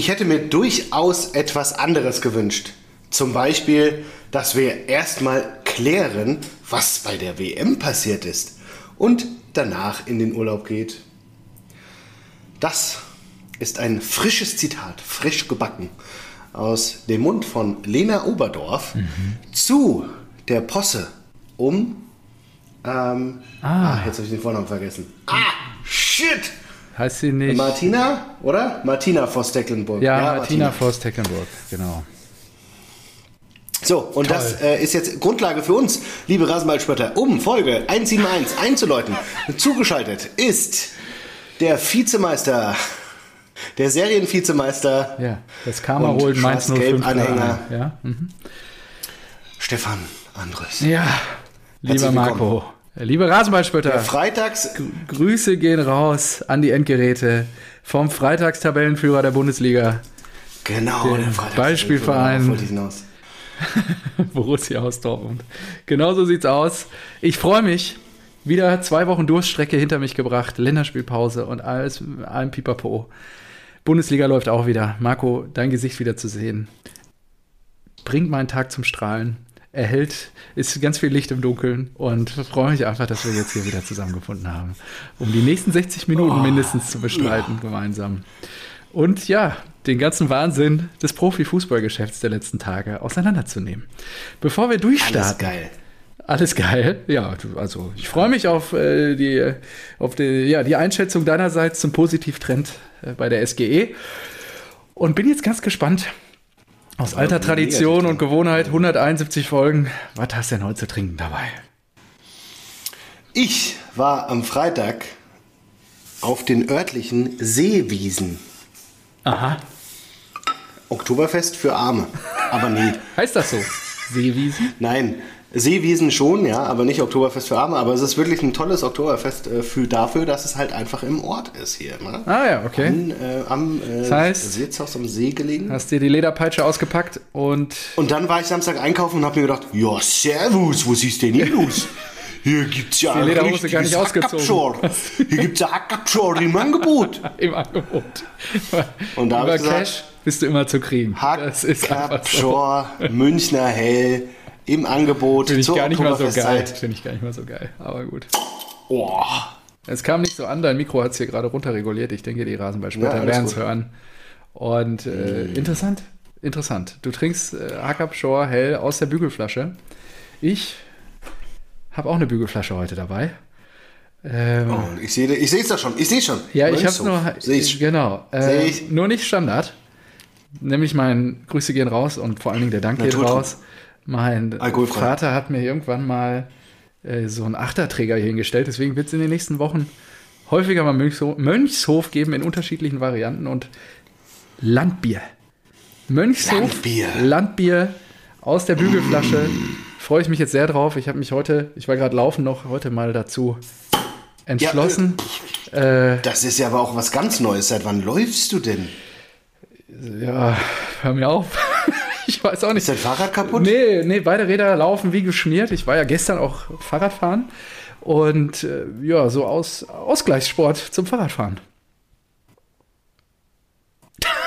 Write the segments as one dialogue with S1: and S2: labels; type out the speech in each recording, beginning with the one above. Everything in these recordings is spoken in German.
S1: ich hätte mir durchaus etwas anderes gewünscht. Zum Beispiel, dass wir erstmal klären, was bei der WM passiert ist und danach in den Urlaub geht. Das ist ein frisches Zitat, frisch gebacken, aus dem Mund von Lena Oberdorf zu der Posse um. Ähm, ah. jetzt habe ich den Vornamen vergessen. Ah, shit!
S2: Heißt sie nicht?
S1: Martina, oder? Martina Voss Tecklenburg.
S2: Ja, Martina, Voss Tecklenburg, genau.
S1: So, und
S2: Toll.
S1: das äh, ist jetzt Grundlage für uns, liebe Rasenballspötter, um Folge 171 einzuläuten. Zugeschaltet ist der Vizemeister, der Serienvizemeister,
S2: Ja, das Karma
S1: Und
S2: holt Mainz 05
S1: Schwarz-Gelb-Anhänger.
S2: ein. Ja, mhm.
S1: Stefan Andres.
S2: ja. lieber. Marco, liebe Rasenballspötter,
S1: Freitags,
S2: Grüße gehen raus an die Endgeräte vom Freitagstabellenführer der Bundesliga,
S1: genau,
S2: Der
S1: Freitags
S2: Beispielverein. Borussia aus Dortmund. Genau so sieht's aus. Ich freue mich. Wieder zwei Wochen Durststrecke hinter mich gebracht, Länderspielpause und alles, allem Pipapo. Bundesliga läuft auch wieder. Marco, dein Gesicht wieder zu sehen. Bringt meinen Tag zum Strahlen. Erhält, ist ganz viel Licht im Dunkeln und freue mich einfach, dass wir jetzt hier wieder zusammengefunden haben, um die nächsten 60 Minuten mindestens zu bestreiten gemeinsam. Und ja, den ganzen Wahnsinn des Profifußballgeschäfts der letzten Tage auseinanderzunehmen. Bevor wir
S1: Alles
S2: durchstarten.
S1: geil.
S2: Alles geil. Ja, also ich freue mich auf, äh, die, auf die, ja, die Einschätzung deinerseits zum Positivtrend äh, bei der SGE und bin jetzt ganz gespannt. Aus alter Tradition und. Gewohnheit, 171 Folgen. Was hast du denn heute zu trinken dabei?
S1: Ich war am Freitag auf den örtlichen Seewiesen.
S2: Aha.
S1: Oktoberfest für Arme. Aber nee.
S2: Heißt das so? Seewiesen?
S1: Nein, Seewiesen schon, ja, aber nicht Oktoberfest für Arme. Aber es ist wirklich ein tolles Oktoberfest äh, für, dafür, dass es halt einfach im Ort ist hier. Ne?
S2: Ah ja, okay.
S1: An, äh, am äh,
S2: Das heißt-
S1: Wirtshaus am See gelegen.
S2: Hast dir die Lederpeitsche ausgepackt und
S1: Und dann war ich Samstag einkaufen und habe mir gedacht, ja, servus, was ist denn hier los? Hier gibt's ja
S2: die Lederhose gar nicht ausgezogen.
S1: Hackabschor. Hier gibt's ja Hackabschor im Angebot.
S2: im Angebot.
S1: Und da hab
S2: Über
S1: ich gesagt,
S2: Cash bist du immer zu kriegen. Einfach so.
S1: Hackabschor, Münchner Hell im Angebot
S2: Finde ich
S1: zur
S2: gar nicht mal so geil. Finde ich gar nicht mal so geil. Aber gut.
S1: Oh,
S2: Es kam nicht so an, dein Mikro hat es hier gerade runterreguliert. Ich denke, die
S1: Ja,
S2: Rasenballspötter
S1: alles
S2: werden es hören. Und äh, interessant, interessant. Du trinkst äh, Hackabschor hell aus der Bügelflasche. Ich habe auch eine Bügelflasche heute dabei. Ähm,
S1: Oh, ich sehe ich es doch schon, ich sehe schon.
S2: ja, ich habe
S1: Mönchshof.
S2: nur,
S1: ich.
S2: genau, äh,
S1: ich.
S2: nur nicht Standard. Nämlich mein Grüße gehen raus und vor allen Dingen der Dank geht raus. Mein
S1: Alkoholfrei.
S2: Vater hat mir irgendwann mal äh, so einen Achterträger hier hingestellt. Deswegen wird es in den nächsten Wochen häufiger mal Mönchshof, Mönchshof geben in unterschiedlichen Varianten und Landbier. Mönchshof,
S1: Landbier.
S2: Landbier aus der Bügelflasche. Freue ich mich jetzt sehr drauf. Ich habe mich heute, ich war gerade laufen noch, heute mal dazu entschlossen. äh,
S1: Das ist ja aber auch was ganz Neues. Seit wann läufst du denn?
S2: ja, hör mir auf. Ich weiß auch nicht.
S1: Ist dein Fahrrad kaputt?
S2: Nee, nee, beide Räder laufen wie geschmiert. Ich war ja gestern auch Fahrradfahren. Und äh, ja, so aus Ausgleichssport zum Fahrradfahren.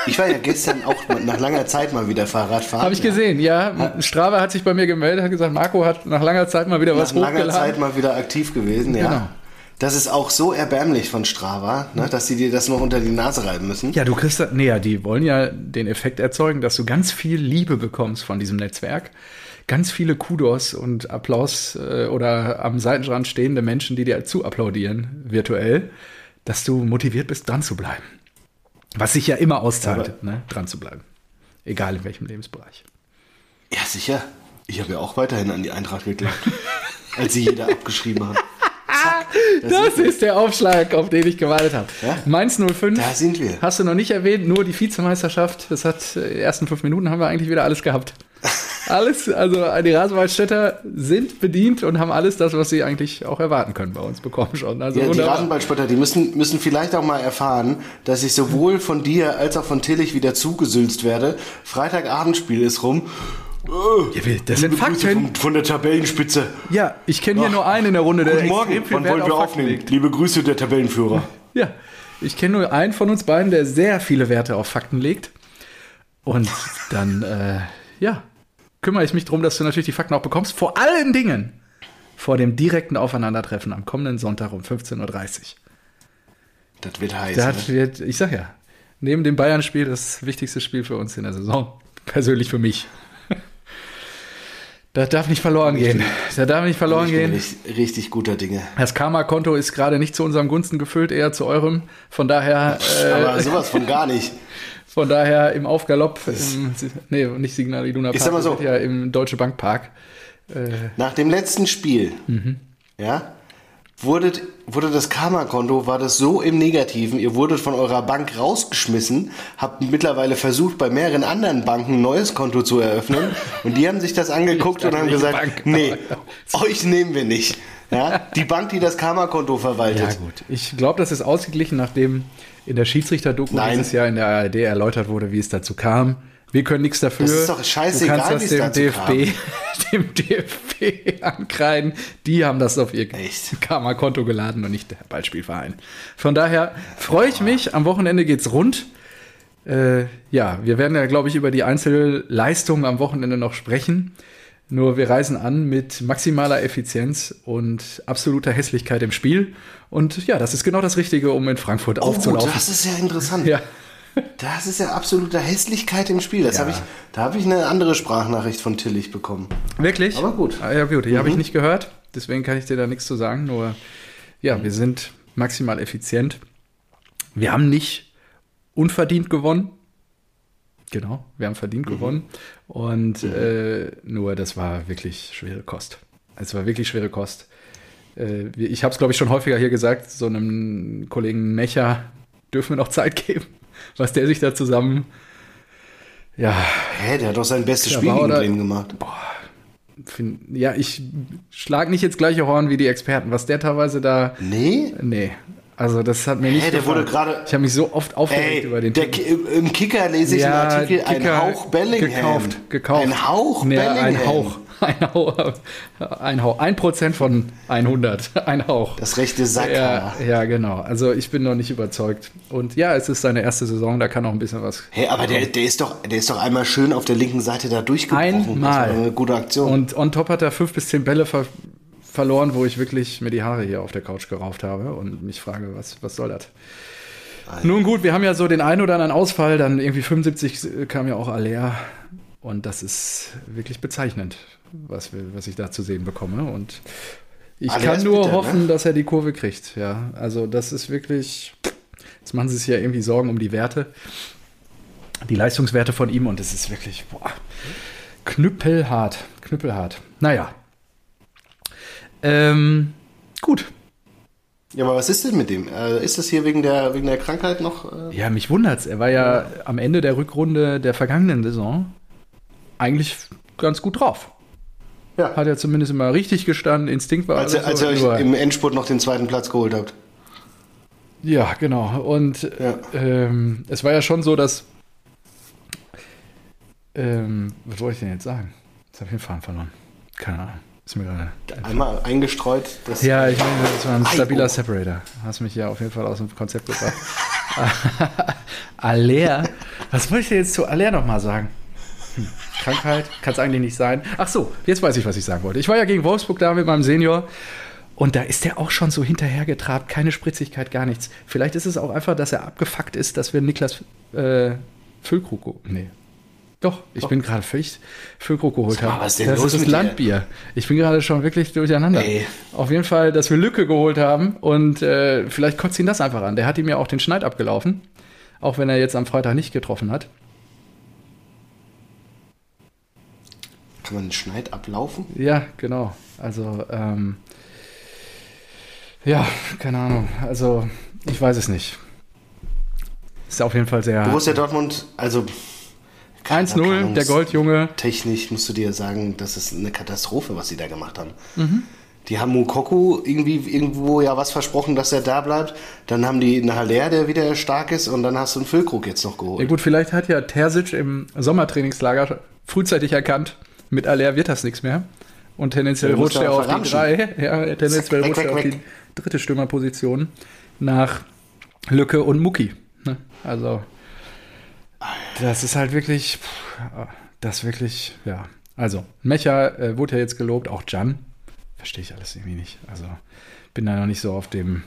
S1: Ich war ja gestern auch nach langer Zeit mal wieder Fahrradfahren.
S2: Habe ich gesehen, ja. Strava hat sich bei mir gemeldet, hat gesagt, Marco hat nach langer Zeit mal wieder
S1: Nach
S2: was
S1: langer
S2: hochgeladen.
S1: Zeit mal wieder aktiv gewesen, ja.
S2: Genau.
S1: Das ist auch so erbärmlich von Strava, ne, dass sie dir das noch unter die Nase reiben müssen.
S2: Ja, du kriegst, nee, ja, die wollen ja den Effekt erzeugen, dass du ganz viel Liebe bekommst von diesem Netzwerk. Ganz viele Kudos und Applaus äh, oder am Seitenrand stehende Menschen, die dir zu applaudieren, virtuell, dass du motiviert bist, dran zu bleiben. Was sich ja immer auszahlt, ne, dran zu bleiben. Egal in welchem Lebensbereich.
S1: Ja, sicher. Ich habe ja auch weiterhin an die Eintracht geglaubt, als sie jeder abgeschrieben hat.
S2: Das
S1: wir.
S2: ist der Aufschlag, auf den ich gewartet habe.
S1: Ja.
S2: Mainz 05.
S1: Da sind wir.
S2: Hast du noch nicht erwähnt, nur die Vizemeisterschaft. Das hat äh, die ersten fünf Minuten haben wir eigentlich wieder alles gehabt. Alles, also die Rasenwaldstädter sind bedient und haben alles das, was sie eigentlich auch erwarten können bei uns bekommen schon. Also
S1: Ja, die
S2: wunderbar.
S1: Rasenballspötter, die müssen, müssen vielleicht auch mal erfahren, dass ich sowohl von dir als auch von Tillich wieder zugesülzt werde. Freitagabendspiel ist rum. Äh,
S2: Ja, wir- das sind
S1: liebe Grüße
S2: Fakten.
S1: Von, von der Tabellenspitze.
S2: Ja, ich kenne hier nur einen in der Runde, der
S1: Guten Morgen,
S2: viel
S1: wann
S2: Wert
S1: wollen wir
S2: auf Fakten
S1: aufnehmen?
S2: legt.
S1: Liebe Grüße, der Tabellenführer.
S2: Ja, ich kenne nur einen von uns beiden, der sehr viele Werte auf Fakten legt. Und dann, äh, ja, kümmere ich mich darum, dass du natürlich die Fakten auch bekommst. Vor allen Dingen vor dem direkten Aufeinandertreffen am kommenden Sonntag um 15.30 Uhr.
S1: Das wird heiß.
S2: Das
S1: ne?
S2: wird, ich sag ja, neben dem Bayern-Spiel das wichtigste Spiel für uns in der Saison. Persönlich für mich. Das darf nicht verloren gehen. Das darf nicht verloren gehen.
S1: richtig, richtig guter Dinge.
S2: Das Karma-Konto ist gerade nicht zu unserem Gunsten gefüllt, eher zu eurem. Von daher,
S1: Aber
S2: äh,
S1: sowas von gar nicht.
S2: von daher im Aufgalopp, im, nee, nicht Signal Iduna
S1: Ich sag mal so.
S2: ja im Deutsche Bank Park. Äh,
S1: Nach dem letzten Spiel,
S2: Mhm.
S1: ja, wurde, wurde das Karma-Konto, war das so im Negativen, ihr wurdet von eurer Bank rausgeschmissen, habt mittlerweile versucht, bei mehreren anderen Banken ein neues Konto zu eröffnen und die haben sich das angeguckt und haben gesagt,
S2: Bank?
S1: nee, euch nehmen wir nicht. Ja, die Bank, die das Karma-Konto
S2: ja
S1: verwaltet.
S2: gut, ich glaube, das ist ausgeglichen, nachdem in der Schiedsrichter-Doku dieses Jahr in der ARD erläutert wurde, wie es dazu kam. Wir können nichts dafür.
S1: Das ist doch scheißegal,
S2: du kannst das dem DFB, dem DFB ankreiden. Die haben das auf ihr? Karma-Konto geladen und nicht der Ballspielverein. Von daher freue ich mich. Am Wochenende geht's rund. Äh, ja, wir werden ja, glaube ich, über die Einzelleistungen am Wochenende noch sprechen. Nur wir reisen an mit maximaler Effizienz und absoluter Hässlichkeit im Spiel. Und ja, das ist genau das Richtige, um in Frankfurt
S1: Oh,
S2: aufzulaufen.
S1: das ist ja interessant.
S2: Ja.
S1: Das ist ja absolute Hässlichkeit im Spiel. Das
S2: Ja.
S1: hab ich, da habe ich eine andere Sprachnachricht von Tillich bekommen.
S2: Wirklich?
S1: Aber gut. Mhm.
S2: Ah, ja, gut, die habe ich nicht gehört. Deswegen kann ich dir da nichts zu sagen. Nur, ja, wir sind maximal effizient. Wir haben nicht unverdient gewonnen. Genau, wir haben verdient gewonnen. Und äh, nur, das war wirklich schwere Kost. Es war wirklich schwere Kost. Äh, ich habe es, glaube ich, schon häufiger hier gesagt, so einem Kollegen Mecher dürfen wir noch Zeit geben, was der sich da zusammen, ja,
S1: Hä, der hat doch sein bestes
S2: Ja,
S1: Spiel gegen Bremen gemacht.
S2: find, ja, ich schlag nicht ins gleiche Horn wie die Experten. Was der teilweise da,
S1: Nee?
S2: nee, also das hat mir nicht
S1: Hä, der
S2: gefallen.
S1: wurde gerade-
S2: Ich habe mich so oft aufgeregt
S1: Ey,
S2: über den
S1: der, im Kicker lese ich einen Artikel, ein
S2: Kicker
S1: Hauch Bellingham.
S2: Gekauft, gekauft.
S1: Ein Hauch
S2: nee,
S1: Bellingham.
S2: Ein Hauch. Ein Hauch. Ein Hauch. Ein Prozent von 100. Ein Hauch.
S1: Das rechte Sackhaar.
S2: Ja, ja, genau. Also ich bin noch nicht überzeugt. Und ja, es ist seine erste Saison, da kann noch ein bisschen was.
S1: Hey, aber der, der, ist doch, der ist doch einmal schön auf der linken Seite da durchgebrochen. Das
S2: Einmal.
S1: war eine gute Aktion.
S2: Und on top hat er fünf bis zehn Bälle ver verloren, wo ich wirklich mir die Haare hier auf der Couch gerauft habe und mich frage, was, was soll das? Nun gut, wir haben ja so den einen oder anderen Ausfall, dann irgendwie 75 kam ja auch Aller und das ist wirklich bezeichnend, was, wir, was ich da zu sehen bekomme und ich
S1: Aller
S2: kann nur
S1: bitter,
S2: hoffen,
S1: ne?
S2: dass er die Kurve kriegt, ja. Also das ist wirklich, jetzt machen sie sich ja irgendwie Sorgen um die Werte, die Leistungswerte von ihm und es ist wirklich, boah, knüppelhart, knüppelhart. Naja. Ähm, gut.
S1: ja, aber was ist denn mit dem? Äh, ist das hier wegen der, wegen der Krankheit noch? Äh?
S2: Ja, mich wundert's. Er war ja am Ende der Rückrunde der vergangenen Saison eigentlich ganz gut drauf.
S1: Ja.
S2: Hat er zumindest immer richtig gestanden, Instinkt war
S1: Als,
S2: alles
S1: als ihr euch
S2: nur-
S1: im Endspurt noch den zweiten Platz geholt habt.
S2: Ja, genau. Und
S1: Ja.
S2: ähm, es war ja schon so, dass. Ähm, was wollte ich denn jetzt sagen? Jetzt habe ich den Faden verloren. Keine Ahnung. Ist mir gerade.
S1: Einmal eingestreut. Das
S2: Ja, ich meine, das war ein
S1: Ei,
S2: stabiler
S1: oh.
S2: Separator. Hast mich ja auf jeden Fall aus dem Konzept gebracht. Aller. Was wollte ich denn jetzt zu Aller nochmal sagen? Hm, Krankheit? Kann es eigentlich nicht sein. Ach so, jetzt weiß ich, was ich sagen wollte. Ich war ja gegen Wolfsburg da mit meinem Senior. Und da ist der auch schon so hinterhergetrabt, keine Spritzigkeit, gar nichts. Vielleicht ist es auch einfach, dass er abgefuckt ist, dass wir Niklas äh, Füllkrug, nee, doch, ich bin gerade völlig Füllkrug geholt haben.
S1: was denn
S2: das
S1: los
S2: ist das
S1: mit dir?
S2: Landbier. Ich bin gerade schon wirklich durcheinander.
S1: Ey.
S2: Auf jeden Fall, dass wir Lücke geholt haben und äh, vielleicht kotzt ihn das einfach an. Der hat ihm ja auch den Schneid abgelaufen, auch wenn er jetzt am Freitag nicht getroffen hat.
S1: Kann man den Schneid ablaufen?
S2: Ja, genau. Also, ähm, ja, keine Ahnung. Also, ich weiß es nicht. Ist auf jeden Fall sehr.
S1: Borussia Dortmund, also keine
S2: 1-0,
S1: Ahnung,
S2: der Goldjunge.
S1: Technisch musst du dir sagen, das ist eine Katastrophe, was sie da gemacht haben.
S2: Mhm.
S1: Die haben Mukoku irgendwie irgendwo ja was versprochen, dass er da bleibt. Dann haben die einen Haller, der wieder stark ist, und dann hast du einen Füllkrug jetzt noch
S2: Ja
S1: geholt.
S2: gut, vielleicht hat ja Terzic im Sommertrainingslager frühzeitig erkannt, mit Aller wird das nichts mehr. Und tendenziell
S1: Der
S2: rutscht er auf die drei, ja, tendenziell
S1: weg,
S2: rutscht er auf
S1: weg,
S2: die dritte Stürmerposition nach Lücke und Mucki. Ne? Also, das ist halt wirklich, das wirklich, ja. Also, Mecha äh, wurde ja jetzt gelobt, auch Jan. Verstehe ich alles irgendwie nicht. Also, bin da noch nicht so auf dem,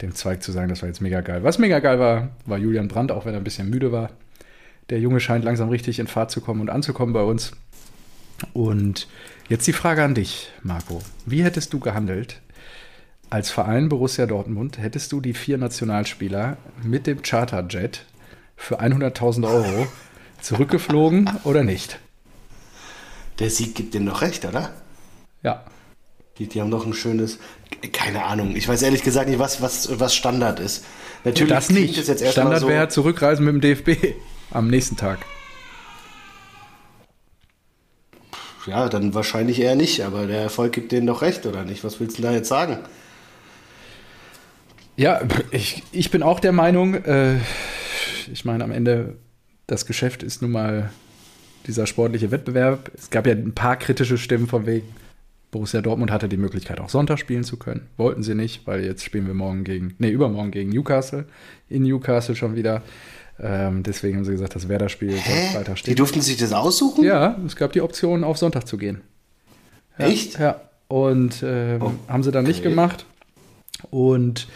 S2: dem Zweig zu sagen, das war jetzt mega geil. Was mega geil war, war Julian Brandt, auch wenn er ein bisschen müde war. Der Junge scheint langsam richtig in Fahrt zu kommen und anzukommen bei uns. Und jetzt die Frage an dich, Marco. Wie hättest du gehandelt als Verein Borussia Dortmund? Hättest du die vier Nationalspieler mit dem Charterjet für 100.000 Euro zurückgeflogen oder nicht?
S1: Der Sieg gibt dir noch recht, oder?
S2: Ja.
S1: Die, die haben doch ein schönes, keine Ahnung. Ich weiß ehrlich gesagt nicht, was, was, was Standard ist.
S2: Natürlich das nicht. Jetzt Standard so, wäre zurückreisen mit dem DFB am nächsten Tag.
S1: Ja, dann wahrscheinlich eher nicht, aber der Erfolg gibt denen doch recht, oder nicht? Was willst du da jetzt sagen?
S2: Ja, ich, ich bin auch der Meinung, äh, ich meine, am Ende, das Geschäft ist nun mal dieser sportliche Wettbewerb. Es gab ja ein paar kritische Stimmen von wegen, Borussia Dortmund hatte die Möglichkeit, auch Sonntag spielen zu können. Wollten sie nicht, weil jetzt spielen wir morgen gegen, nee, übermorgen gegen Newcastle. In Newcastle schon wieder. Ähm, deswegen haben sie gesagt, das Werder-Spiel soll
S1: Freitag stehen. Die durften sich das aussuchen?
S2: Ja, es gab die Option, auf Sonntag zu gehen.
S1: Ja, Echt?
S2: Ja. Und ähm, oh, haben sie dann nicht gemacht. Und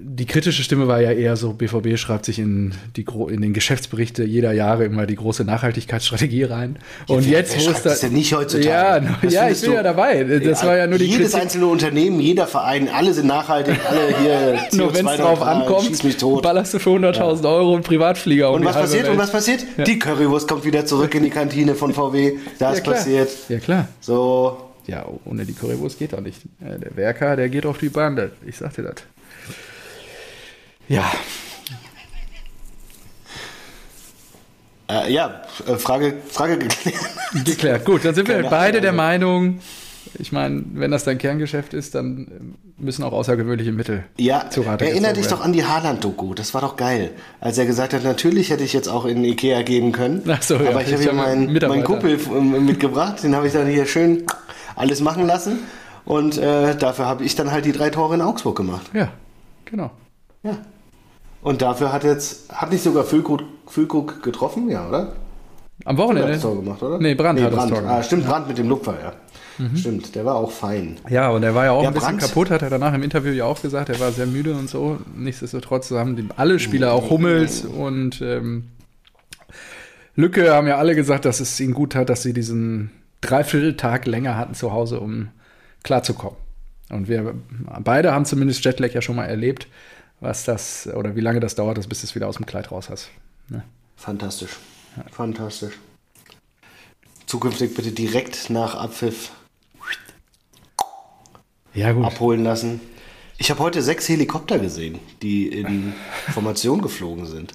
S2: die kritische Stimme war ja eher so, BVB schreibt sich in, die, in den Geschäftsberichte jeder Jahre immer die große Nachhaltigkeitsstrategie rein.
S1: Und ja, jetzt, wo es da... Das ja nicht heutzutage.
S2: Ja, ja ich bin ja dabei. Das ja, war ja nur die
S1: Jedes Kritik. einzelne Unternehmen, jeder Verein, alle sind nachhaltig, alle hier
S2: Nur wenn es drauf ankommt, mich tot. ballerst du für 100.000 ja. Euro einen Privatflieger
S1: Und was passiert? Welt. Und was passiert? Die Currywurst kommt wieder zurück in die Kantine von VW. Das passiert.
S2: Ja, klar.
S1: So...
S2: Ja, ohne die Currywurst geht auch nicht. Der Werker, der geht auf die Bahn. Ich sag dir das. Ja.
S1: Äh, ja, äh, Frage, Frage geklärt.
S2: Geklärt. Gut, dann sind wir Keine beide Ahnung. der Meinung, ich meine, wenn das dein Kerngeschäft ist, dann müssen auch außergewöhnliche Mittel
S1: ja, zu Rate Erinnere dich doch an die Haaland-Doku, das war doch geil. Als er gesagt hat, natürlich hätte ich jetzt auch in Ikea gehen können, so, aber ja, ich habe hier meinen, meinen Kumpel mitgebracht, den habe ich dann hier schön alles machen lassen und äh, dafür habe ich dann halt die drei Tore in Augsburg gemacht.
S2: Ja, genau.
S1: Ja. Und dafür hat jetzt, hat nicht sogar Füllkrug, Füllkrug getroffen, ja, oder?
S2: Am Wochenende? Hat
S1: das Tor gemacht, oder?
S2: Nee, Brand nee, hat Brand. das Tor
S1: gemacht. Ah, stimmt. Brand mit dem Lupfer, ja. Mhm. Stimmt, der war auch fein.
S2: Ja, und er war ja auch ja, ein bisschen Brand. kaputt, hat er danach im Interview ja auch gesagt, er war sehr müde und so. Nichtsdestotrotz haben alle Spieler, auch Hummels und ähm, Lücke, haben ja alle gesagt, dass es ihnen gut hat, dass sie diesen Dreivierteltag länger hatten zu Hause, um klarzukommen. Und wir beide haben zumindest Jetlag ja schon mal erlebt was das oder wie lange das dauert, bis du es wieder aus dem Kleid raus hast. Ne?
S1: Fantastisch. Ja. Fantastisch. Zukünftig bitte direkt nach Abpfiff
S2: ja,
S1: abholen lassen. Ich habe heute sechs Helikopter gesehen, die in Formation geflogen sind.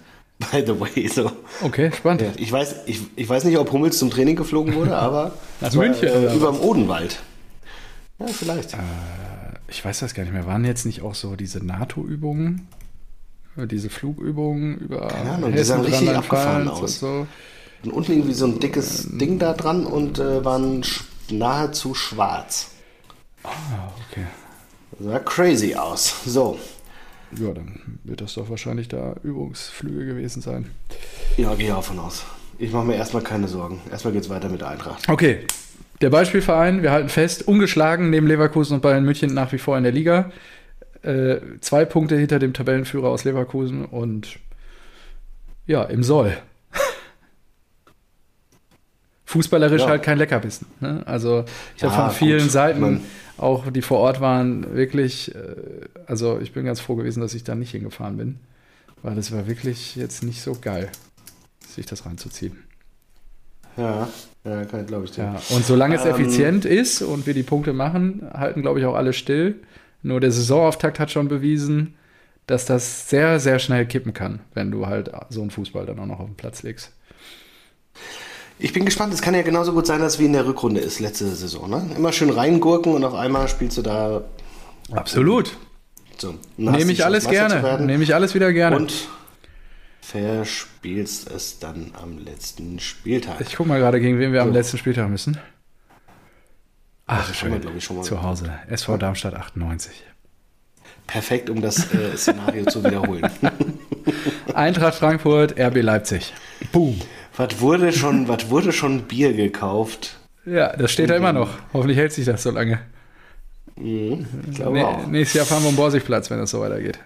S1: By the way, so.
S2: Okay, spannend. Ja,
S1: ich, weiß, ich, ich weiß nicht, ob Hummels zum Training geflogen wurde, aber
S2: Nach München,
S1: äh, über dem Odenwald. Ja, vielleicht. Äh,
S2: ich weiß das gar nicht mehr, waren jetzt nicht auch so diese NATO-Übungen? Diese Flugübungen über
S1: Keine Ahnung, die sahen richtig abgefahren aus. So. Und unten irgendwie so ein dickes ähm, Ding da dran und äh, waren sch nahezu schwarz.
S2: Ah, okay.
S1: Sah crazy aus. So.
S2: Ja, dann wird das doch wahrscheinlich da Übungsflüge gewesen sein.
S1: Ja, gehe auch von aus. Ich mache mir erstmal keine Sorgen. Erstmal geht es weiter mit der Eintracht.
S2: Okay, der Beispielverein, wir halten fest, ungeschlagen neben Leverkusen und Bayern München nach wie vor in der Liga. Äh, zwei Punkte hinter dem Tabellenführer aus Leverkusen und ja, im Soll. Fußballerisch ja. halt kein Leckerbissen. Ne? Also ich habe von vielen gut. Seiten, Man. auch die vor Ort waren, wirklich, äh, also ich bin ganz froh gewesen, dass ich da nicht hingefahren bin, weil es war wirklich jetzt nicht so geil, sich das reinzuziehen.
S1: Ja, ja glaube ich.
S2: Ja, und solange es ähm, effizient ist und wir die Punkte machen, halten, glaube ich, auch alle still. Nur der Saisonauftakt hat schon bewiesen, dass das sehr, sehr schnell kippen kann, wenn du halt so einen Fußball dann auch noch auf den Platz legst.
S1: Ich bin gespannt, es kann ja genauso gut sein, als wie in der Rückrunde ist, letzte Saison. Ne? Immer schön reingurken und auf einmal spielst du da.
S2: Absolut. So, Nehme ich alles gerne. Nehme ich alles wieder gerne.
S1: Und verspielst es dann am letzten Spieltag.
S2: Ich gucke mal gerade, gegen wen wir so. am letzten Spieltag müssen.
S1: Ach, schön. Wir, ich, schon mal
S2: Zu Hause. SV Darmstadt 98.
S1: Perfekt, um das äh, Szenario zu wiederholen.
S2: Eintracht Frankfurt, RB Leipzig. Boom.
S1: Was wurde schon, was wurde schon Bier gekauft?
S2: Ja, das steht da immer noch. Hoffentlich hält sich das so lange.
S1: Mhm, glaube
S2: Nee,
S1: auch.
S2: nächstes Jahr fahren wir am Borsigplatz, wenn das so weitergeht.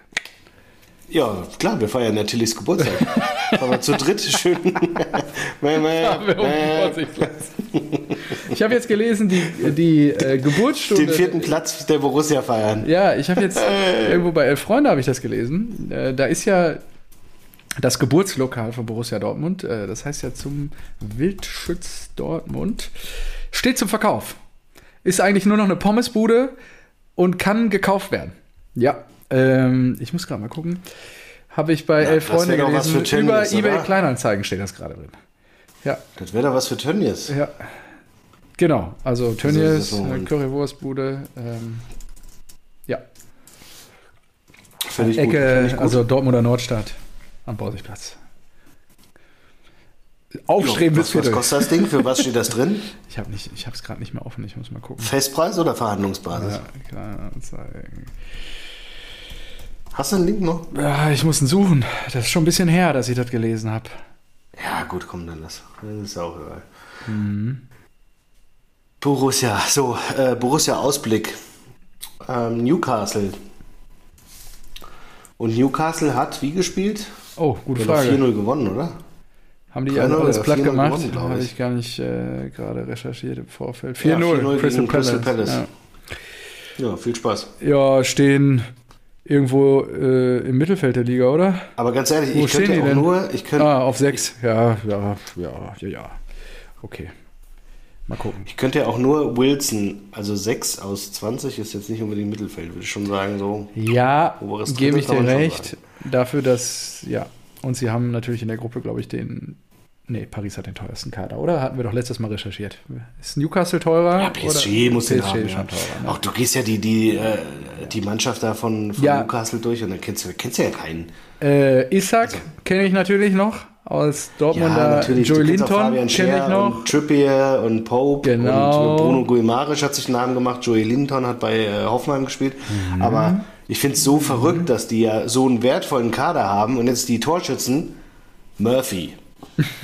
S1: Ja, klar, wir feiern ja Tillys Geburtstag. Wir zu dritt schön.
S2: Ich habe jetzt gelesen, die, die äh, Geburtsstunde.
S1: Den vierten Platz der Borussia feiern.
S2: Ja, ich habe jetzt irgendwo bei Elf Freunde habe ich das gelesen. Äh, da ist ja das Geburtslokal von Borussia Dortmund, äh, das heißt ja zum Wildschütz Dortmund, steht zum Verkauf. Ist eigentlich nur noch eine Pommesbude und kann gekauft werden. Ja, ähm, ich muss gerade mal gucken. Habe ich bei
S1: Ja,
S2: Elf Freunde gelesen. Über
S1: Tönnies,
S2: eBay
S1: oder?
S2: Kleinanzeigen steht das gerade drin. Ja,
S1: Das wäre doch was für Tönnies.
S2: ja. Genau, also Tönnies,
S1: so
S2: Currywurstbude, ähm, ja,
S1: Finde ich.
S2: Ecke,
S1: gut.
S2: also Dortmunder Nordstadt am Borsigplatz. Aufstreben bis
S1: was, kostet das Ding? Für was steht das drin?
S2: Ich habe es gerade nicht mehr offen. Ich muss mal gucken.
S1: Festpreis oder Verhandlungsbasis?
S2: Ja, Kleinanzeigen.
S1: Hast du einen Link noch?
S2: Ja, ich muss ihn suchen. Das ist schon ein bisschen her, dass ich das gelesen habe.
S1: Ja, gut, komm, dann lass. Das ist auch egal.
S2: Mhm.
S1: Borussia, so, äh, Borussia Ausblick. Ähm, Newcastle. Und Newcastle hat wie gespielt?
S2: Oh, gute
S1: Oder
S2: Frage.
S1: 4-0 gewonnen, oder?
S2: Haben die
S1: 3-0
S2: alles platt
S1: 4-0
S2: gemacht? Habe
S1: ich.
S2: gar nicht äh, gerade recherchiert im Vorfeld. 4-0,
S1: Ja, 4-0
S2: Crystal,
S1: Crystal
S2: Palace.
S1: Palace. Ja, viel Spaß.
S2: Ja. ja, stehen irgendwo äh, im Mittelfeld der Liga, oder?
S1: Aber ganz ehrlich,
S2: Wo
S1: ich könnte
S2: die
S1: auch
S2: denn?
S1: nur, ich könnte,
S2: Ah, auf 6. Ja, ja, ja, ja, ja. Okay. Mal gucken.
S1: ich könnte ja auch nur Wilson, also 6 aus 20 ist jetzt nicht unbedingt Mittelfeld, würde ich schon sagen, so.
S2: Ja, gebe ich dir recht. Dafür, dass, ja, und sie haben natürlich in der Gruppe, glaube ich, den. Nee, Paris hat den teuersten Kader, oder? Hatten wir doch letztes Mal recherchiert. Ist Newcastle teurer?
S1: Ja, PSG
S2: oder?
S1: muss den
S2: PSG
S1: haben. Ja.
S2: schon teurer. Ne?
S1: Auch du gehst ja die, die, äh, die Mannschaft da von, von
S2: Ja.
S1: Newcastle durch und dann kennst du, kennst du ja keinen.
S2: Äh, Isaac kenne ich natürlich noch aus Dortmunder.
S1: natürlich.
S2: Joey
S1: Du kennst auch
S2: Linton kenne ich noch.
S1: Und Trippier und Pope
S2: Genau.
S1: und Bruno Guimaraes hat sich einen Namen gemacht. Joey Linton hat bei äh, Hoffenheim gespielt.
S2: Mhm.
S1: Aber ich finde es so verrückt, dass die ja so einen wertvollen Kader haben und jetzt die Torschützen Murphy.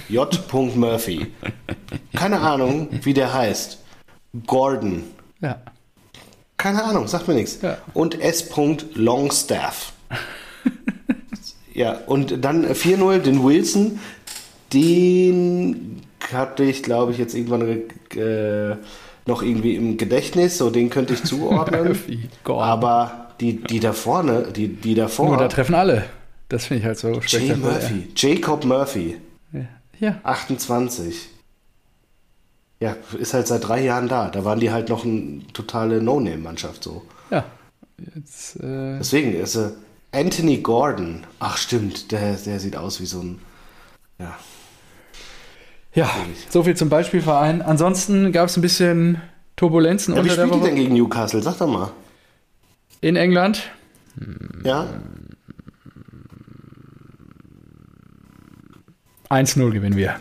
S1: J. Murphy. Keine Ahnung, wie der heißt. Gordon.
S2: Ja.
S1: Keine Ahnung, sagt mir nichts.
S2: Ja.
S1: Und S. Longstaff. ja, und dann 4-0 den Wilson. Den hatte ich, glaube ich, jetzt irgendwann äh, noch irgendwie im Gedächtnis. So, den könnte ich zuordnen. Aber die, die da vorne, die, die davor.
S2: Nur da treffen alle. Das finde ich halt so spektakulär.
S1: Murphy. Jacob Murphy.
S2: Ja.
S1: 28. Ja, ist halt seit drei Jahren da. Da waren die halt noch eine totale No-Name-Mannschaft so.
S2: Ja. Jetzt, äh,
S1: Deswegen ist äh, Anthony Gordon. Ach stimmt, der, der sieht aus wie so ein. Ja.
S2: ja, so viel zum Beispielverein. Ansonsten gab es ein bisschen Turbulenzen
S1: ja wie
S2: unter der
S1: spielt die
S2: Woche
S1: denn gegen Newcastle? Sag doch mal.
S2: in England.
S1: Ja?
S2: 1-0 gewinnen wir.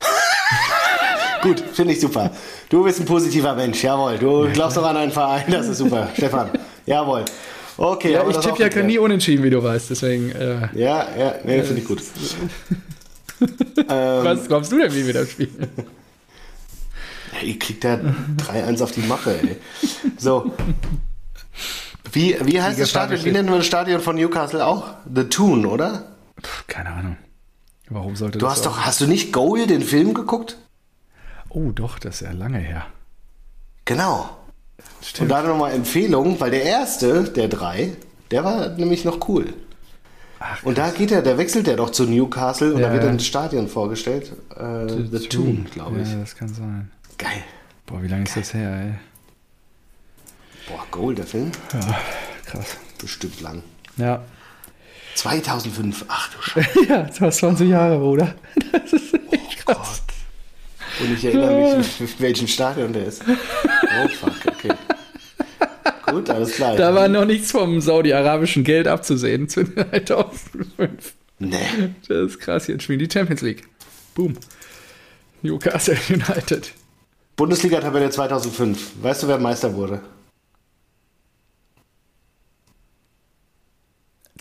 S1: Gut, finde ich super. Du bist ein positiver Mensch, jawohl. Du glaubst doch an einen Verein, das ist super. Stefan, jawohl. Okay,
S2: Ja, ich tippe ja
S1: geklärt.
S2: nie unentschieden, wie du weißt. Deswegen, äh,
S1: Ja, ja, nee, finde ich gut.
S2: was glaubst du denn, wie wir das spielen?
S1: Ja, ihr kriegt ja 3-1 auf die Mache, ey. So. Wie, wie heißt das Stadion? Wie nennen wir das Stadion von Newcastle auch? The Tune, oder?
S2: Pff, keine Ahnung. Warum sollte
S1: Du
S2: das
S1: hast
S2: so-
S1: doch, hast du nicht Goal, den Film geguckt?
S2: Oh, doch, das ist ja lange her.
S1: Genau. Und
S2: Stimmt.
S1: da nochmal Empfehlung, weil der erste der drei, der war nämlich noch cool.
S2: Ach,
S1: Und da geht er, der wechselt er doch zu Newcastle und
S2: Ja,
S1: da wird das Stadion vorgestellt. Äh, The, Tune, glaube ich.
S2: Ja, das kann sein.
S1: Geil.
S2: Boah, wie lange ist das her, ey?
S1: Boah, Goal, der Film?
S2: Ja, krass.
S1: Bestimmt lang.
S2: Ja.
S1: 2005, ach du Scheiße.
S2: Ja, das war 20 Jahre, Bruder. Das ist echt krass.
S1: Und ich erinnere mich, in welchem Stadion der ist. Oh fuck, okay. Gut, alles klar.
S2: Da war noch nichts vom saudi-arabischen Geld abzusehen zu 2005.
S1: Nee.
S2: Das ist krass, jetzt spielen die Champions League. Boom. Newcastle United.
S1: Bundesliga-Tabelle 2005. Weißt du, wer Meister wurde?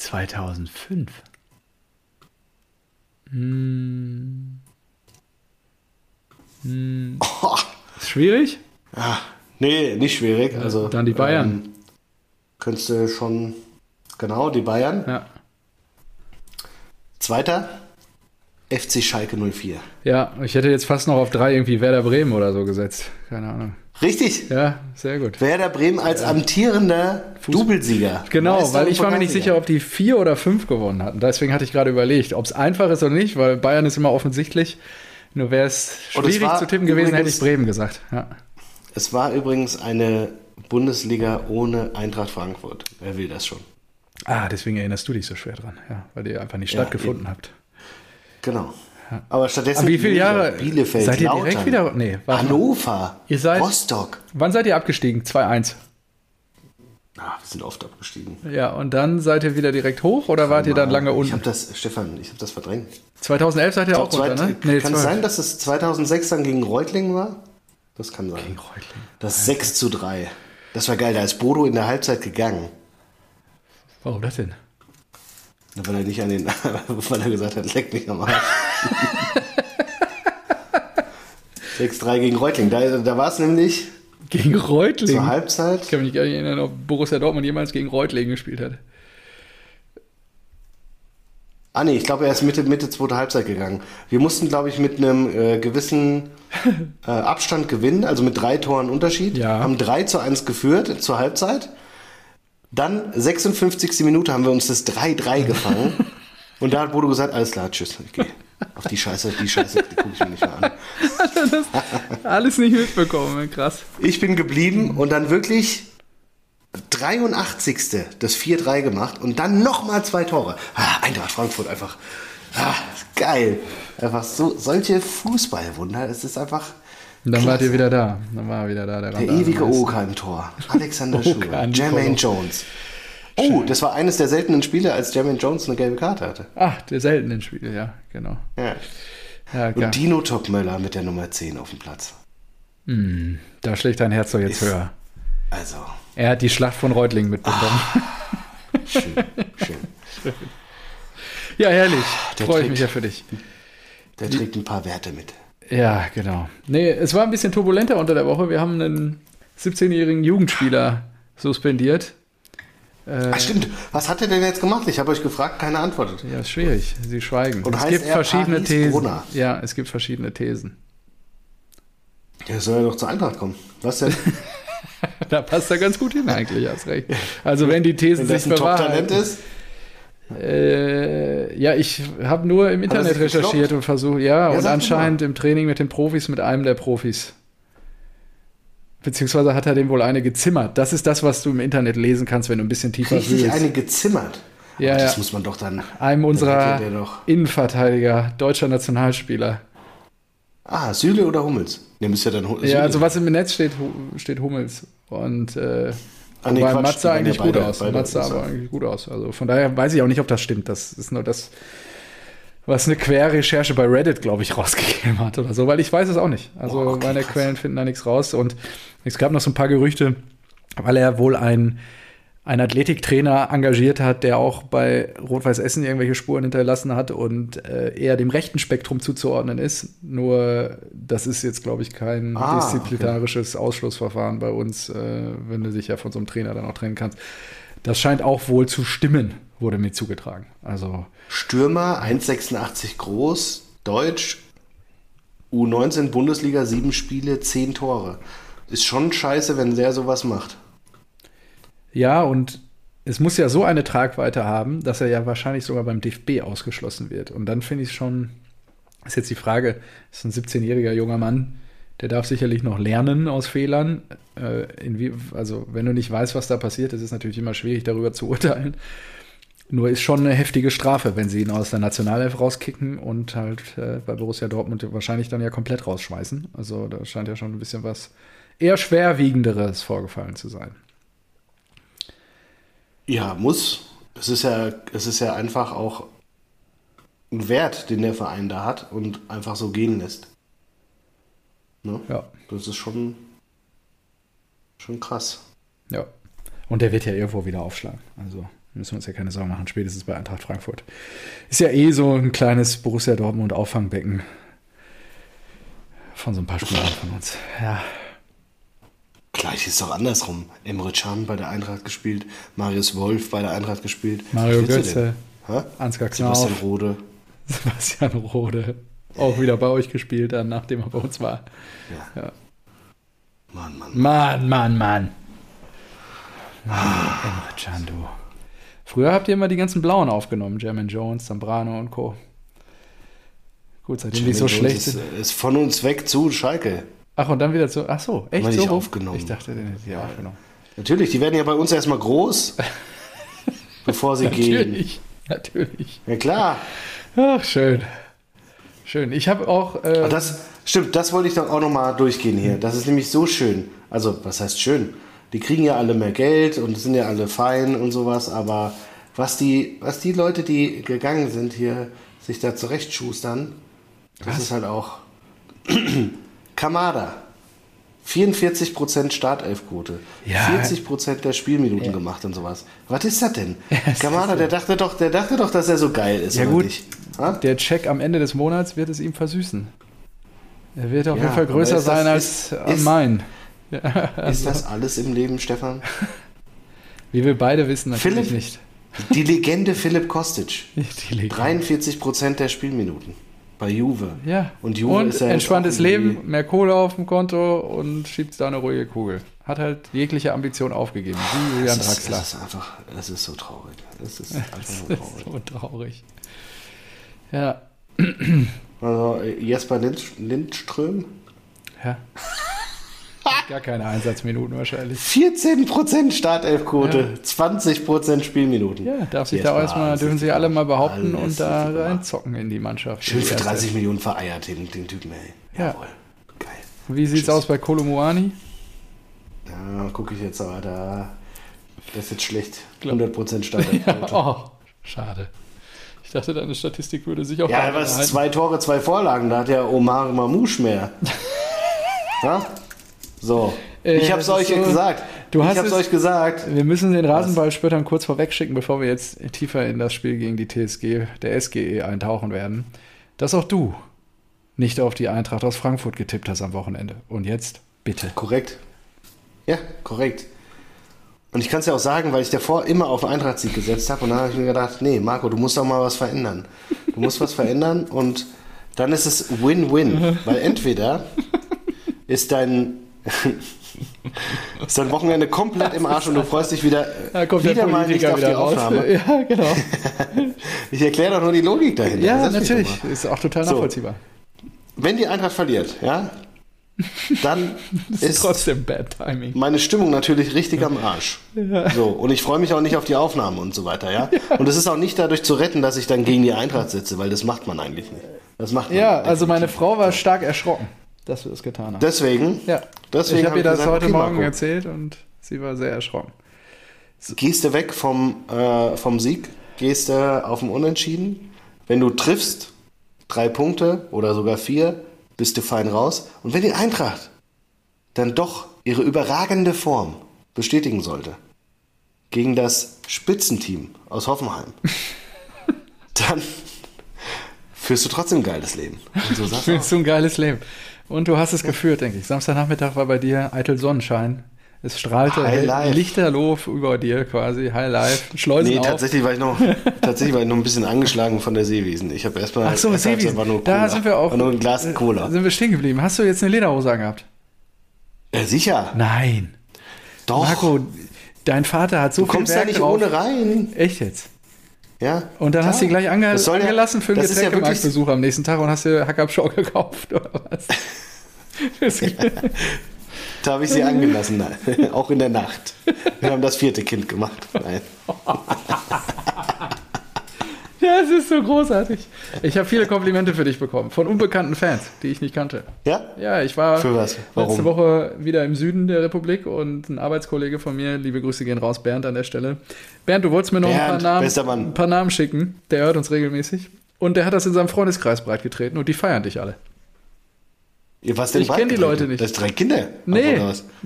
S2: 2005? Hm. Hm. hm. Schwierig?
S1: Ja, nee, nicht schwierig. Also,
S2: Dann die Bayern.
S1: Ähm, könntest du schon. Genau, die Bayern.
S2: Ja.
S1: Zweiter? FC Schalke 04.
S2: Ja, ich hätte jetzt fast noch auf drei irgendwie Werder Bremen oder so gesetzt. Keine Ahnung.
S1: Richtig.
S2: Ja, sehr gut.
S1: Werder Bremen als amtierender Doublesieger.
S2: Genau,
S1: Meister
S2: weil ich war mir nicht sicher, ob die vier oder fünf gewonnen hatten. Deswegen hatte ich gerade überlegt, ob es einfach ist oder nicht, weil Bayern ist immer offensichtlich. Nur wäre es schwierig zu tippen gewesen, hätte ich Bremen gesagt. Ja.
S1: Es war übrigens eine Bundesliga ohne Eintracht Frankfurt. Wer will das schon?
S2: Ah, deswegen erinnerst du dich so schwer dran, ja, weil ihr einfach nicht
S1: Ja,
S2: stattgefunden habt.
S1: Genau. Aber stattdessen
S2: Aber wie viele Jahre
S1: Bielefeld,
S2: seid ihr
S1: Lautern,
S2: direkt wieder? Nee.
S1: Hannover,
S2: Ihr seid-
S1: Rostock.
S2: Wann seid ihr abgestiegen? 2-1.
S1: Ah, wir sind oft abgestiegen.
S2: Ja, und dann seid ihr wieder direkt hoch oder wart ihr dann lange
S1: Ich
S2: unten?
S1: habe das, Stefan, ich habe das verdrängt.
S2: 2011 seid ihr auch
S1: Zwei-
S2: runter, ne?
S1: kann es
S2: 12.
S1: sein, dass es 2006 dann gegen Reutlingen war? Das kann sein.
S2: Gegen Reutlingen.
S1: Das 6 zu 3. Das war geil, da ist Bodo in der Halbzeit gegangen.
S2: Warum das denn?
S1: Weil er nicht an den, weil er gesagt hat, leck mich am Arsch. 6-3 gegen Reutlingen. Da, da war es nämlich
S2: Gegen
S1: zur
S2: Reutlingen?
S1: Halbzeit.
S2: Ich kann mich gar nicht erinnern, ob Borussia Dortmund jemals gegen Reutlingen gespielt hat.
S1: Ah nee, ich glaube, er ist Mitte, Mitte zweite Halbzeit gegangen. Wir mussten, glaube ich, mit einem äh, gewissen äh, Abstand gewinnen, also mit drei Toren Unterschied.
S2: Ja.
S1: Haben 3 zu 1 geführt zur Halbzeit. Dann 56. Minute haben wir uns das 3-3 gefangen. Und da hat Bodo gesagt, alles klar, tschüss, ich gehe. Auf die Scheiße, die Scheiße, die gucke ich mir nicht mehr an.
S2: Alles nicht mitbekommen, krass.
S1: Ich bin geblieben und dann wirklich 83. das 4-3 gemacht und dann nochmal zwei Tore. Ah, Eintracht Frankfurt einfach. Ah, geil. Einfach so, solche Fußballwunder. Es ist einfach
S2: Und dann wart
S1: klasse.
S2: ihr wieder da. Dann war er wieder da. Der,
S1: der ewige
S2: Meister.
S1: Oka im Tor. Alexander Schur.
S2: Oka,
S1: Jermaine. Jones. Oh, das war eines der seltenen Spiele, als Jermaine Jones eine gelbe Karte hatte.
S2: Ach, der seltenen Spiele, ja, genau.
S1: Ja.
S2: Ja.
S1: Und Dino Topmöller mit der Nummer 10 auf dem Platz.
S2: Hm, da schlägt dein Herz doch jetzt
S1: Ist-
S2: höher.
S1: Also,
S2: Er hat die Schlacht von Reutlingen mitbekommen.
S1: schön, schön.
S2: Ja, herrlich. Freue ich mich ja für dich.
S1: Der trägt ein paar Werte mit.
S2: Ja, genau. Nee, es war ein bisschen turbulenter unter der Woche. Wir haben einen 17-jährigen Jugendspieler suspendiert. Äh,
S1: Ach stimmt, was hat er denn jetzt gemacht? Ich habe euch gefragt, keine antwortet.
S2: Ja, ist schwierig. Sie schweigen.
S1: Und
S2: es
S1: heißt
S2: gibt
S1: er
S2: verschiedene
S1: Paris
S2: Thesen.
S1: Brunner?
S2: Ja, es gibt verschiedene Thesen.
S1: Der soll ja doch zur Eintracht kommen. Was denn?
S2: Da passt er ganz gut hin eigentlich, hast recht. Also wenn die Thesen
S1: Wenn das
S2: sich
S1: ein Top-Talent ist?
S2: Äh, ja, ich habe nur im
S1: er
S2: Internet recherchiert
S1: gekloppt?
S2: und versucht, ja, und
S1: sag doch
S2: anscheinend im Training mit den Profis, mit einem der Profis. Beziehungsweise hat er dem wohl eine gezimmert. Das ist das, was du im Internet lesen kannst, wenn du ein bisschen tiefer
S1: Richtig
S2: wühlst.
S1: eine gezimmert.
S2: Ja,
S1: Aber das
S2: ja.
S1: muss man doch dann.
S2: Einem unserer Innenverteidiger, deutscher Nationalspieler.
S1: Ah, Süle oder Hummels? Der müsste ja dann Süle.
S2: Ja, also was im Netz steht, steht Hummels. Und äh,
S1: Ah, nee,
S2: wobei Matze eigentlich gut
S1: beide-
S2: aus.
S1: beide
S2: Matze aber eigentlich gut aus. Also von daher weiß ich auch nicht, ob das stimmt. Das ist nur das, was eine Querrecherche bei Reddit, glaube ich, rausgegeben hat oder so, weil ich weiß es auch nicht. Also
S1: Oh, okay,
S2: meine
S1: krass.
S2: Quellen finden da nichts raus. Und es gab noch so ein paar Gerüchte, weil er wohl ein einen Athletiktrainer engagiert hat, der auch bei Rot-Weiß Essen irgendwelche Spuren hinterlassen hat und äh, eher dem rechten Spektrum zuzuordnen ist. Nur das ist jetzt, glaube ich, kein
S1: Ah,
S2: disziplinarisches Ausschlussverfahren bei uns, äh, wenn du dich ja von so einem Trainer dann auch trennen kannst. Das scheint auch wohl zu stimmen, wurde mir zugetragen. Also
S1: Stürmer, 1,86 groß, Deutsch, U19 Bundesliga, sieben Spiele, zehn Tore. Ist schon scheiße, wenn der sowas macht.
S2: Ja, und es muss ja so eine Tragweite haben, dass er ja wahrscheinlich sogar beim DFB ausgeschlossen wird. Und dann finde ich schon, ist jetzt die Frage, ist ein 17-jähriger junger Mann, der darf sicherlich noch lernen aus Fehlern. Äh, also wenn du nicht weißt, was da passiert, ist es natürlich immer schwierig, darüber zu urteilen. Nur ist schon eine heftige Strafe, wenn sie ihn aus der Nationalelf rauskicken und halt äh, bei Borussia Dortmund wahrscheinlich dann ja komplett rausschmeißen. Also da scheint ja schon ein bisschen was eher schwerwiegenderes vorgefallen zu sein.
S1: Ja, muss. Es ist ja, es ist ja einfach auch ein Wert, den der Verein da hat und einfach so gehen lässt. Ne?
S2: Ja,
S1: Das ist schon, schon krass.
S2: ja. Und der wird ja irgendwo wieder aufschlagen. Also müssen wir uns ja keine Sorgen machen, spätestens bei Eintracht Frankfurt. Ist ja eh so ein kleines Borussia Dortmund Auffangbecken von so ein paar Spielern von uns. Ja,
S1: Gleich ist doch andersrum. Emre Can bei der Eintracht gespielt, Marius Wolf bei der Eintracht gespielt.
S2: Mario Götze? Ansgar
S1: Sebastian
S2: Knauf,
S1: Rode.
S2: Sebastian Rode. Auch wieder bei euch gespielt, dann, nachdem er bei uns war.
S1: Ja.
S2: Ja.
S1: Mann, Mann.
S2: Mann, Mann, Mann. Mann Emre Can, du. Früher habt ihr immer die ganzen Blauen aufgenommen. Jermaine Jones, Zambrano und Co. Gut, seitdem die so
S1: Jones
S2: schlecht
S1: ist,
S2: sind.
S1: ist von uns weg zu Schalke.
S2: Ach, und dann wieder zu. Ach so, echt
S1: Haben
S2: so?
S1: aufgenommen.
S2: Ich dachte, den hättet ihr aufgenommen.
S1: Natürlich, die werden ja bei uns erstmal groß, bevor sie gehen.
S2: Natürlich, natürlich.
S1: Ja klar.
S2: Ach, schön. Schön. Ich habe auch. Äh,
S1: Aber das stimmt, das wollte ich doch auch nochmal durchgehen hier. Das ist nämlich so schön. Also, was heißt schön? Die kriegen ja alle mehr Geld und sind ja alle fein und sowas, aber was die, was die Leute, die gegangen sind, hier sich da zurechtschustern, das ist halt auch Kamada. 44% Startelfquote,
S2: Ja.
S1: 40% der Spielminuten gemacht und sowas. Was ist das denn?
S2: das
S1: Kamada, der dachte doch, der dachte doch, dass er so geil ist.
S2: Ja, gut. der Check am Ende des Monats wird es ihm versüßen. Er wird auf
S1: Ja,
S2: jeden Fall größer
S1: das-
S2: sein
S1: ist-
S2: als
S1: ist-
S2: mein.
S1: Ist das alles im Leben, Stefan?
S2: Wie wir beide wissen, natürlich
S1: Philipp?
S2: nicht.
S1: Die Legende Philipp Kostic.
S2: Die Legende.
S1: 43% der Spielminuten bei Juve.
S2: Ja.
S1: Und Juve ist ja
S2: entspanntes Leben, mehr Kohle auf dem Konto und schiebt da eine ruhige Kugel. Hat halt jegliche Ambition aufgegeben, wie Julian
S1: Es ist,
S2: Draxler.
S1: es ist einfach, es ist so traurig. Es ist einfach nur
S2: ist
S1: traurig.
S2: so traurig. Ja.
S1: Also äh, Jesper Lind, Lindström,
S2: ja. Gar keine Einsatzminuten wahrscheinlich.
S1: 14% Startelfquote, 20% Spielminuten.
S2: Ja, darf sich da erstmal, dürfen sie alle mal behaupten und da reinzocken in die Mannschaft.
S1: Schön für
S2: erste.
S1: 30 Millionen vereiert, den, den Typen, ey.
S2: Ja.
S1: Jawohl. Geil.
S2: Wie sieht's
S1: Tschüss.
S2: aus bei Kolomuani?
S1: Ja, gucke ich jetzt aber da. Das ist jetzt schlecht.
S2: Glaub-
S1: 100% Startelfquote.
S2: Oh, schade. Ich dachte, deine Statistik würde sich auch
S1: Ja, was? Zwei Tore, zwei Vorlagen. Da hat ja Omar Mamouche mehr. ja? So.
S2: Äh,
S1: ich hab's euch
S2: so-
S1: gesagt.
S2: Du
S1: ich
S2: hast
S1: hab's
S2: es-
S1: euch gesagt.
S2: Wir müssen den Rasenballspöttern kurz vorweg schicken, bevor wir jetzt tiefer in das Spiel gegen die TSG, der SGE, eintauchen werden, dass auch du nicht auf die Eintracht aus Frankfurt getippt hast am Wochenende. Und jetzt bitte.
S1: Korrekt. Ja, korrekt. Und ich kann es ja auch sagen, weil ich davor immer auf den Eintrachtssieg gesetzt habe. Und dann habe ich mir gedacht, nee, Marco, du musst doch mal was verändern. Du musst was verändern und dann ist es Win-Win. Weil entweder ist dein, ist dein Wochenende komplett im Arsch und du freust dich wieder, wieder
S2: der
S1: mal nicht auf die
S2: raus.
S1: Aufnahme.
S2: Ja, genau.
S1: Ich erkläre doch nur die Logik dahinter.
S2: Ja, natürlich. Ist auch total
S1: So.
S2: nachvollziehbar.
S1: Wenn die Eintracht verliert, ja, dann
S2: Ist
S1: ist
S2: trotzdem Bad Timing.
S1: meine Stimmung natürlich richtig am Arsch. So, und ich freue mich auch nicht auf die Aufnahmen und so weiter, ja. Und es ist auch nicht dadurch zu retten, dass ich dann gegen die Eintracht sitze, weil das macht man eigentlich nicht. Das macht man
S2: Ja, also meine Frau war stark erschrocken, dass wir das getan haben.
S1: Deswegen,
S2: ja,
S1: deswegen
S2: ich habe
S1: hab
S2: ihr das
S1: gesagt,
S2: heute
S1: okay,
S2: Morgen
S1: Marco.
S2: erzählt und sie war sehr erschrocken.
S1: gehst du weg vom, äh, vom Sieg, gehst du auf den Unentschieden. Wenn du triffst, drei Punkte oder sogar vier, bist du fein raus. Und wenn die Eintracht dann doch ihre überragende Form bestätigen sollte gegen das Spitzenteam aus Hoffenheim, dann führst du trotzdem ein geiles Leben. Und so.
S2: Fühlst du ein geiles Leben. Und du hast es geführt, denke ich. Samstagnachmittag war bei dir eitel Sonnenschein. Es strahlte lichterloh über dir quasi. High Life. Schleusen
S1: Nee,
S2: auf.
S1: tatsächlich war ich noch, tatsächlich war ich noch ein bisschen angeschlagen von der Seewiesen. Ich habe erstmal.
S2: Ach so,
S1: erst
S2: Seewiesen.
S1: war nur
S2: Da
S1: Cola.
S2: sind wir auch.
S1: War nur ein Glas
S2: äh,
S1: Cola.
S2: Sind wir stehen geblieben. Hast du jetzt eine Lederhose angehabt?
S1: Ja, sicher.
S2: Nein.
S1: Doch.
S2: Marco, dein Vater hat so
S1: du
S2: viel
S1: kommst da
S2: Werk
S1: nicht
S2: drauf.
S1: ohne rein.
S2: Echt jetzt?
S1: Ja.
S2: Und dann
S1: Klar.
S2: hast du gleich ange
S1: Das soll ja-
S2: angelassen für einen
S1: ist ja
S2: Getränkemarktbesuch am nächsten Tag und hast dir Hackabschau gekauft oder was?
S1: Da habe ich sie angelassen, auch in der Nacht. Wir haben das vierte Kind gemacht. Nein.
S2: ja, es ist so großartig. Ich habe viele Komplimente für dich bekommen von unbekannten Fans, die ich nicht kannte.
S1: Ja?
S2: Ja, ich war letzte Woche wieder im Süden der Republik und ein Arbeitskollege von mir, liebe Grüße gehen raus, Bernd an der Stelle. Bernd, du wolltest mir noch ein
S1: Bernd,
S2: paar, Namen, ein paar Namen schicken. Der hört uns regelmäßig. Und der hat das in seinem Freundeskreis breitgetreten und die feiern dich alle.
S1: Was denn
S2: Ich kenn die? Leute nicht.
S1: Das ist drei Kinder.
S2: Nee,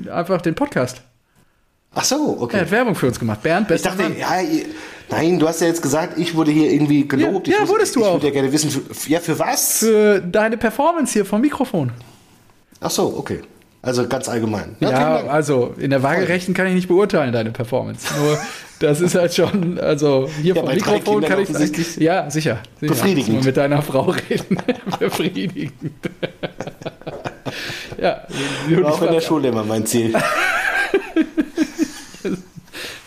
S2: einfach den Podcast.
S1: Ach so,
S2: Er
S1: okay.
S2: hat Werbung für uns gemacht. Bernd,
S1: Ich
S2: bester
S1: dachte,
S2: Mann.
S1: ja, ihr, nein, du hast ja jetzt gesagt, ich wurde hier irgendwie gelobt.
S2: Ja,
S1: ich
S2: ja,
S1: wusste-
S2: wurdest du
S1: ich
S2: auch.
S1: würde ja gerne wissen, für, ja, für was?
S2: Für deine Performance hier vom Mikrofon.
S1: Ach so, okay. Also ganz allgemein.
S2: Ja,
S1: Dank.
S2: also in der Waagerechten kann ich nicht beurteilen, deine Performance. Nur das ist halt schon, also hier
S1: Ja,
S2: vom Mikrofon kann ich
S1: offensichtlich
S2: Ja, sicher. sicher.
S1: befriedigend.
S2: Muss mit deiner Frau reden. befriedigend. ja,
S1: auch in der Schule immer mein Ziel.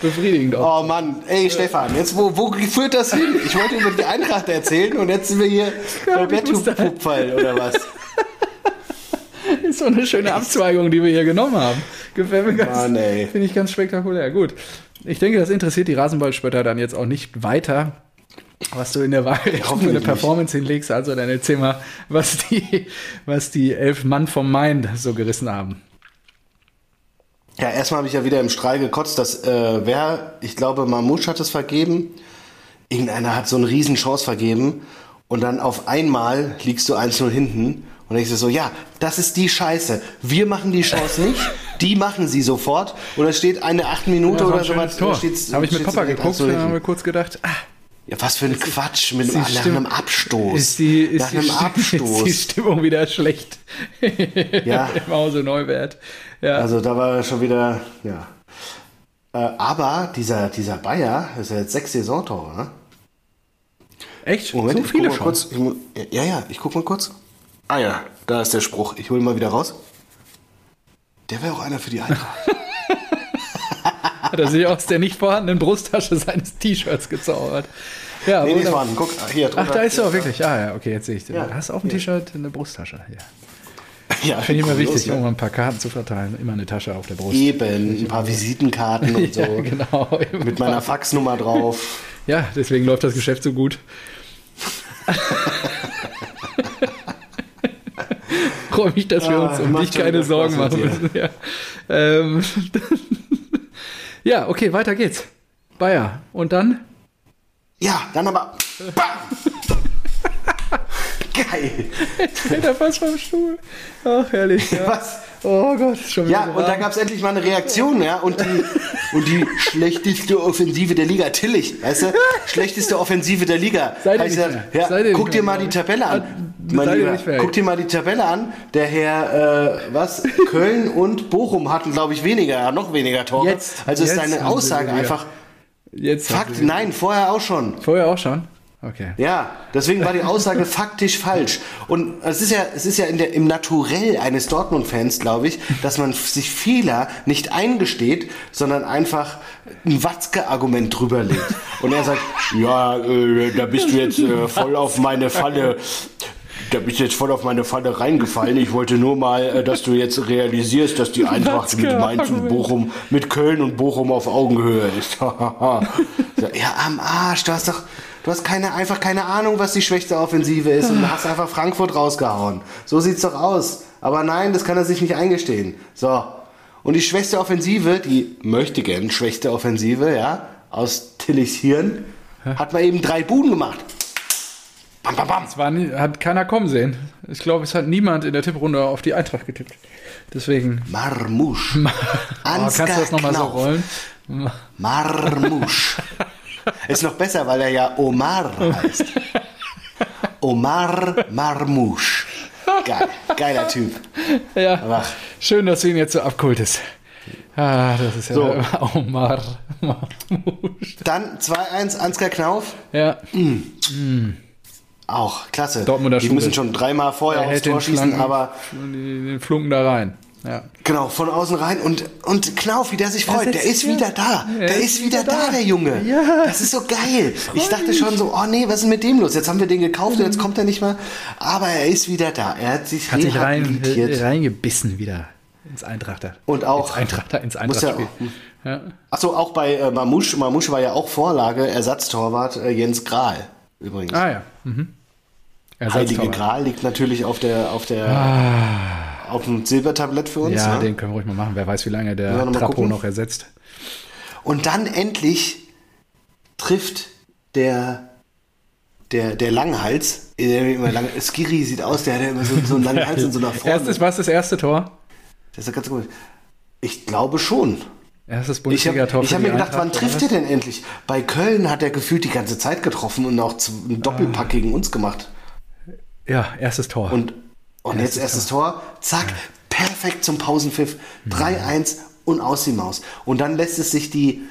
S2: befriedigend auch.
S1: Oh Mann, ey Stefan, jetzt wo, wo führt das hin? Ich wollte über die Eintracht erzählen und jetzt sind wir hier bei Betthupfall oder was?
S2: Ist so eine schöne Abzweigung, die wir hier genommen haben. Gefällt mir ganz,
S1: Mann, ey.
S2: finde ich ganz spektakulär. Gut. Ich denke, das interessiert die Rasenballspötter dann jetzt auch nicht weiter, was du in der Wahl für eine. Performance hinlegst. Also dann erzähl mal, was die, was die elf Mann vom Main so gerissen haben.
S1: Ja, erstmal habe ich ja wieder im Strahl gekotzt, dass äh, wer, ich glaube, Mamouche hat es vergeben, irgendeiner hat so eine Riesenchance vergeben und dann auf einmal liegst du 1-0 hinten und dir so, ja, das ist die Scheiße. Wir machen die Chance nicht, die machen sie sofort und es steht eine 8 Minute oder so was.
S2: Habe ich mit Papa geguckt
S1: 1-0
S2: und dann haben wir kurz gedacht, ah,
S1: Ja, was für ein Quatsch mit
S2: ist die
S1: nach einem Abstoß.
S2: ist die, ist
S1: nach einem Abstoß.
S2: Ist die Stimmung wieder schlecht
S1: Ja.
S2: im Hause Neuwert. Ja.
S1: Also da war schon wieder, ja. Äh, aber dieser, dieser Bayer ist ja jetzt sechs Saisontore, ne?
S2: Echt?
S1: Moment,
S2: so viele schon.
S1: kurz. Ich, mu- ja, ja, ich guck mal kurz. Ah ja, da ist der Spruch. Ich hole ihn mal wieder raus. Der wäre auch einer für die Eintracht.
S2: Hat er sich aus der nicht vorhandenen Brusttasche seines T-Shirts gezaubert. Ja,
S1: nee,
S2: wunderbar.
S1: vorhanden. Guck, hier
S2: Ach,
S1: drunter.
S2: da ist er auch wirklich. Ah ja, okay, jetzt sehe ich den.
S1: Ja,
S2: du hast auf dem
S1: hier.
S2: T-Shirt eine Brusttasche. Ja.
S1: Ja,
S2: Finde ich immer
S1: kurios,
S2: wichtig, um ein paar Karten zu verteilen. Immer eine Tasche auf der Brust.
S1: Eben, ein paar Visitenkarten und so.
S2: Ja, genau.
S1: Mit meiner Faxnummer drauf.
S2: Ja, deswegen läuft das Geschäft so gut. Freue mich, dass wir
S1: Ah,
S2: uns um
S1: macht
S2: dich keine Sorgen machen müssen. Ja. Ähm, ja, okay, weiter geht's. Bayer. Und dann?
S1: Ja, dann aber. Bam! Geil.
S2: Fällt er fast vom Stuhl. Ach, herrlich. Ja.
S1: Was?
S2: Oh Gott, ist schon wieder
S1: Ja,
S2: so
S1: und da gab es endlich mal eine Reaktion, ja. Und die, und die schlechteste Offensive der Liga, Tillich, weißt du? Schlechteste Offensive der Liga.
S2: Seid ihr
S1: Heißt
S2: nicht mehr.
S1: ja,
S2: Seid
S1: guck dir mal die. Tabelle an.
S2: Ah,
S1: Mein Lieber. Guck dir mal die Tabelle an. Der Herr, äh, was? Köln und Bochum hatten, glaube ich, weniger, noch weniger Tore.
S2: Jetzt,
S1: also ist
S2: jetzt
S1: deine Aussage einfach
S2: Jetzt
S1: Fakt. Nein, vorher auch schon.
S2: Vorher auch schon? Okay.
S1: Ja, deswegen war die Aussage faktisch falsch. Und es ist ja, es ist ja in der, im Naturell eines Dortmund-Fans, glaube ich, dass man sich Fehler nicht eingesteht, sondern einfach ein Watzke-Argument drüberlegt. Und er sagt, ja, äh, da bist du jetzt äh, voll auf meine Falle. Da bist du jetzt voll auf meine Falle reingefallen. Ich wollte nur mal, äh, dass du jetzt realisierst, dass die Eintracht mit Mainz und Bochum, mit Köln und Bochum auf Augenhöhe ist. ja, am Arsch, du hast doch, du hast keine, einfach keine Ahnung, was die schwächste Offensive ist und hast einfach Frankfurt rausgehauen. So sieht's doch aus. Aber nein, das kann er sich nicht eingestehen. So. Und die schwächste Offensive, die möchte gern schwächste Offensive, ja, aus Tillichs Hirn, hat man eben drei Buden gemacht. Bam, bam, bam.
S2: Es war nie, hat keiner kommen sehen. Ich glaube, es hat niemand in der Tipprunde auf die Eintracht getippt. Deswegen.
S1: Marmouche.
S2: Oh,
S1: Ansgar
S2: kannst du das nochmal so rollen?
S1: Marmouche. Ist noch besser, weil er ja Omar heißt. Omar Marmouche. Geil. Geiler Typ.
S2: Ja.
S1: Aber
S2: Schön, dass du ihn jetzt so abkultest. Ah, das ist ja
S1: So.
S2: Omar. Marmouche.
S1: dann 2-1 Ansgar Knauf.
S2: Ja,
S1: Auch klasse.
S2: Dortmunder
S1: Die
S2: Schule.
S1: müssen schon dreimal vorher
S2: er
S1: aufs Tor schießen,
S2: Flanken,
S1: aber
S2: den Flunken da rein. Ja.
S1: genau, von außen rein. Und, und Knauf, wie der sich freut, der
S2: setzt
S1: ist wieder da.
S2: Er
S1: Der
S2: ist
S1: ist wieder
S2: wieder
S1: da,
S2: da.
S1: der Junge.
S2: Ja.
S1: Das ist so geil. Ich dachte schon so, oh nee, was ist mit dem los? Jetzt haben wir den gekauft und jetzt kommt er nicht mehr. Aber er ist wieder da. Er hat sich
S2: Hat sich rein, reingebissen wieder ins Eintrachter.
S1: Und auch-
S2: ins Eintrachter, ins
S1: Muss ja
S2: Ja,
S1: Achso, auch bei äh, Mamouche. Mamouche war ja auch Vorlage, Ersatztorwart äh, Jens Grahl übrigens.
S2: Ah ja. Mhm.
S1: Heilige. Gral liegt natürlich auf der auf der auf dem Silbertablett für uns.
S2: Ja,
S1: ne?
S2: den können wir ruhig mal machen. Wer weiß, wie lange der
S1: mal
S2: Trapo noch ersetzt.
S1: Und dann endlich trifft der der der Langhals, der immer lang, Skiri sieht aus, der hat ja immer so, so einen langen Hals und so nach vorne.
S2: Erstes, was das erste Tor?
S1: Das ist ganz gut. Ich glaube schon.
S2: Erstes
S1: Ich habe
S2: Bundesliga-Tor
S1: hab mir gedacht, wann
S2: Eintracht,
S1: trifft
S2: oder
S1: er denn endlich? Bei Köln hat er gefühlt die ganze Zeit getroffen und auch einen Doppelpack gegen uns gemacht.
S2: Ja, erstes Tor.
S1: Und, und jetzt erstes Tor. Zack. perfekt zum Pausenpfiff. 3-1 und aus die Maus. Und dann lässt es sich die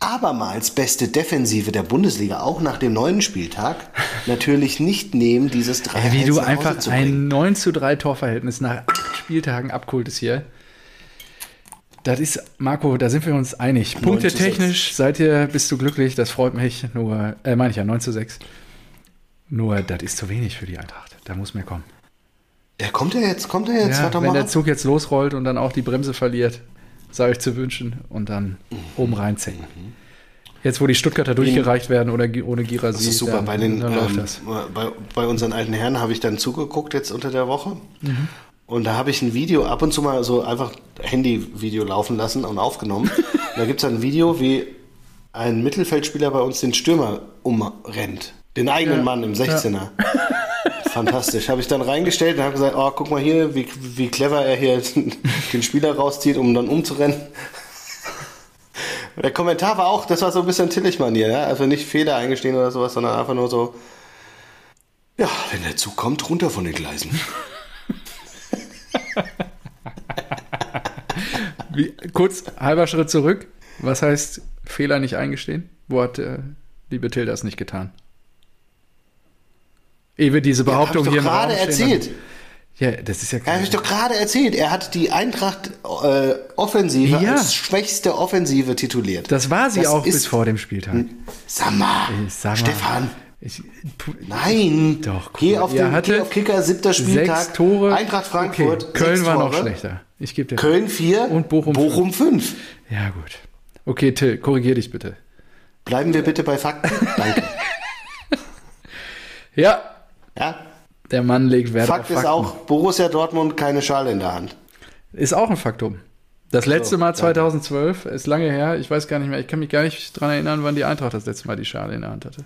S1: abermals beste Defensive der Bundesliga, auch nach dem neuen Spieltag, natürlich nicht nehmen, dieses 3
S2: Ey, wie du einfach ein 9 zu 3 Torverhältnis nach acht Spieltagen abkultest hier. Das ist, Marco, da sind wir uns einig.
S1: 9
S2: Punkte
S1: zu 6.
S2: technisch seid ihr, bist du glücklich, das freut mich. Nur, äh, meine ich ja, 9 zu 6. Nur, das ist zu wenig für die Eintracht. Da muss mehr kommen.
S1: Ja, kommt er jetzt? Kommt er jetzt?
S2: Ja, wenn der Zug jetzt losrollt und dann auch die Bremse verliert, sei euch zu wünschen und dann oben reinziehen. Jetzt, wo die Stuttgarter durchgereicht werden oder ohne Girasi,
S1: Das ist super.
S2: dann,
S1: bei, den, ähm,
S2: das.
S1: bei, bei unseren alten Herren habe ich dann zugeguckt jetzt unter der Woche.
S2: Mhm.
S1: Und da habe ich ein Video ab und zu mal so einfach Handy-Video laufen lassen und aufgenommen. und da gibt es ein Video, wie ein Mittelfeldspieler bei uns den Stürmer umrennt. Den eigenen
S2: Ja.
S1: Mann im 16er. Fantastisch. Habe ich dann reingestellt und habe gesagt, oh, guck mal hier, wie, wie clever er hier den Spieler rauszieht, um dann umzurennen. Der Kommentar war auch, das war so ein bisschen Tillich-Manier, ja? also nicht Fehler eingestehen oder sowas, sondern einfach nur so, ja, wenn der Zug kommt, runter von den Gleisen.
S2: Wie, kurz, halber Schritt zurück. Was heißt Fehler nicht eingestehen? Wo hat äh, liebe Tilda es nicht getan? Wir diese Behauptung
S1: doch
S2: hier
S1: gerade erzählt.
S2: Ja, das ist ja
S1: Ja, habe ich doch gerade erzählt. Er hat die Eintracht äh, Offensive
S2: Ja.
S1: als schwächste Offensive tituliert.
S2: Das war sie
S1: Das
S2: auch bis vor dem Spieltag.
S1: Sag mal,
S2: sag mal,
S1: Stefan,
S2: Ich,
S1: nein.
S2: Doch, guck
S1: Geh auf, den,
S2: hattet
S1: geh auf Kicker, siebter Spieltag.
S2: sechs Tore.
S1: Eintracht Frankfurt,
S2: Okay, Köln war noch schlechter. Ich gebe dir.
S1: Köln 4
S2: Und Bochum
S1: Bochum 5.
S2: Ja, gut. Okay, Till, korrigier dich bitte.
S1: Bleiben wir bitte bei Fakten. Danke.
S2: Ja,
S1: Ja.
S2: der Mann legt Wert
S1: Fakt
S2: auf
S1: ist
S2: Fakten.
S1: auch, Borussia Dortmund keine Schale in der Hand.
S2: Ist auch ein Faktum. Das letzte
S1: So,
S2: Mal
S1: ja.
S2: 2012 ist lange her. Ich weiß gar nicht mehr. Ich kann mich gar nicht dran erinnern, wann die Eintracht das letzte Mal die Schale in der Hand hatte.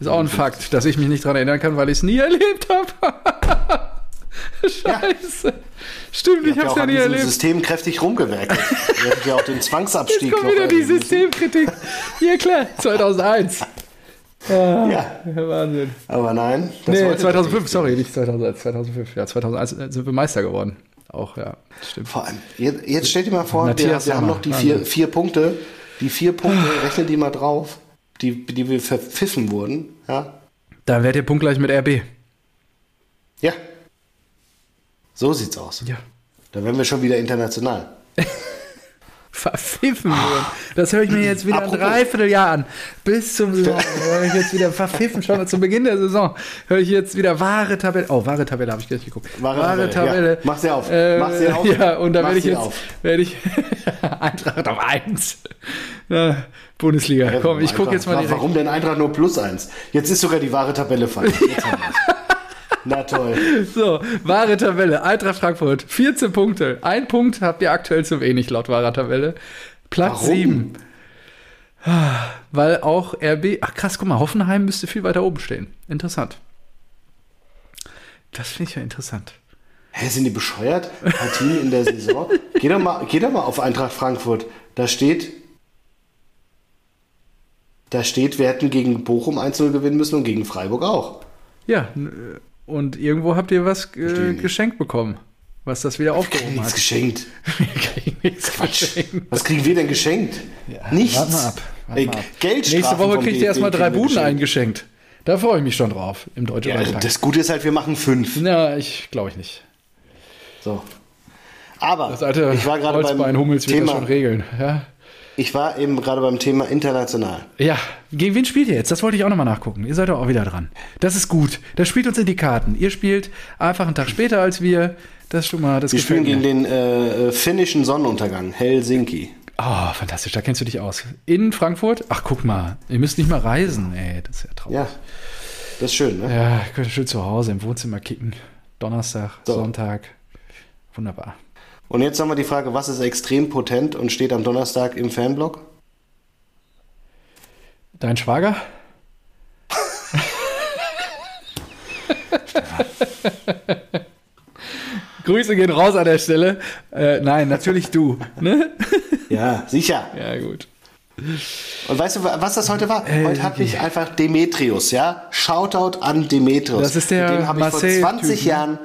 S2: Ist auch ein Fakt, dass ich mich nicht dran erinnern kann, weil ich es nie erlebt habe. Scheiße. Stimmt, ich hab's
S1: habt
S2: ja
S1: ja
S2: nie erlebt.
S1: System kräftig rumgewerkelt. Ihr hättet ja auch den
S2: Jetzt
S1: Zwangsabstieg
S2: kommt
S1: noch
S2: wieder die. Systemkritik. Ja, klar, 2001. Ah,
S1: Ja,
S2: Wahnsinn.
S1: aber nein. das
S2: Nee,
S1: wollte
S2: 2005,
S1: doch
S2: sorry, nicht 2001, 2005. Ja, 2001 sind wir Meister geworden. Auch, ja, stimmt.
S1: Vor allem, jetzt, jetzt stell dir mal vor, wir, wir haben noch die vier, vier Punkte. Die vier Punkte, rechne die mal drauf, die, die wir verpfiffen wurden. Ja.
S2: Dann werdet ihr punktgleich mit RB.
S1: ja. So sieht's aus.
S2: Ja.
S1: Da wären wir schon wieder international.
S2: Verpfiffen wurden. Das höre ich mir jetzt wieder ein
S1: Apropos-
S2: Dreivierteljahr an. Bis zum Saison. höre ich jetzt wieder verpfiffen. Schon zu Beginn der Saison höre ich jetzt wieder wahre Tabelle. Oh, wahre Tabelle habe ich gleich geguckt.
S1: Wahre Tabelle, ja. Mach sie auf.
S2: Äh,
S1: Mach sie auf.
S2: Ja, und da werde ich
S1: sie
S2: jetzt
S1: auf.
S2: werde ich Eintracht auf 1. Ja, Bundesliga. Komm, ich gucke jetzt mal direkt.
S1: Warum denn Eintracht nur plus eins? Jetzt ist sogar die wahre Tabelle falsch. Jetzt haben wir's. Na toll.
S2: So, wahre Tabelle. Eintracht Frankfurt, 14 Punkte. Ein Punkt habt ihr aktuell zu wenig laut wahrer Tabelle. Platz
S1: Warum?
S2: 7. Weil auch RB. Ach krass, guck mal, Hoffenheim müsste viel weiter oben stehen. Interessant. Das finde ich ja interessant.
S1: Hä, sind die bescheuert? Partien in der Saison? Geh doch, mal, geh doch mal auf Eintracht Frankfurt. Da steht. Da steht, wir hätten gegen Bochum 1-0 gewinnen müssen und gegen Freiburg auch.
S2: Ja, n- und irgendwo habt ihr was äh, geschenkt bekommen, was das wieder aufgehoben
S1: nichts
S2: hat.
S1: geschenkt.
S2: Wir kriegen nichts
S1: Quatsch.
S2: geschenkt.
S1: Was kriegen wir denn geschenkt? Nichts.
S2: Warte mal ab. Warte
S1: Ey,
S2: mal ab. Nächste Woche kriegt ihr erstmal drei Buden
S1: geschenkt.
S2: eingeschenkt. Da freue ich mich schon drauf im Deutschen
S1: Ja,
S2: Landtag.
S1: das Gute ist halt, wir machen fünf.
S2: Na, ich glaube ich nicht.
S1: So. Aber
S2: Das alte
S1: ich war gerade beim
S2: das schon
S1: Thema.
S2: regeln. Ja.
S1: Ich war eben gerade beim Thema international.
S2: ja, gegen wen spielt ihr jetzt? Das wollte ich auch nochmal nachgucken. Ihr seid doch auch wieder dran. Das ist gut. Das spielt uns in die Karten. Ihr spielt einfach einen Tag später als wir. Das ist schon mal, das
S1: Wir spielen gegen den äh, äh, finnischen Sonnenuntergang, Helsinki.
S2: Oh, fantastisch. Da kennst du dich aus. In Frankfurt? Ach, guck mal. Ihr müsst nicht mal reisen. Ey, das ist ja traurig.
S1: Ja, das ist schön, ne?
S2: Ja, ich könnte schön zu Hause im Wohnzimmer kicken. Donnerstag,
S1: So.
S2: Sonntag. Wunderbar.
S1: Und jetzt haben wir die Frage, was ist extrem potent und steht am Donnerstag im Fanblog?
S2: Dein Schwager? Grüße gehen raus an der Stelle. Äh, nein, natürlich du. Ne?
S1: Ja, sicher.
S2: Ja, gut.
S1: Und weißt du, was das heute war?
S2: Äh,
S1: heute hat mich einfach Demetrius, ja? Shoutout an Demetrius.
S2: Das ist der
S1: Mit dem habe ich vor
S2: Marseille-Typ,
S1: 20
S2: ne?
S1: Jahren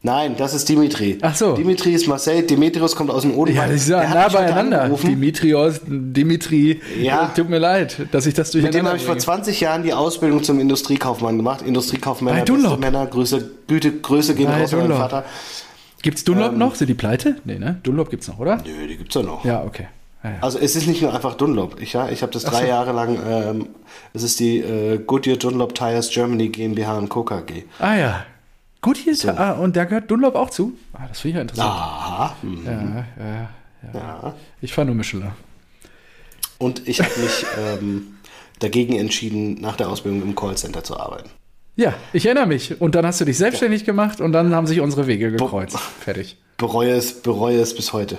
S1: Nein, das ist Dimitri.
S2: Ach so.
S1: Dimitri ist Marcel, Dimitrios kommt aus dem Odenwald.
S2: Ja, die sind ja nah beieinander. Dimitrios, Dimitri.
S1: Ja.
S2: Äh, Tut mir leid, dass ich das
S1: Mit dem
S2: durcheinander
S1: habe ich vor
S2: bringe.
S1: 20 Jahren die Ausbildung zum Industriekaufmann gemacht. Industriekaufmänner, beste
S2: Dunlop.
S1: Männer, Grüße, Güte, Grüße gehen
S2: Bei
S1: raus an meinen
S2: Dunlop.
S1: Vater.
S2: Gibt's Dunlop
S1: Ähm,
S2: noch? Sind die pleite? Nee, ne? Dunlop gibt's noch, oder?
S1: Nö, die gibt's ja noch.
S2: Ja, okay. Ja, ja.
S1: Also es ist nicht nur einfach Dunlop. Ich, ja, ich habe das
S2: Ach
S1: drei
S2: so.
S1: Jahre lang, ähm, es ist die äh, Goodyear Dunlop Tires Germany GmbH und Co. KG.
S2: Ah ja. Gut, hier ist ah, und da gehört Dunlop auch zu. Ah, das finde ich ja interessant.
S1: Aha. hm,
S2: Ja, ja, ja.
S1: Ja.
S2: Ich fahre nur Michelin.
S1: Und ich habe mich ähm, dagegen entschieden, nach der Ausbildung im Callcenter zu arbeiten.
S2: Ja, ich erinnere mich. Und dann hast du dich selbstständig gemacht und dann haben sich unsere Wege gekreuzt. Fertig.
S1: Bereue es, bereue es bis heute.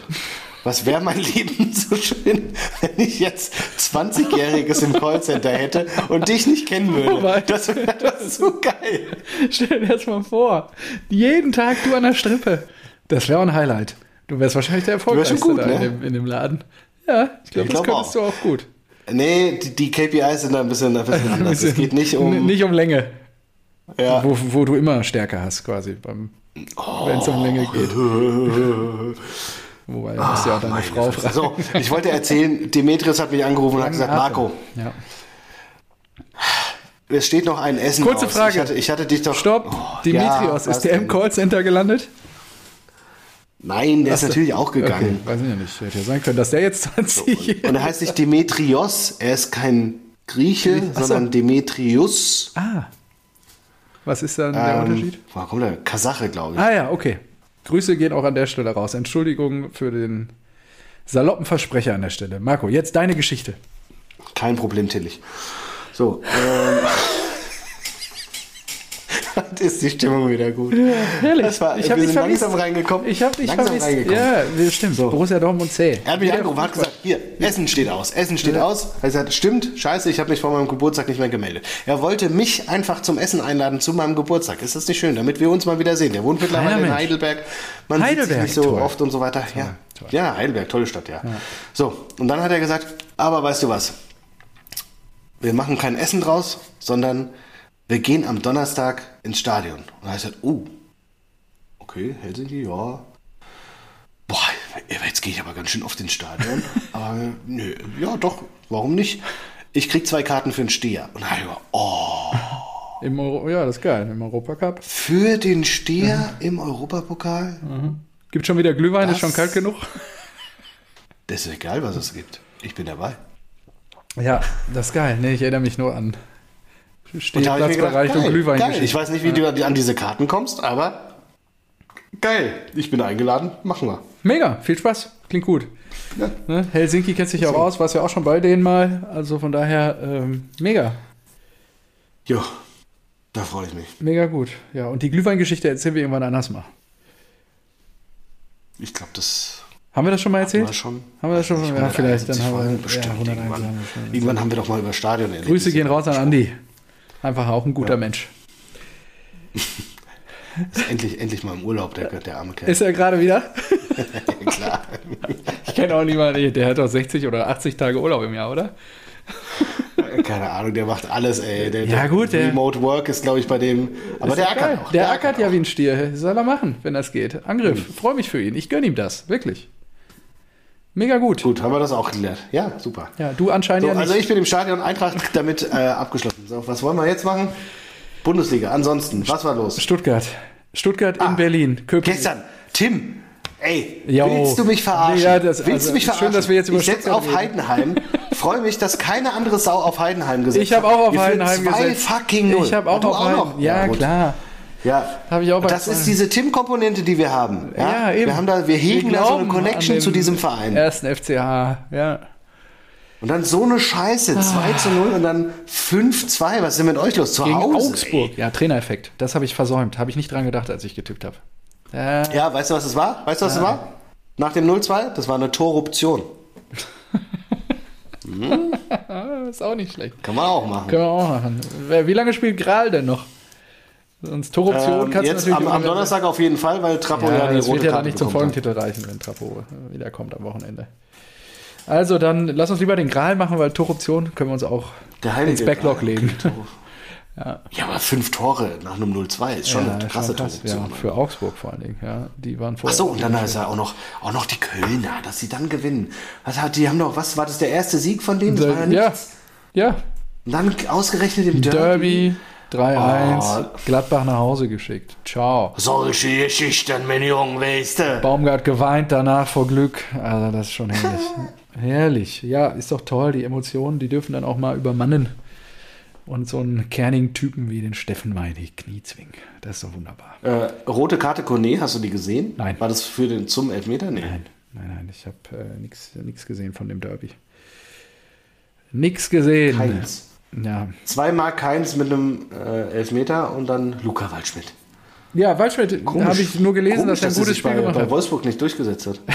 S1: Was wäre mein Leben so schön, wenn ich jetzt 20-Jähriges im Callcenter hätte und dich nicht kennen würde. Das wäre das so geil.
S2: Stell dir das mal vor. Jeden Tag du an der Strippe. Das wäre auch ein Highlight. Du wärst wahrscheinlich der Erfolgreichste
S1: gut,
S2: da in,
S1: ne?
S2: dem, in dem Laden. Ja, ich glaube,
S1: Ich
S2: das
S1: glaub
S2: könntest
S1: auch.
S2: du auch gut.
S1: Nee, die, die KPIs sind da ein bisschen, ein bisschen anders. Es geht nicht um.
S2: Nicht um Länge.
S1: ja.
S2: Wo, wo du immer Stärke hast, quasi, beim, wenn es um Länge geht. Wobei, du musst ja auch deine Frau fragen.
S1: So, ich wollte erzählen, Demetrius hat mich angerufen und hat gesagt, Marco,
S2: Ja.
S1: es steht noch ein Essen
S2: Kurze
S1: aus.
S2: Frage.
S1: Ich hatte, ich hatte dich doch...
S2: Stopp,
S1: Oh,
S2: Dimitrios,
S1: ja,
S2: ist
S1: was
S2: der im? Callcenter gelandet?
S1: Nein, der ist
S2: Ach so.
S1: natürlich auch gegangen.
S2: Okay, weiß ich ja nicht. Hätte ja sein können, dass der jetzt 20
S1: Und er heißt nicht Demetrios, er ist kein Grieche,
S2: Ach so.
S1: sondern Demetrius.
S2: Ah. Was ist dann der
S1: Ähm,
S2: Unterschied?
S1: Woher kommt der? Kasache, glaube ich.
S2: Ah ja, okay. Grüße gehen auch an der Stelle raus. Entschuldigung für den saloppen Versprecher an der Stelle. Marco, jetzt deine Geschichte.
S1: Kein Problem, Tillich. So, ähm. Ist die Stimmung wieder gut.
S2: Herrlich.
S1: Das war,
S2: ich habe
S1: wir sind
S2: vermisst.
S1: langsam reingekommen.
S2: Ich habe dich
S1: langsam
S2: vermisst.
S1: reingekommen.
S2: Ja, das stimmt. Borussia Dortmund C.
S1: Er hat mich angerufen, hat gesagt, hier, Essen steht aus, Essen steht aus. Er hat gesagt, stimmt, scheiße, ich habe mich vor meinem Geburtstag nicht mehr gemeldet. Er wollte mich einfach zum Essen einladen zu meinem Geburtstag. Ist das nicht schön, damit wir uns mal wieder sehen? Der wohnt mittlerweile
S2: Kleiner
S1: in
S2: Mensch.
S1: Heidelberg. Man sieht
S2: Heidelberg,
S1: sich nicht so
S2: toll.
S1: oft und so weiter. ja.
S2: toll.
S1: ja, Heidelberg, tolle Stadt, ja. So, und dann hat er gesagt, aber weißt du was? Wir machen kein Essen draus, sondern wir gehen am Donnerstag ins Stadion. Und da habe ich gesagt, oh, okay, Helsinki, ja, Boah, jetzt gehe ich aber ganz schön oft ins Stadion. aber nö, ja doch, warum nicht? Ich krieg zwei Karten für den Steher. Und dann hab ich oh,
S2: Im Euro, ja, das ist geil. Im Europacup.
S1: für den Steher im Europapokal?
S2: Gibt schon wieder Glühwein, ist
S1: Das-
S2: schon kalt genug.
S1: Das ist egal, was es gibt. Ich bin dabei.
S2: Ja, das ist geil. Nee, ich erinnere mich nur an Stehplatzbereich und Glühwein.
S1: geil. Ich weiß nicht, wie du an diese Karten kommst, aber geil. Ich bin eingeladen, machen wir.
S2: Mega, viel Spaß. Klingt gut.
S1: Ja.
S2: Ne? Helsinki kennt sich ja auch aus, warst ja auch schon bei denen mal. Also von daher, ähm, mega.
S1: Jo, da freue ich mich.
S2: Mega gut. Ja, und die Glühweingeschichte erzählen wir irgendwann anders mal.
S1: Ich glaube, das
S2: Haben wir das schon mal erzählt?
S1: war schon.
S2: Haben wir das schon? Ja, vielleicht. Dann
S1: 171
S2: haben wir
S1: bestimmt.
S2: ja, 171
S1: irgendwann,
S2: haben wir
S1: irgendwann haben wir doch mal über Stadion
S2: Grüße gehen raus an Andi. Einfach auch ein guter
S1: Ja.
S2: Mensch.
S1: Ist endlich, endlich mal im Urlaub, der, der arme Kerl.
S2: Ist er gerade wieder?
S1: Klar.
S2: Ich kenne auch niemanden, der hat doch 60 oder 80 Tage Urlaub im Jahr, oder?
S1: Keine Ahnung, der macht alles, ey. Der,
S2: Ja,
S1: der
S2: gut, der-
S1: Remote Work ist, glaube ich, bei dem. Aber der ackert auch.
S2: Der ackert ja wie ein Stier. Soll er machen, wenn das geht. Angriff. Freue mich für ihn. Ich gönne ihm das. Wirklich. Mega gut.
S1: Gut, haben wir das auch geklärt. Ja, super.
S2: Ja, du anscheinend
S1: So,
S2: ja nicht.
S1: also ich bin im Stadion Eintracht damit äh, abgeschlossen. So, was wollen wir jetzt machen? Bundesliga. Ansonsten, was war los?
S2: Stuttgart. Stuttgart
S1: Ah,
S2: in Berlin. Köpenick.
S1: Gestern, Tim. Ey,
S2: Jo.
S1: willst du mich verarschen?
S2: Nee, ja, das-
S1: willst
S2: also,
S1: du mich
S2: schön,
S1: verarschen?
S2: dass wir jetzt über
S1: ich setze auf. Heidenheim. Freue mich, dass keine andere Sau auf Heidenheim gesetzt
S2: Ich habe auch auf Heidenheim
S1: zwei
S2: gesetzt.
S1: fucking null.
S2: Ich habe auch
S1: Du
S2: auf Heidenheim.
S1: noch?
S2: Ja,
S1: gut.
S2: klar.
S1: Ja,
S2: Habe ich auch
S1: das ist diese Tim-Komponente, die wir haben. Ja,
S2: Ja, eben.
S1: Wir, haben da, wir hegen da so eine Connection zu diesem Verein.
S2: Ersten FCH. Ja.
S1: Und dann so eine Scheiße, 2 zu 0 und dann 5-2. Was ist denn mit euch los? Zu
S2: Gegen
S1: Hause,
S2: Augsburg. Ja, Trainereffekt. Das habe ich versäumt. Habe ich nicht dran gedacht, als ich getippt habe. Ja.
S1: Ey. Ja, weißt du, was es war? Weißt du, was es war? Nach dem 0-2? Das war eine Torruption.
S2: Ist auch nicht schlecht.
S1: Kann man auch machen.
S2: Können wir auch machen. Wie lange spielt Gral denn noch? Sonst Torruption
S1: Ähm,
S2: kannst
S1: jetzt
S2: du
S1: am,
S2: natürlich.
S1: am Donnerstag auf jeden Fall, weil Trappo ja,
S2: Ja,
S1: die
S2: das
S1: rote
S2: wird ja dann nicht zum
S1: hat.
S2: Folgentitel reichen, wenn Trapo äh, wiederkommt am Wochenende. Also dann lass uns lieber den Gral machen, weil Torruption können wir uns auch ins Backlog
S1: Gral.
S2: legen. Ja.
S1: Ja, aber fünf Tore nach einem 0-2 ist schon
S2: ja,
S1: eine krasse
S2: krass, ja,
S1: Toroption.
S2: für Augsburg vor allen Dingen. Ja, die waren vorher.
S1: Achso, und dann ist ja auch noch, auch noch die Kölner, dass sie dann gewinnen. Was hat, die haben doch, was war das, der erste Sieg von denen? Das war ja
S2: ja, ja,
S1: Und dann ausgerechnet im Derby.
S2: Derby 3-1,
S1: Oh.
S2: Gladbach nach Hause geschickt. Ciao.
S1: Solche Geschichten, mein Junge, weißt du.
S2: Baumgart geweint danach vor Glück. Also das ist schon herrlich. herrlich. Ja, ist doch toll. Die Emotionen, die dürfen dann auch mal übermannen. Und so einen kernigen Typen wie den Steffen May die Knie zwingen. Das ist doch wunderbar.
S1: Äh, rote Karte Kone, hast du die gesehen?
S2: Nein.
S1: War das für den zum Elfmeter? Nee.
S2: Nein, nein, nein. Ich habe äh, nichts gesehen von dem Derby. Nix gesehen.
S1: Keins.
S2: Ja.
S1: Zweimal keins mit einem äh, Elfmeter und dann Luca Waldschmidt.
S2: Ja, Waldschmidt habe ich nur gelesen,
S1: Komisch,
S2: dass er ein gutes Spiel
S1: bei,
S2: gemacht
S1: bei
S2: hat.
S1: Wolfsburg nicht durchgesetzt hat.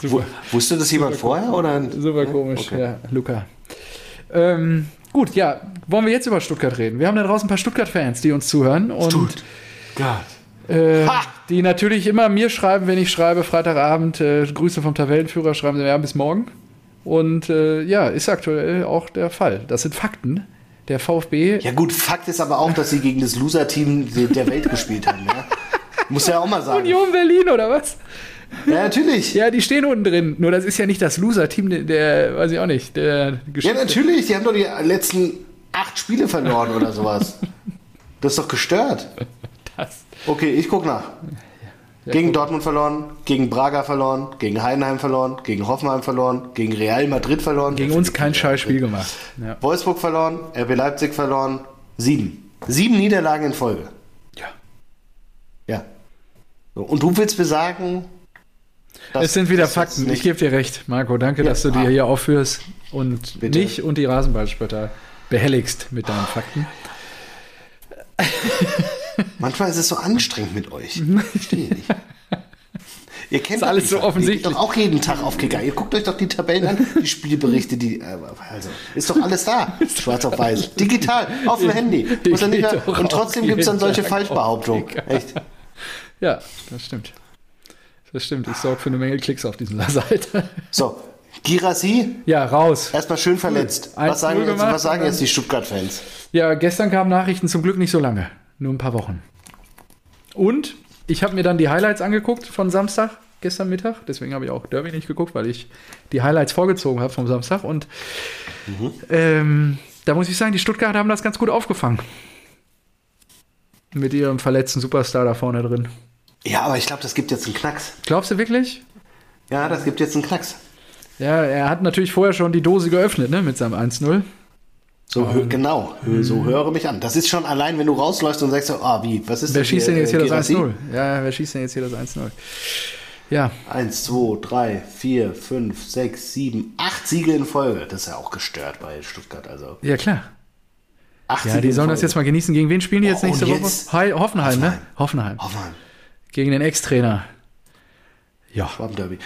S2: Super.
S1: Wusste das jemand vorher? Oder?
S2: Super komisch,
S1: Okay.
S2: ja, Luca. Ähm, gut, ja, wollen wir jetzt über Stuttgart reden? Wir haben da draußen ein paar Stuttgart-Fans, die uns zuhören und
S1: Stuttgart.
S2: äh, die natürlich immer mir schreiben, wenn ich schreibe, Freitagabend, äh, Grüße vom Tabellenführer, schreiben sie, ja, bis morgen. Und äh, ja, ist aktuell auch der Fall. Das sind Fakten. Der VfB,
S1: Ja gut, Fakt ist aber auch, dass sie gegen das Loser-Team de- der Welt gespielt haben. Ja? Muss ja auch mal sagen.
S2: Union Berlin oder was?
S1: Ja, natürlich. Ja,
S2: Ja, die stehen unten drin. Nur das ist ja nicht das Loser-Team, der, weiß ich auch nicht, der Geschichte.
S1: natürlich. Die haben doch die letzten acht Spiele verloren oder sowas. Das ist doch gestört.
S2: Das.
S1: Okay, ich guck nach. Gegen Dortmund verloren, gegen Braga verloren, gegen Heidenheim verloren, gegen Hoffenheim verloren, gegen Real Madrid verloren.
S2: Gegen uns kein scheiß Spiel gemacht. Ja.
S1: Wolfsburg verloren, RB Leipzig verloren. Sieben. Sieben Niederlagen in Folge.
S2: ja.
S1: Ja. So, und du willst mir sagen,
S2: Es sind wieder Fakten. Ich gebe dir recht, Marco. Danke,
S1: Ja.
S2: dass du dir
S1: Ah.
S2: hier aufführst und
S1: Bitte.
S2: mich und die Rasenballspötter behelligst mit deinen Fakten.
S1: Manchmal ist es so anstrengend mit euch. Ich Verstehe nicht. Ihr kennt doch
S2: alles so offensichtlich.
S1: Ihr geht doch auch jeden Tag auf Kicker. Ihr guckt euch doch die Tabellen an, die Spielberichte, die. äh, Also, ist doch alles da. Schwarz auf weiß. Digital, auf dem Handy. Mehr, und trotzdem gibt es dann solche
S2: Tag
S1: Falschbehauptungen.
S2: Kicker.
S1: Echt.
S2: Ja, das stimmt. Das stimmt. Ich sorge für eine Menge Klicks auf dieser Seite.
S1: So, Girassi,
S2: Ja, raus.
S1: erstmal schön verletzt.
S2: 1-0
S1: Was sagen, jetzt, was sagen jetzt die Stuttgart-Fans?
S2: Ja, gestern kamen Nachrichten zum Glück nicht so lange. Nur ein paar Wochen. Und ich habe mir dann die Highlights angeguckt von Samstag, gestern Mittag. Deswegen habe ich auch Derby nicht geguckt, weil ich die Highlights vorgezogen habe vom Samstag. Und ähm, da muss ich sagen, die Stuttgarter haben das ganz gut aufgefangen. Mit ihrem verletzten Superstar da vorne drin.
S1: Ja, aber ich glaube, das gibt jetzt einen Knacks.
S2: Glaubst du wirklich?
S1: Ja, das gibt jetzt einen Knacks.
S2: Ja, er hat natürlich vorher schon die Dose geöffnet, ne, mit seinem 1-0.
S1: So, hö- genau, hö- so höre mich an. Das ist schon allein, wenn du rausläufst und sagst, so, ah, wie, was ist
S2: Wer schießt denn jetzt hier das
S1: Girassi?
S2: 1-0? Ja, wer schießt denn jetzt hier das 1-0? Ja,
S1: 1, 2, 3, 4, 5, 6, 7, 8 Siege in Folge. Das ist ja auch gestört bei Stuttgart. Also
S2: ja klar.
S1: 8
S2: Ja, die sollen das jetzt mal genießen. Gegen wen spielen die jetzt
S1: Oh,
S2: nächste
S1: und
S2: Woche?
S1: jetzt-
S2: Hei- Hoffenheim, ne? Hoffenheim.
S1: Hoffenheim,
S2: Gegen den Ex-Trainer. Ja,
S1: Schwaben-Derby.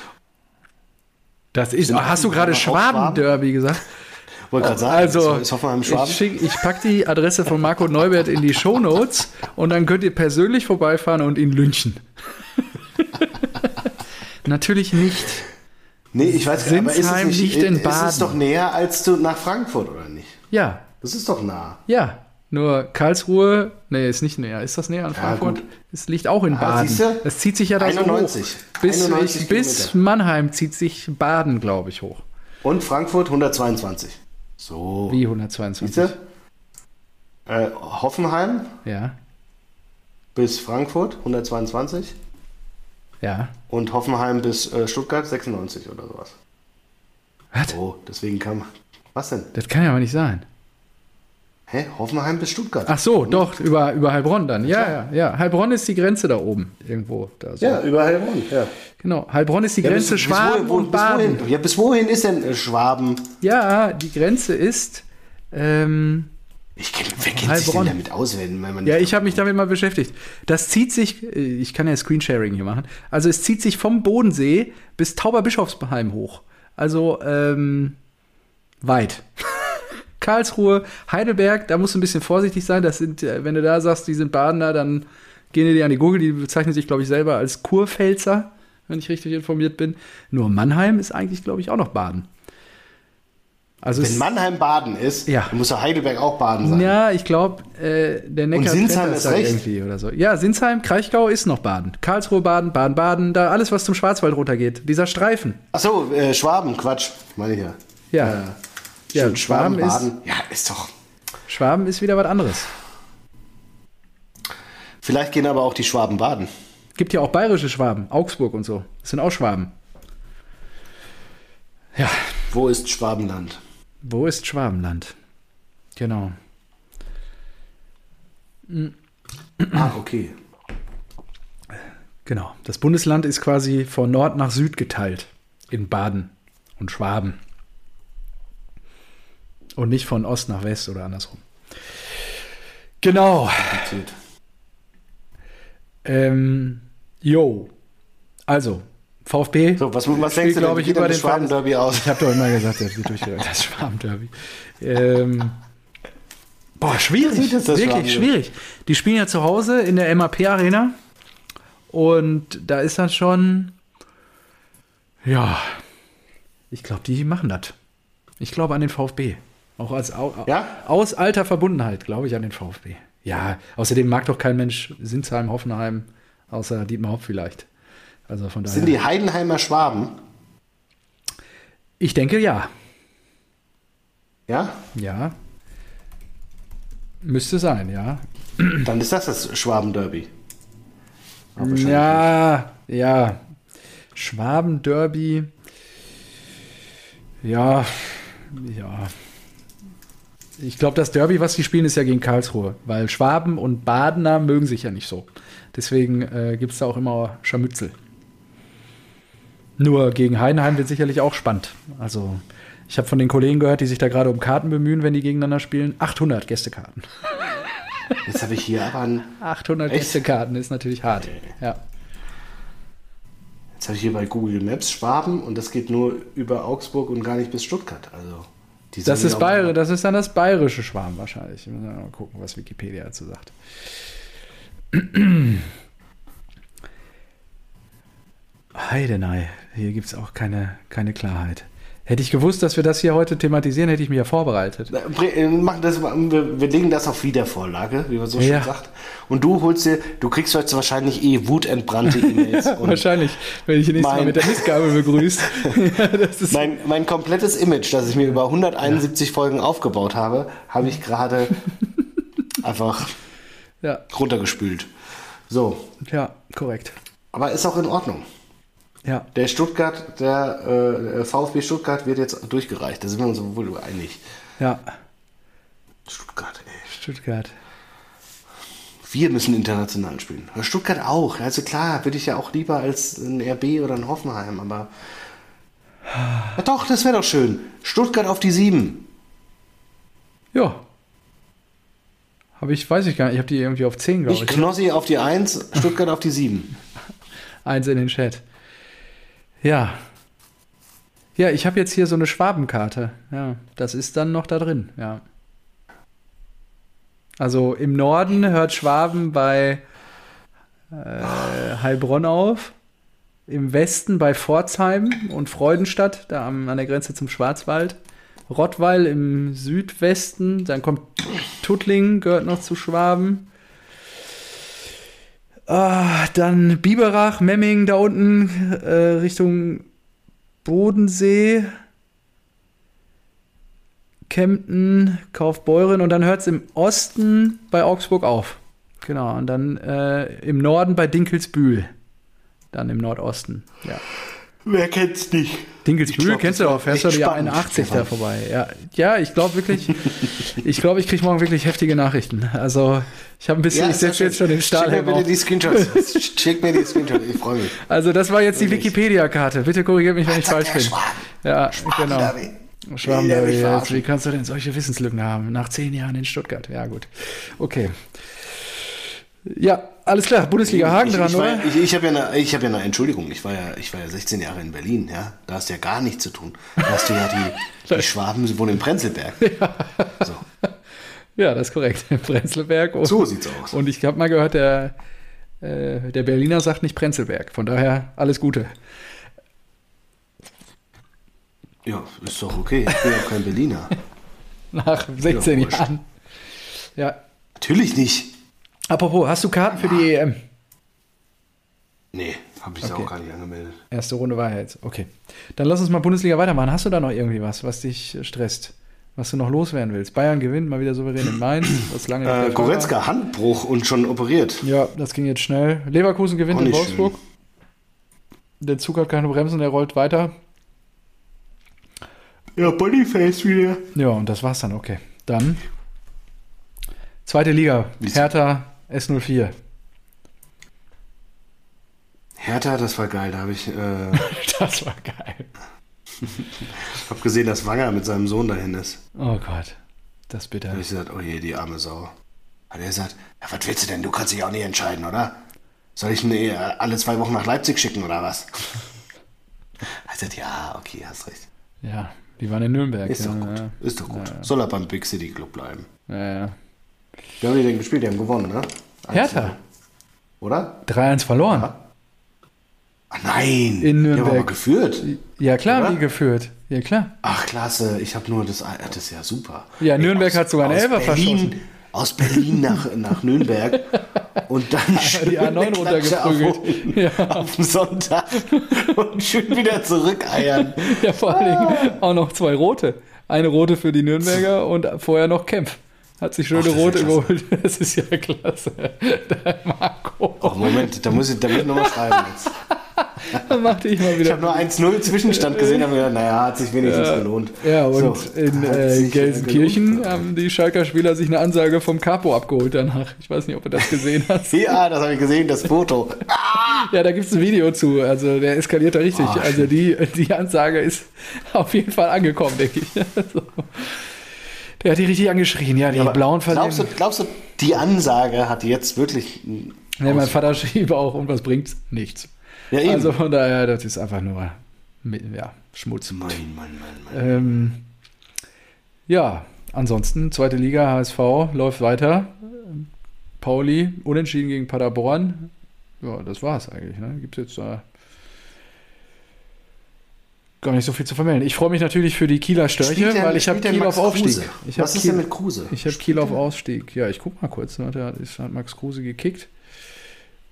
S2: das ist. Hast du gerade? Schwaben-Derby gesagt?
S1: Wollte gerade sagen,
S2: Also,
S1: ist Hoffenheim
S2: ich,
S1: Schwaben.
S2: schick, ich pack die Adresse von Marco Neubert in die Shownotes und dann könnt ihr persönlich vorbeifahren und ihn lynchen. Natürlich nicht.
S1: Nee, ich weiß gar nicht, aber ist nicht,
S2: liegt in
S1: ist
S2: Baden.
S1: es doch näher als zu, nach Frankfurt, oder nicht?
S2: Ja,
S1: Das ist doch nah.
S2: ja. Nur Karlsruhe, nee, ist nicht näher. Ist das näher an Frankfurt?
S1: gut.
S2: es liegt auch in
S1: Ah,
S2: Baden.
S1: siehste?
S2: Es zieht sich ja da
S1: 91.
S2: so hoch. Bis,
S1: 91
S2: ich, bis. Mannheim zieht sich Baden, glaube ich, hoch.
S1: Und Frankfurt 122. So.
S2: Wie 122?
S1: Siehst du? Äh, Hoffenheim
S2: Ja,
S1: bis Frankfurt 122
S2: ja.
S1: und Hoffenheim bis äh, Stuttgart 96 oder sowas.
S2: Was?
S1: Oh, deswegen kam. Was denn?
S2: Das kann ja aber nicht sein.
S1: Hä? Hoffenheim bis Stuttgart.
S2: Ach so, doch, über, über Heilbronn dann. Ja, ja, ja. Heilbronn ist die Grenze da oben irgendwo. Da so.
S1: Ja, über Heilbronn. Ja.
S2: Genau, Heilbronn ist die
S1: Ja,
S2: Grenze
S1: bis- bis
S2: Schwaben
S1: wohin- wo-
S2: und
S1: bis
S2: Baden.
S1: wohin? Ja, bis wohin ist denn äh, Schwaben?
S2: Ja, die Grenze ist. Ähm,
S1: Ich kenn, wer kennt sich denn
S2: Heilbronn.
S1: damit aus, wenn, man
S2: ja, ich habe mich damit mal beschäftigt. Das zieht sich, äh, ich kann ja Screensharing hier machen. Also es zieht sich vom Bodensee bis Tauberbischofsheim hoch. Also ähm, weit. Karlsruhe, Heidelberg, da musst du ein bisschen vorsichtig sein. Das sind, äh, wenn du da sagst, die sind Badener, dann gehen die dir an die Gurgel. Die bezeichnen sich, glaube ich, selber als Kurpfälzer, wenn ich richtig informiert bin. Nur Mannheim ist eigentlich, glaube ich, auch noch Baden. Also
S1: Wenn Mannheim Baden ist,
S2: Ja.
S1: dann muss doch Heidelberg auch Baden sein.
S2: ja, ich glaube, äh, der Neckar
S1: Sinsheim
S2: trennt das
S1: ist
S2: da
S1: recht.
S2: irgendwie oder so. Ja, Sinsheim, Kraichgau ist noch Baden. Karlsruhe, Baden, Baden, Baden, da alles, was zum Schwarzwald runtergeht. Dieser Streifen.
S1: Achso, äh, Schwaben, Quatsch, meine ich ja.
S2: Ja. Ja,
S1: stimmt,
S2: Schwaben ist-
S1: Baden. Ja, ist doch.
S2: Schwaben ist wieder was anderes.
S1: Vielleicht gehen aber auch die Schwaben baden.
S2: Gibt ja auch bayerische Schwaben, Augsburg und so. Das sind auch Schwaben. Ja,
S1: Wo ist Schwabenland?
S2: wo ist Schwabenland? Genau.
S1: Ah, okay.
S2: Genau. Das Bundesland ist quasi von Nord nach Süd geteilt. In Baden und Schwaben. Und nicht von Ost nach West oder andersrum. Genau. Ähm, jo. Also, VfB.
S1: So, was, was denkst du denn,
S2: glaub
S1: wie
S2: ich,
S1: geht
S2: über den
S1: das Schwaben-Derby aus?
S2: Ich habe doch immer gesagt, das wird durchgereicht. Das Schwaben-Derby. Ähm, boah, schwierig.
S1: jetzt das
S2: Wirklich schwierig. Die spielen ja zu Hause in der MAP-Arena. Und da ist dann schon. Ja. Ich glaube, die machen das. Ich glaube an den VfB. Auch als au,
S1: Ja?
S2: aus alter Verbundenheit glaube ich an den VfB. Ja, außerdem mag doch kein Mensch Sinsheim, Hoffenheim, außer Dietmar Hopp vielleicht. Also von daher.
S1: Sind die Heidenheimer Schwaben?
S2: ich denke ja.
S1: Ja?
S2: Ja. Müsste sein, ja.
S1: Dann ist das das Schwaben-Derby.
S2: Ja, ja. Schwaben-Derby. Ja, ja. Ich glaube, das Derby, was die spielen, ist ja gegen Karlsruhe, weil Schwaben und Badener mögen sich ja nicht so. Deswegen äh, gibt es da auch immer Scharmützel. Nur gegen Heidenheim wird sicherlich auch spannend. Also, ich habe von den Kollegen gehört, die sich da gerade um Karten bemühen, wenn die gegeneinander spielen. 800 Gästekarten.
S1: Jetzt habe ich hier aber ein,
S2: 800
S1: Echt?
S2: Gästekarten ist natürlich hart. Ja.
S1: jetzt habe ich hier bei Google Maps Schwaben und das geht nur über Augsburg und gar nicht bis Stuttgart. Also
S2: Das ist, Bayer, das ist dann das bayerische Schwarm wahrscheinlich. Mal gucken, was Wikipedia dazu sagt. Heidenei, hier gibt es auch keine, keine Klarheit. Hätte ich gewusst, dass wir das hier heute thematisieren, hätte ich mich ja vorbereitet.
S1: Äh, machen das, wir, legen das auf Wiedervorlage, wie man so schön
S2: Ja.
S1: sagt. Und du holst dir, du kriegst heute wahrscheinlich eh wutentbrannte E-Mails.
S2: Wahrscheinlich, wenn ich nächstes Mal mit der Missgabe begrüßt. ja,
S1: mein, mein komplettes Image, das ich mir über 171 Folgen aufgebaut habe, habe ich gerade einfach
S2: ja,
S1: runtergespült. So,
S2: ja, korrekt.
S1: aber ist auch in Ordnung.
S2: Ja,
S1: Der Stuttgart, der äh, VfB Stuttgart wird jetzt durchgereicht. Da sind wir uns wohl einig.
S2: ja,
S1: Stuttgart, ey.
S2: Stuttgart.
S1: Wir müssen international spielen. Stuttgart auch. Also klar, würde ich ja auch lieber als ein RB oder ein Hoffenheim, aber. Ja, doch, das wäre doch schön. Stuttgart auf die sieben.
S2: Ja. Habe ich, weiß ich gar nicht, ich habe die irgendwie auf 10, glaube
S1: Ich
S2: ich.
S1: Knossi auf die eins, Stuttgart auf die sieben.
S2: Eins in den Chat. Ja. Ja, ich habe jetzt hier so eine Schwabenkarte. Ja, das ist dann noch da drin, ja. Also im Norden hört Schwaben bei äh, Heilbronn auf. Im Westen bei Pforzheim und Freudenstadt, da am, an der Grenze zum Schwarzwald. Rottweil im Südwesten, dann kommt Tuttlingen, gehört noch zu Schwaben. Ah, dann Biberach, Memming da unten äh, Richtung Bodensee, Kempten, Kaufbeuren und dann hört es im Osten bei Augsburg auf. Genau, und dann äh, im Norden bei Dinkelsbühl. Dann im Nordosten. Ja.
S1: Wer kennt's nicht?
S2: Dinkelsbühl
S1: Ich glaub,
S2: kennst du auch, fährst du
S1: spannend,
S2: 81 da vorbei. Ja, ja ich glaube wirklich, ich glaube, ich kriege morgen wirklich heftige Nachrichten. Also ich habe ein bisschen, ich
S1: ja
S2: setze jetzt schon den
S1: Schick mir bitte die Screenshots. Schick mir die Screenshots, ich freue mich.
S2: Also das war jetzt die. Wikipedia-Karte. Bitte korrigiert mich, wenn ich falsch bin. Ja, genau.
S1: Verarschen?
S2: wie kannst du denn solche Wissenslücken haben? Nach zehn Jahren in Stuttgart. Ja, gut. Okay. Ja, alles klar. Bundesliga Hagen
S1: ich,
S2: dran,
S1: ich, war,
S2: oder?
S1: ich, ich habe ja, eine, ich hab ja eine Entschuldigung. Ich war, ja, ich war ja 16 Jahre in Berlin. Ja? Da hast du ja gar nichts zu tun. Da hast du ja die, die Schwaben wohnen in Prenzlberg. So.
S2: Ja, das ist korrekt. Prenzlberg. Und,
S1: so sieht's aus.
S2: Und ich habe mal gehört, der, äh, der Berliner sagt nicht Prenzlberg. Von daher alles Gute.
S1: Ja, ist doch okay. Ich bin ja kein Berliner.
S2: Nach 16
S1: wurscht.
S2: Jahren. Ja.
S1: Natürlich nicht.
S2: Apropos, hast du Karten für die EM?
S1: Nee, habe ich
S2: Okay.
S1: auch gar nicht angemeldet.
S2: Erste Runde war jetzt. Okay. Dann lass uns mal Bundesliga weitermachen. Hast du da noch irgendwie was, was dich stresst? Was du noch loswerden willst? Bayern gewinnt mal wieder souverän in Mainz. Was lange
S1: Äh,
S2: war.
S1: Goretzka, Handbruch und schon operiert.
S2: Ja, das ging jetzt schnell. Leverkusen gewinnt in Wolfsburg. Der Zug hat keine Bremsen, der rollt weiter.
S1: Ja, Boniface wieder.
S2: Ja, und das war's dann. Okay. Dann zweite Liga. Hertha S04.
S1: Hertha, das war geil. Da habe ich äh,
S2: Das war geil.
S1: hab gesehen, dass Wanger mit seinem Sohn dahin ist.
S2: Oh Gott. Das bitter.
S1: Da habe ich gesagt, oh je, die arme Sau. Hat er gesagt, ja, was willst du denn? Du kannst dich auch nicht entscheiden, oder? Soll ich ihn eh alle zwei Wochen nach Leipzig schicken, oder was? Er hat gesagt, ja, okay, hast recht.
S2: Ja, die waren in Nürnberg.
S1: Ist
S2: ja,
S1: doch gut.
S2: Ja,
S1: Ist doch gut. Soll er beim Big City Club bleiben.
S2: ja, ja.
S1: Wie haben die denn gespielt? Die haben gewonnen, ne?
S2: Hertha.
S1: Oder?
S2: 3-1 verloren.
S1: Ah, nein!
S2: In
S1: Die haben
S2: Nürnberg.
S1: aber geführt.
S2: Ja, klar,
S1: Oder?
S2: wie geführt. Ja, klar.
S1: Ach, klasse. Ich habe nur das. ah, Das ist ja super.
S2: Ja,
S1: Ey,
S2: Nürnberg
S1: aus-
S2: hat sogar einen Elfer verschossen.
S1: Aus Berlin nach, nach Nürnberg. Und dann
S2: Die
S1: schön
S2: A9
S1: eine Klatsche
S2: runtergeprügelt. Ja.
S1: Auf, dem Sonntag. Und schön wieder zurückeiern.
S2: Ja, vor allen Dingen auch noch zwei rote. Eine rote für die Nürnberger und vorher noch Kempf. Hat sich schöne
S1: Ach, ja
S2: rote geholt. Das ist ja klasse. Der Marco.
S1: Oh, Moment, da muss ich, da muss ich nochmal schreiben jetzt.
S2: Dann machte ich mal
S1: Ich
S2: wieder.
S1: habe nur 1-0 Zwischenstand gesehen, habe mir gedacht, naja, hat sich wenigstens gelohnt.
S2: Ja, und
S1: So,
S2: in äh,
S1: äh,
S2: Gelsenkirchen
S1: gelohnt.
S2: haben die Schalker Spieler sich eine Ansage vom Capo abgeholt danach. Ich weiß nicht, ob du das gesehen hast.
S1: Ja, das habe ich gesehen, das Foto.
S2: Ja, da gibt es ein Video zu. Also der eskaliert da richtig.
S1: Oh,
S2: also die, die Ansage ist auf jeden Fall angekommen, denke ich. Also, der hat die richtig angeschrien. Ja, die
S1: Aber
S2: blauen
S1: glaubst du,
S2: verlieren.
S1: glaubst du, die Ansage hat jetzt wirklich.
S2: Nee, mein Vater schrieb auch, und was bringt's? Nichts.
S1: Ja, eben.
S2: Also von daher, das ist einfach nur ja, Schmutz.
S1: Mann, Mann, Mann, Mann.
S2: Ähm, ja, ansonsten, zweite Liga, HSV läuft weiter. Pauli, unentschieden gegen Paderborn. Ja, das war's eigentlich. Ne? Gibt jetzt da gar nicht so viel zu vermelden. Ich freue mich natürlich für die Kieler Störche,
S1: denn-
S2: weil ich habe Kiel
S1: Max
S2: auf Aufstieg.
S1: Was ist
S2: Kiel,
S1: denn mit Kruse?
S2: Ich habe Kiel auf Ausstieg. Ja, ich guck mal kurz. Ne? Da ist, hat Max Kruse gekickt.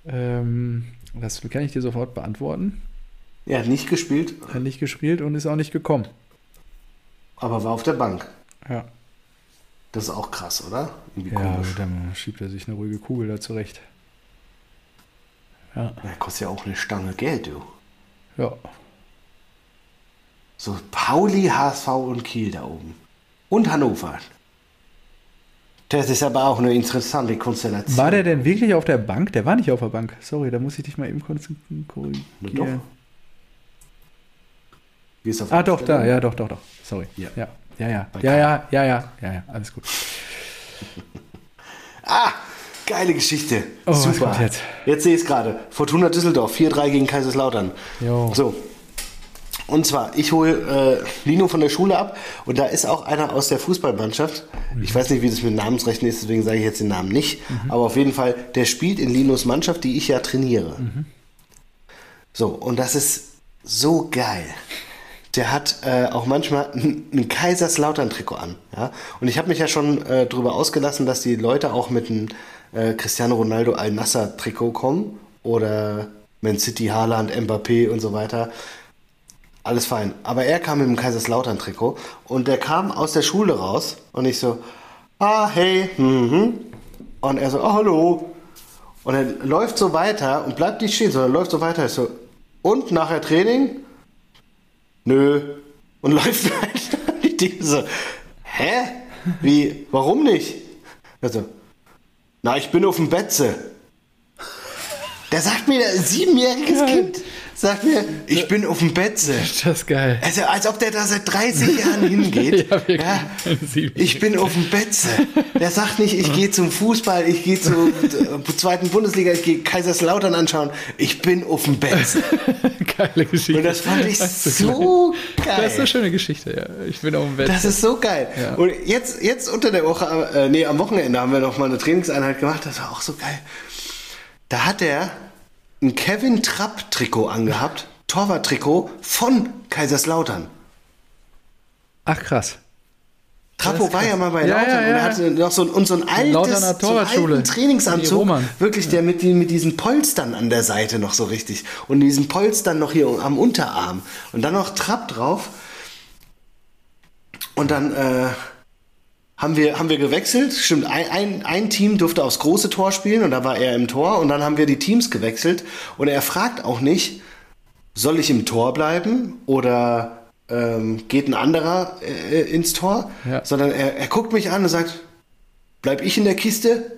S2: Ähm, das kann ich dir sofort beantworten.
S1: Er hat nicht gespielt,
S2: Hat nicht gespielt und ist auch nicht gekommen.
S1: aber war auf der Bank.
S2: Ja.
S1: Das ist auch krass, oder? Irgendwie
S2: Ja,
S1: komisch.
S2: dann schiebt er sich eine ruhige Kugel da zurecht. Ja,
S1: Ja, kostet ja auch eine Stange Geld, du.
S2: ja.
S1: So Pauli, HSV und Kiel da oben. Und Hannover. Das ist aber auch eine interessante Konstellation.
S2: War der denn wirklich auf der Bank? Der war nicht auf der Bank. Sorry, da muss ich dich mal eben kurz
S1: Na
S2: korrigieren.
S1: doch. Wie ist auf
S2: Ah, doch,
S1: Stelle?
S2: da, ja, doch, doch, doch. Sorry.
S1: Ja.
S2: Ja, ja, ja, ja, ja, ja, ja, ja, ja, alles gut.
S1: Ah, geile Geschichte.
S2: Oh,
S1: Super.
S2: jetzt?
S1: Jetzt sehe ich es gerade. Fortuna Düsseldorf, 4-3 gegen Kaiserslautern.
S2: Jo.
S1: So. Und zwar, ich hole äh, Lino von der Schule ab und da ist auch einer aus der Fußballmannschaft. Ich weiß nicht, wie das mit Namensrechten ist, deswegen sage ich jetzt den Namen nicht. Aber auf jeden Fall, der spielt in Linos Mannschaft, die ich ja trainiere. So, und das ist so geil. Der hat äh, auch manchmal ein, ein Kaiserslautern-Trikot an. Ja? Und ich habe mich ja schon äh, darüber ausgelassen, dass die Leute auch mit einem äh, Cristiano Ronaldo Al-Nassr-Trikot kommen oder Man City, Haaland, Mbappé und so weiter. Alles fein. Aber er kam mit dem Kaiserslautern-Trikot und der kam aus der Schule raus und ich so, ah, hey, mhm. Und er so, ah, hallo. Und er läuft so weiter und bleibt nicht stehen, sondern läuft so weiter. Ich so, und nachher Training? Nö. Und läuft weiter. Ich denke so, hä? Wie, warum nicht? Also, na, ich bin auf dem Betze. Der sagt mir, siebenjähriges. Kind sagt mir, ich bin auf dem Betze.
S2: Das ist geil.
S1: Also, als ob der da seit 30 Jahren hingeht.
S2: Ja.
S1: Ja, ich bin auf dem Betze. Der sagt nicht, ich gehe zum Fußball, ich gehe zur zweiten Bundesliga, ich gehe Kaiserslautern anschauen. Ich bin auf dem Betze.
S2: Geile Geschichte.
S1: Und das fand ich
S2: Das
S1: so
S2: Das ist eine
S1: geil.
S2: schöne Geschichte, ja. Ich bin auf dem Bett.
S1: Das ist so geil.
S2: Ja.
S1: Und jetzt, jetzt unter der Woche, äh, nee, am Wochenende haben wir noch mal eine Trainingseinheit gemacht. Das war auch so geil. Da hat er ein Kevin Trapp Trikot angehabt, Torwart-Trikot von Kaiserslautern.
S2: Ach krass.
S1: Trappo war ja mal bei
S2: Ja,
S1: Lautern
S2: ja,
S1: und
S2: ja.
S1: er hatte noch so, ein- und so ein altes, so einen Trainingsanzug, wirklich, der mit, mit diesen Polstern an der Seite noch so richtig. Und diesen Polstern noch hier am Unterarm. Und dann noch Trapp drauf. Und dann äh, haben wir, haben wir gewechselt, stimmt, ein, ein, ein Team durfte aufs große Tor spielen und da war er im Tor und dann haben wir die Teams gewechselt und er fragt auch nicht, soll ich im Tor bleiben oder ähm, geht ein anderer äh, ins Tor,
S2: Ja.
S1: sondern er, er guckt mich an und sagt, bleib ich in der Kiste?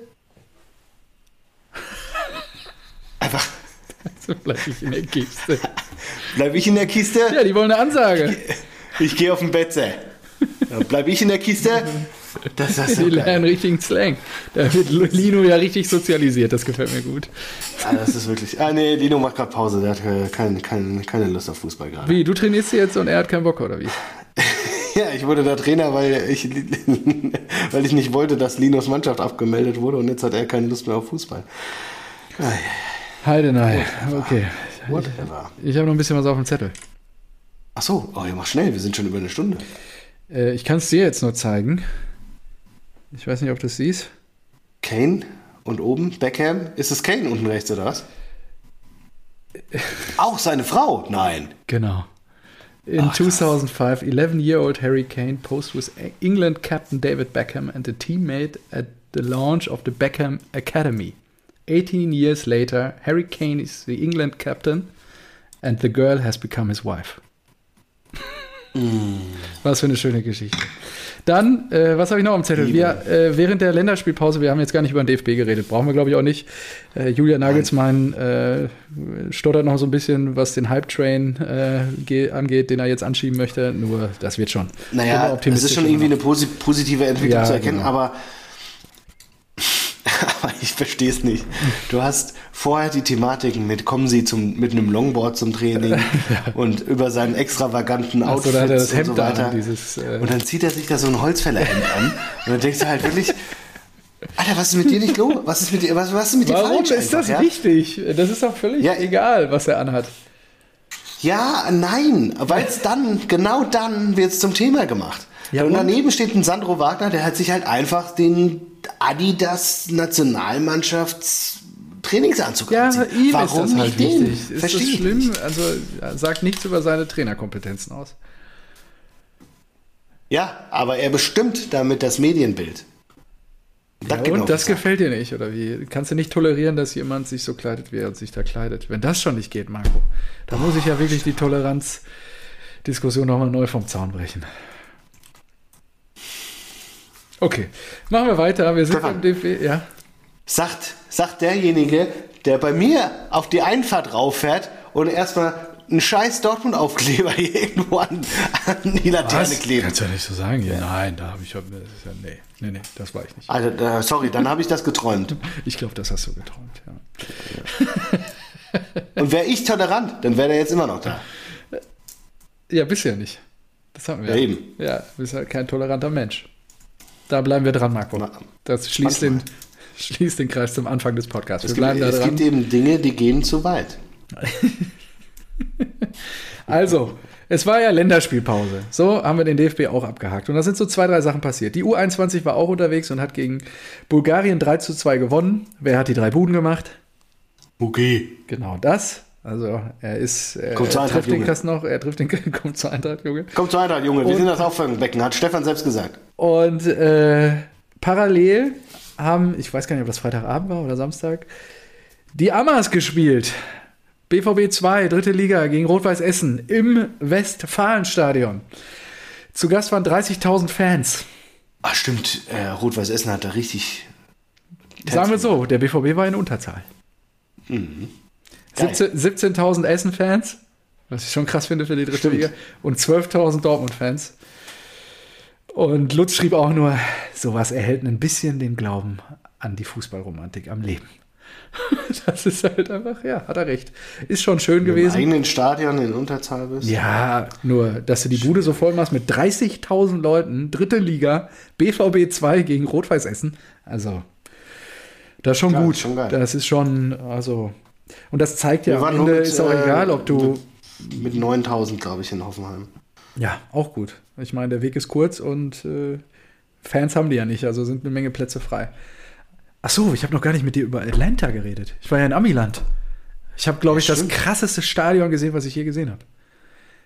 S1: Einfach,
S2: So bleib ich in der Kiste.
S1: bleib ich in der Kiste?
S2: Ja, die wollen eine Ansage.
S1: Ich gehe auf den Betze. Bleib ich in der Kiste? Das, ist
S2: Die
S1: so geil.
S2: lernen richtigen Slang. Da wird Lino ja richtig sozialisiert. Das gefällt mir gut.
S1: Ah, das ist wirklich. Ah, nee, Lino macht gerade Pause. Der hat äh, kein, kein, keine Lust auf Fußball gerade.
S2: Wie, du trainierst jetzt und er hat keinen Bock, oder wie?
S1: Ja, ich wurde da Trainer, weil ich, weil ich nicht wollte, dass Linos Mannschaft abgemeldet wurde und jetzt hat er keine Lust mehr auf Fußball.
S2: Heidenei. Okay.
S1: Whatever.
S2: Ich habe noch ein bisschen was auf dem Zettel.
S1: Ach so, oh, ja, mach schnell, wir sind schon über eine Stunde.
S2: Äh, ich kann es dir jetzt nur zeigen. Ich weiß nicht, ob du es siehst.
S1: Kane und oben Beckham. Ist es Kane unten rechts oder was? Auch seine Frau? Nein.
S2: Genau. In 2005, 11-year-old Harry Kane posed with England captain David Beckham and a teammate at the launch of the Beckham Academy. 18 years later, Harry Kane is the England captain and the girl has become his wife. Was für eine schöne Geschichte. Dann, äh, was habe ich noch am Zettel? Wir, äh, während der Länderspielpause, wir haben jetzt gar nicht über den DFB geredet, brauchen wir glaube ich auch nicht. Äh, Julia Nagelsmann äh, stottert noch so ein bisschen, was den Hype-Train äh, ge- angeht, den er jetzt anschieben möchte. Nur, das wird schon.
S1: Naja, es ist schon irgendwie eine posi positive Entwicklung
S2: Ja,
S1: zu erkennen,
S2: genau.
S1: aber, aber ich verstehe es nicht. Du hast vorher die Thematiken mit, kommen Sie zum, mit einem Longboard zum Training und über seinen extravaganten
S2: Ach so,
S1: und
S2: Hemd
S1: so weiter.
S2: an, dieses, äh,
S1: und dann zieht er sich da so ein Holzfällerhemd an und dann denkst du halt wirklich, Alter, was ist mit dir nicht los? Was ist mit dir, was, was ist mit dir
S2: Warum
S1: falsch?
S2: ist das
S1: ja?
S2: wichtig? Das ist doch völlig
S1: Ja.
S2: egal, was er anhat.
S1: Ja, nein, weil es dann, genau dann wird es zum Thema gemacht.
S2: Ja,
S1: und
S2: und?
S1: daneben steht ein Sandro Wagner, der hat sich halt einfach den Adidas Nationalmannschafts Trainingsanzug
S2: Ja,
S1: anziehen.
S2: ihm
S1: Warum
S2: ist das halt
S1: nicht
S2: wichtig. Ist
S1: Verstehe
S2: das schlimm?
S1: nicht.
S2: Also er sagt nichts über seine Trainerkompetenzen aus.
S1: Ja, aber er bestimmt damit das Medienbild. Das
S2: Ja,
S1: noch
S2: und das
S1: besser.
S2: gefällt dir nicht, oder wie? Kannst du nicht tolerieren, dass jemand sich so kleidet, wie er sich da kleidet? Wenn das schon nicht geht, Marco, da muss ich ja wirklich die Toleranzdiskussion nochmal neu vom Zaun brechen. Okay, machen wir weiter. Wir sind beim DFB, ja.
S1: Sagt, sagt derjenige, der bei mir auf die Einfahrt rauffährt und erstmal einen scheiß Dortmund-Aufkleber irgendwo an, an die Laterne klebt.
S2: Kannst du ja nicht so sagen. Ja. Nein, da habe ich das ist ja, nee, nee, nee, das war ich nicht.
S1: Also, äh, sorry, dann habe ich das geträumt.
S2: Ich glaube, das hast du geträumt, ja.
S1: Und wäre ich tolerant, dann wäre der jetzt immer noch da.
S2: Ja, bist ja nicht. Das hatten wir.
S1: Ja, eben.
S2: Ja, du bist halt kein toleranter Mensch. Da bleiben wir dran, Marco.
S1: Na,
S2: Das schließt den, schließt den Kreis zum Anfang des Podcasts.
S1: Es gibt,
S2: da
S1: es
S2: dran.
S1: gibt eben Dinge, die gehen zu weit.
S2: Also, es war ja Länderspielpause. So haben wir den DFB auch abgehakt. Und da sind so zwei, drei Sachen passiert. Die U21 war auch unterwegs und hat gegen Bulgarien 3 zu 2 gewonnen. Wer hat die drei Buden gemacht?
S1: Okay.
S2: Genau das. Also, er ist,
S1: Kommt
S2: er
S1: Eintracht,
S2: trifft den
S1: Junge.
S2: Kasten noch, er trifft den, kommt zur Eintracht, Junge.
S1: Kommt zur Eintracht, Junge. Wir
S2: Und-
S1: sind das Auffangbecken, hat Stefan selbst gesagt.
S2: Und äh, parallel haben, ich weiß gar nicht, ob das Freitagabend war oder Samstag, die Amas gespielt. BVB 2, dritte Liga gegen Rot-Weiß Essen im Westfalenstadion. Zu Gast waren 30.000 Fans.
S1: Ach, stimmt. Äh, Rot-Weiß Essen hat da richtig.
S2: Sagen wir so, der BVB war in Unterzahl.
S1: Mhm. Geil.
S2: 17 17.000 Essen-Fans, was ich schon krass finde für die dritte
S1: Stimmt.
S2: Liga, und 12.000 Dortmund-Fans. Und Lutz schrieb auch nur, sowas erhält ein bisschen den Glauben an die Fußballromantik am Leben. Das ist halt einfach, ja, hat er recht. Ist schon schön
S1: Im
S2: gewesen.
S1: eigenen Stadion in Unterzahl bist.
S2: Ja, nur, dass du die Bude so voll machst mit 30.000 Leuten, dritte Liga, BVB 2 gegen Rot-Weiß Essen. Also, das ist schon
S1: Ja,
S2: gut.
S1: ist schon geil.
S2: das ist schon, also, und das zeigt ja, am Ende
S1: mit,
S2: ist auch
S1: äh,
S2: egal, ob du,
S1: Mit 9000, glaube ich, in Hoffenheim.
S2: Ja, auch gut. Ich meine, der Weg ist kurz und äh, Fans haben die ja nicht, also sind eine Menge Plätze frei. Ach so, ich habe noch gar nicht mit dir über Atlanta geredet. Ich war ja in Amiland. Ich habe, glaube ich, das krasseste Stadion gesehen, was ich je gesehen habe.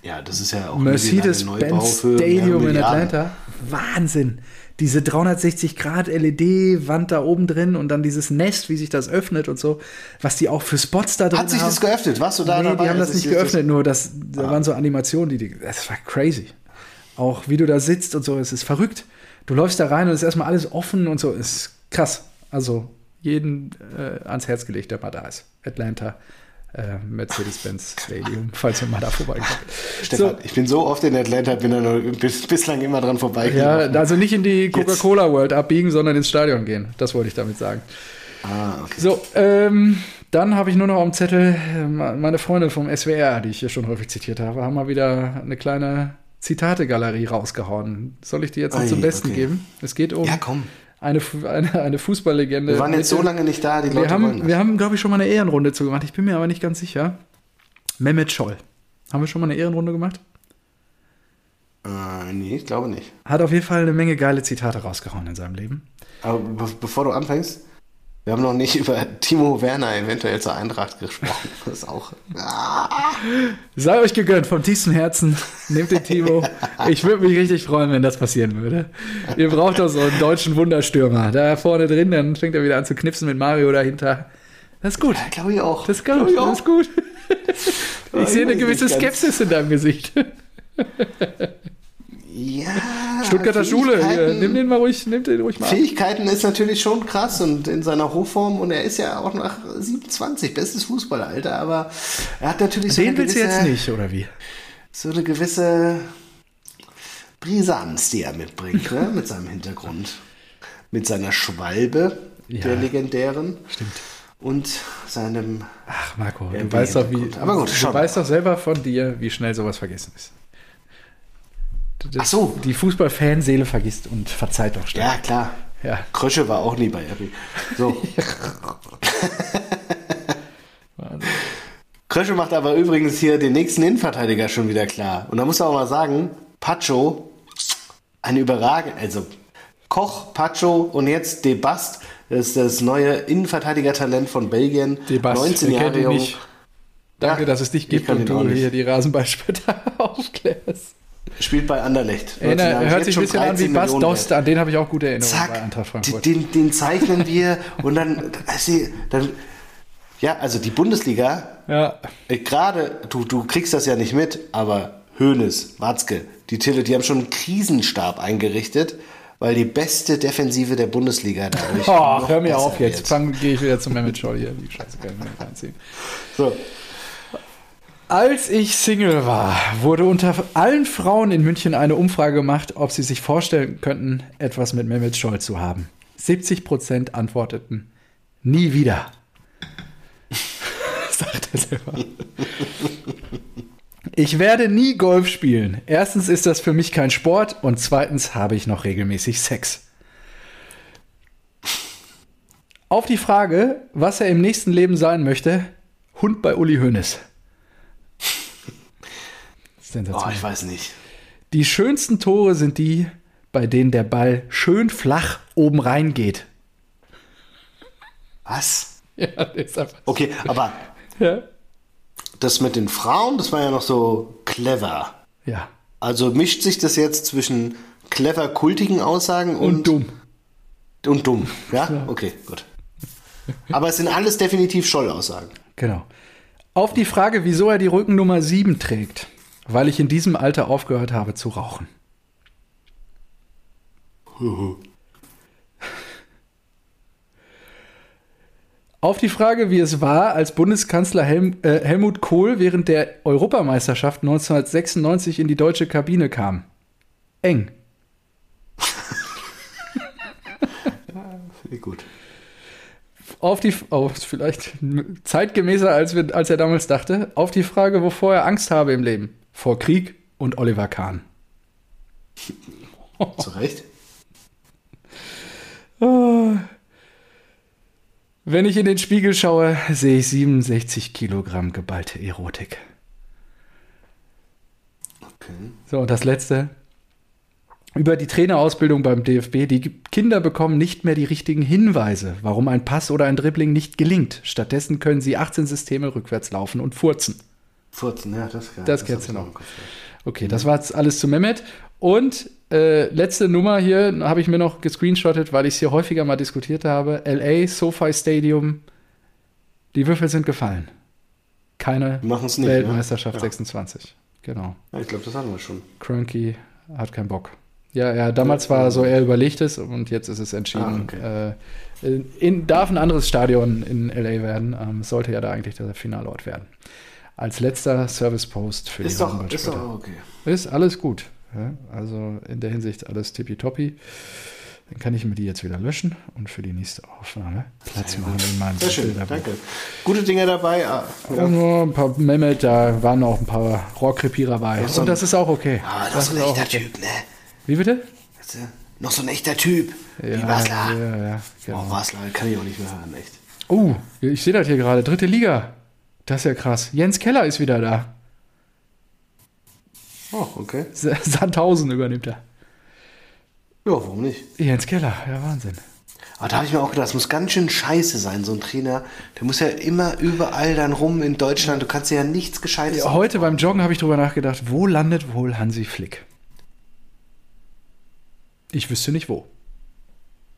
S1: Ja, das ist ja auch
S2: Mercedes-Benz Stadium in. Atlanta. Wahnsinn. Diese 360 Grad LED-Wand da oben drin und dann dieses Nest, wie sich das öffnet und so, was die auch für Spots da drin
S1: Hat sich
S2: haben.
S1: das geöffnet? Warst du da
S2: nee,
S1: dabei?
S2: die haben das
S1: als
S2: nicht
S1: ich-
S2: geöffnet, nur das, da waren so Animationen, die, die, das war crazy. Auch wie du da sitzt und so, es ist verrückt. Du läufst da rein und es ist erstmal alles offen und so, es ist krass. Also jeden äh, ans Herz gelegt, der mal da ist. Atlanta, äh, Mercedes-Benz Stadium, falls ihr mal da vorbeikommt.
S1: Stefan, ich bin so oft in Atlanta, bin da nur bis, bislang immer dran
S2: Ja,
S1: vorbeigelaufen.
S2: also nicht in die Coca-Cola World abbiegen, sondern ins Stadion gehen. Das wollte ich damit sagen.
S1: ah, okay.
S2: So, ähm, dann habe ich nur noch am Zettel äh, meine Freundin vom SWR, die ich hier schon häufig zitiert habe, haben mal wieder eine kleine Zitate-Galerie rausgehauen. Soll ich die jetzt noch
S1: Ei,
S2: zum Besten
S1: okay.
S2: geben? Es geht um
S1: Ja, komm.
S2: Eine, eine, eine Fußballlegende.
S1: Wir waren jetzt so lange nicht da, die
S2: Wir
S1: Leute wollen
S2: haben, wir haben glaube ich, schon mal eine Ehrenrunde zu gemacht. Ich bin mir aber nicht ganz sicher. Mehmet Scholl. Haben wir schon mal eine Ehrenrunde gemacht?
S1: Äh, nee, ich glaube nicht.
S2: Hat auf jeden Fall eine Menge geile Zitate rausgehauen in seinem Leben.
S1: Aber be bevor du anfängst, wir haben noch nicht über Timo Werner eventuell zur Eintracht gesprochen. Das ist auch. Ah,
S2: Sei euch gegönnt, vom tiefsten Herzen. Nehmt den Timo. Ich würde mich richtig freuen, wenn das passieren würde. Ihr braucht doch so einen deutschen Wunderstürmer. Da vorne drin, dann fängt er wieder an zu knipsen mit Mario dahinter. Das ist gut.
S1: glaube ich auch.
S2: Das ist
S1: Glaub
S2: gut.
S1: ich auch.
S2: Das ist gut. Ich sehe eine gewisse. Skepsis in deinem Gesicht.
S1: Ja.
S2: Stuttgarter Schule. Nimm den mal ruhig, nimm den ruhig mal.
S1: Fähigkeiten ist natürlich schon krass und in seiner Hochform und er ist ja auch nach 27 bestes Fußballeralter, aber er hat natürlich so
S2: Den
S1: eine
S2: willst du
S1: gewisse,
S2: jetzt nicht, oder wie?
S1: so eine gewisse Brisanz, die er mitbringt, ne? mit seinem Hintergrund. Mit seiner Schwalbe,
S2: Ja.
S1: der legendären.
S2: Stimmt.
S1: Und seinem.
S2: Ach, Marco, du weißt doch, wie.
S1: Aber gut,
S2: du weißt doch selber von dir, wie schnell sowas vergessen ist. Das-
S1: so.
S2: Die Fußballfanseele vergisst und verzeiht doch schnell.
S1: Ja, klar.
S2: Ja.
S1: Krösche war auch nie bei Epi. So. Krösche macht aber übrigens hier den nächsten Innenverteidiger schon wieder klar. Und da muss man auch mal sagen, Pacho, eine überragende, also Koch, Pacho und jetzt Debast, das ist das neue Innenverteidiger-Talent von Belgien.
S2: Debast,
S1: 19
S2: wer kennt
S1: Jahre jung.
S2: Danke,
S1: Ja,
S2: dass es dich
S1: ich
S2: gibt und
S1: auch
S2: du hier die Rasenballspieler aufklärst.
S1: Spielt bei Anderlecht. 19
S2: Erinnert, hört
S1: jetzt
S2: sich ein bisschen an wie
S1: 13
S2: Bas Dost, an den habe ich auch gute Erinnerungen bei
S1: Zack,
S2: Eintracht Frankfurt.
S1: den, den zeichnen wir und dann, also, dann, ja, also die Bundesliga,
S2: Ja,
S1: Äh, Gerade, du, du kriegst das ja nicht mit, aber Hoeneß, Watzke, die Tille, die haben schon einen Krisenstab eingerichtet, weil die beste Defensive der Bundesliga dadurch.
S2: oh, hör mir auf jetzt. Fang, gehe ich wieder zum Scholl hier. Die Scheiße kann ich mir nicht reinziehen.
S1: So.
S2: Als ich Single war, wurde unter allen Frauen in München eine Umfrage gemacht, ob sie sich vorstellen könnten, etwas mit Mehmet Scholl zu haben. 70 Prozent antworteten, nie wieder. Sagt er selber. Ich werde nie Golf spielen. Erstens ist das für mich kein Sport und zweitens habe ich noch regelmäßig Sex. Auf die Frage, was er im nächsten Leben sein möchte, Hund bei Uli Hoeneß.
S1: Oh,
S2: Sensation.
S1: ich weiß nicht.
S2: Die schönsten Tore sind die, bei denen der Ball schön flach oben reingeht.
S1: Was?
S2: Ja, ist einfach.
S1: Okay, aber
S2: Ja.
S1: das mit den Frauen, das war ja noch so clever.
S2: ja.
S1: Also mischt sich das jetzt zwischen clever kultigen Aussagen und,
S2: Und dumm.
S1: Und dumm. Ja? Okay, gut. Aber es sind alles definitiv Schollaussagen.
S2: Genau. Auf die Frage, wieso er die Rückennummer 7 trägt. Weil ich in diesem Alter aufgehört habe zu rauchen. Auf die Frage, wie es war, als Bundeskanzler Helm, äh, Helmut Kohl während der Europameisterschaft 1996 in die deutsche Kabine kam. Eng.
S1: Gut.
S2: Auf die, oh, vielleicht zeitgemäßer, als, wir, als er damals dachte, auf die Frage, wovor er Angst habe im Leben. Vor Krieg und Oliver Kahn.
S1: Zu Recht.
S2: Wenn ich in den Spiegel schaue, sehe ich 67 Kilogramm geballte Erotik.
S1: Okay.
S2: So, und das letzte. Über die Trainerausbildung beim DFB. Die Kinder bekommen nicht mehr die richtigen Hinweise, warum ein Pass oder ein Dribbling nicht gelingt. Stattdessen können sie 18 Systeme rückwärts laufen und furzen.
S1: Furzen, ja, das, kann,
S2: Das kennst du noch. Okay, das war jetzt alles zu Mehmet. Und äh, letzte Nummer hier habe ich mir noch gescreenshottet, weil ich es hier häufiger mal diskutiert habe. LA, SoFi Stadium. Die Würfel sind gefallen. Keine
S1: nicht,
S2: Weltmeisterschaft
S1: ne? Ja.
S2: 26. Genau.
S1: Ja, ich glaube, das hatten wir schon.
S2: Cranky hat keinen Bock. Ja, ja, damals war so, er überlegt es und jetzt ist es entschieden.
S1: Ah,
S2: äh, in, darf ein anderes Stadion in LA werden. Ähm, sollte ja da eigentlich der Finalort werden. Als letzter Service-Post für
S1: Ist
S2: die
S1: doch,
S2: Rabenbad
S1: ist
S2: später.
S1: doch okay.
S2: Ist alles gut. Ja, also in der Hinsicht alles tippitoppi. Dann kann ich mir die jetzt wieder löschen und für die nächste Aufnahme Platz machen in meinem
S1: Sehr schön, danke. Gute Dinge dabei. ah, Ja.
S2: Und nur ein paar Mehmet, da waren auch ein paar Rohrkrepierer bei.
S1: so
S2: Und
S1: ein-
S2: das ist auch okay.
S1: Ah,
S2: das
S1: ein
S2: ist auch
S1: echter
S2: okay.
S1: Typ, ne?
S2: Wie bitte?
S1: Weißt du, Noch so ein echter Typ. Wie
S2: Ja,
S1: Basler.
S2: ja, ja, genau.
S1: Oh, Basler, kann ich auch nicht mehr hören, echt.
S2: Oh, ich sehe das hier gerade. Dritte Liga. Das ist ja krass. Jens Keller ist wieder da.
S1: Oh, okay.
S2: Sandhausen übernimmt er.
S1: Ja, warum nicht?
S2: Jens Keller, ja Wahnsinn.
S1: Aber da habe ich mir auch gedacht, das muss ganz schön scheiße sein, so ein Trainer. Der muss ja immer überall dann rum in Deutschland. Du kannst ja nichts Gescheites
S2: Ja, heute beim Joggen habe ich drüber nachgedacht, wo landet wohl Hansi Flick? Ich wüsste nicht wo.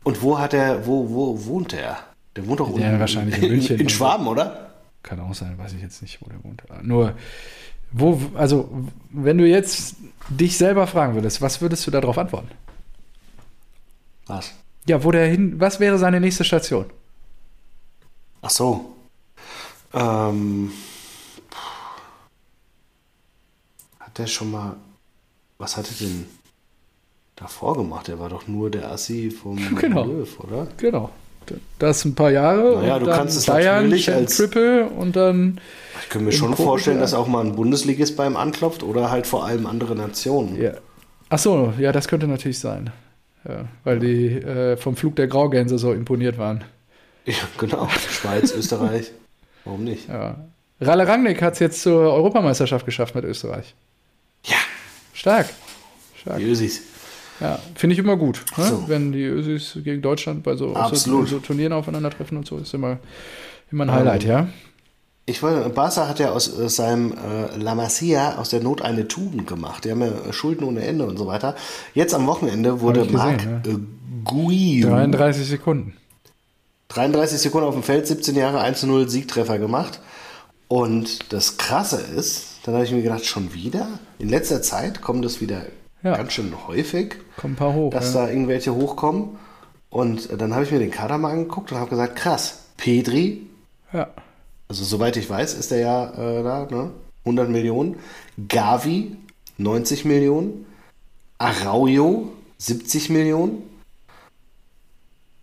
S1: Und wo hat er, wo, wo wohnt er? Der wohnt doch
S2: Ja,
S1: unten
S2: wahrscheinlich in München.
S1: In Schwaben, oder?
S2: Kann auch sein, weiß ich jetzt nicht, wo der wohnt. Nur, wo, also, wenn du jetzt dich selber fragen würdest, was würdest du darauf antworten?
S1: Was?
S2: Ja, wo der hin, was wäre seine nächste Station?
S1: Ach so. Ähm, hat der schon mal, was hat er denn davor gemacht? Er war doch nur der Assi vom
S2: Genau.
S1: Löw, oder?
S2: Genau. Das ein paar Jahre.
S1: Naja,
S2: und
S1: du
S2: dann
S1: kannst es
S2: Bayern,
S1: natürlich als-
S2: Triple und dann.
S1: Ich könnte mir schon
S2: Profi-
S1: vorstellen, dass auch mal ein Bundesligist beim anklopft oder halt vor allem andere Nationen.
S2: Ja. Ach so, ja, das könnte natürlich sein. Ja, weil die äh, vom Flug der Graugänse so imponiert waren.
S1: Ja, genau. Schweiz, Österreich. Warum nicht?
S2: Ja. Ralle Rangnick hat es jetzt zur Europameisterschaft geschafft mit Österreich.
S1: Ja,
S2: Stark. Stark.
S1: die Ösis.
S2: Ja, finde ich immer gut, ne?
S1: So.
S2: wenn die Ösis gegen Deutschland bei so, so, so Turnieren aufeinandertreffen und so, ist immer, immer ein Highlight, ja.
S1: Ich wollte, Barca hat ja aus äh, seinem äh, La Masia aus der Not eine Tugend gemacht. Die haben ja äh, Schulden ohne Ende und so weiter. Jetzt am Wochenende wurde
S2: gesehen,
S1: Marc äh, Guiu
S2: 33 Sekunden.
S1: 33 Sekunden auf dem Feld, 17 Jahre 1 zu 0 Siegtreffer gemacht. Und das Krasse ist, dann habe ich mir gedacht, schon wieder? In letzter Zeit kommt das wieder
S2: Ja.
S1: ganz schön häufig,
S2: Kommen ein paar hoch.
S1: dass
S2: ja.
S1: da irgendwelche hochkommen. Und äh, dann habe ich mir den Kader mal angeguckt und habe gesagt, krass, Pedri,
S2: ja.
S1: also soweit ich weiß, ist er ja äh, da, ne? 100 Millionen. Gavi, 90 Millionen. Araujo, 70 Millionen.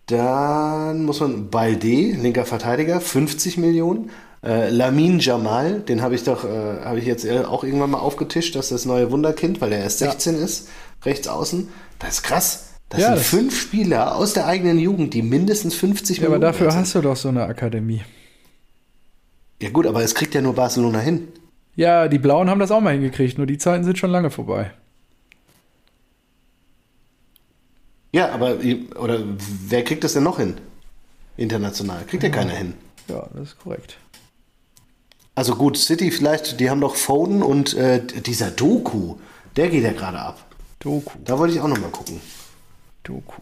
S1: Dann muss man Balde, linker Verteidiger, 50 Millionen. Äh, Lamin Jamal, den habe ich doch, äh, habe ich jetzt auch irgendwann mal aufgetischt, dass das neue Wunderkind, weil er erst 16 ist, rechts außen. Das ist krass. Das
S2: Ja,
S1: sind
S2: das-
S1: fünf Spieler aus der eigenen Jugend, die mindestens 50
S2: ja, aber
S1: Millionen
S2: dafür
S1: wert sind.
S2: hast du doch so eine Akademie.
S1: Ja gut, aber es kriegt ja nur Barcelona hin.
S2: Ja, die Blauen haben das auch mal hingekriegt, nur die Zeiten sind schon lange vorbei.
S1: Ja, aber oder wer kriegt das denn noch hin? International. Kriegt ja keiner hin.
S2: Ja, das ist korrekt.
S1: Also gut, City vielleicht, die haben doch Foden und äh, dieser Doku, der geht ja gerade ab.
S2: Doku,
S1: Da wollte ich auch noch mal gucken.
S2: Doku.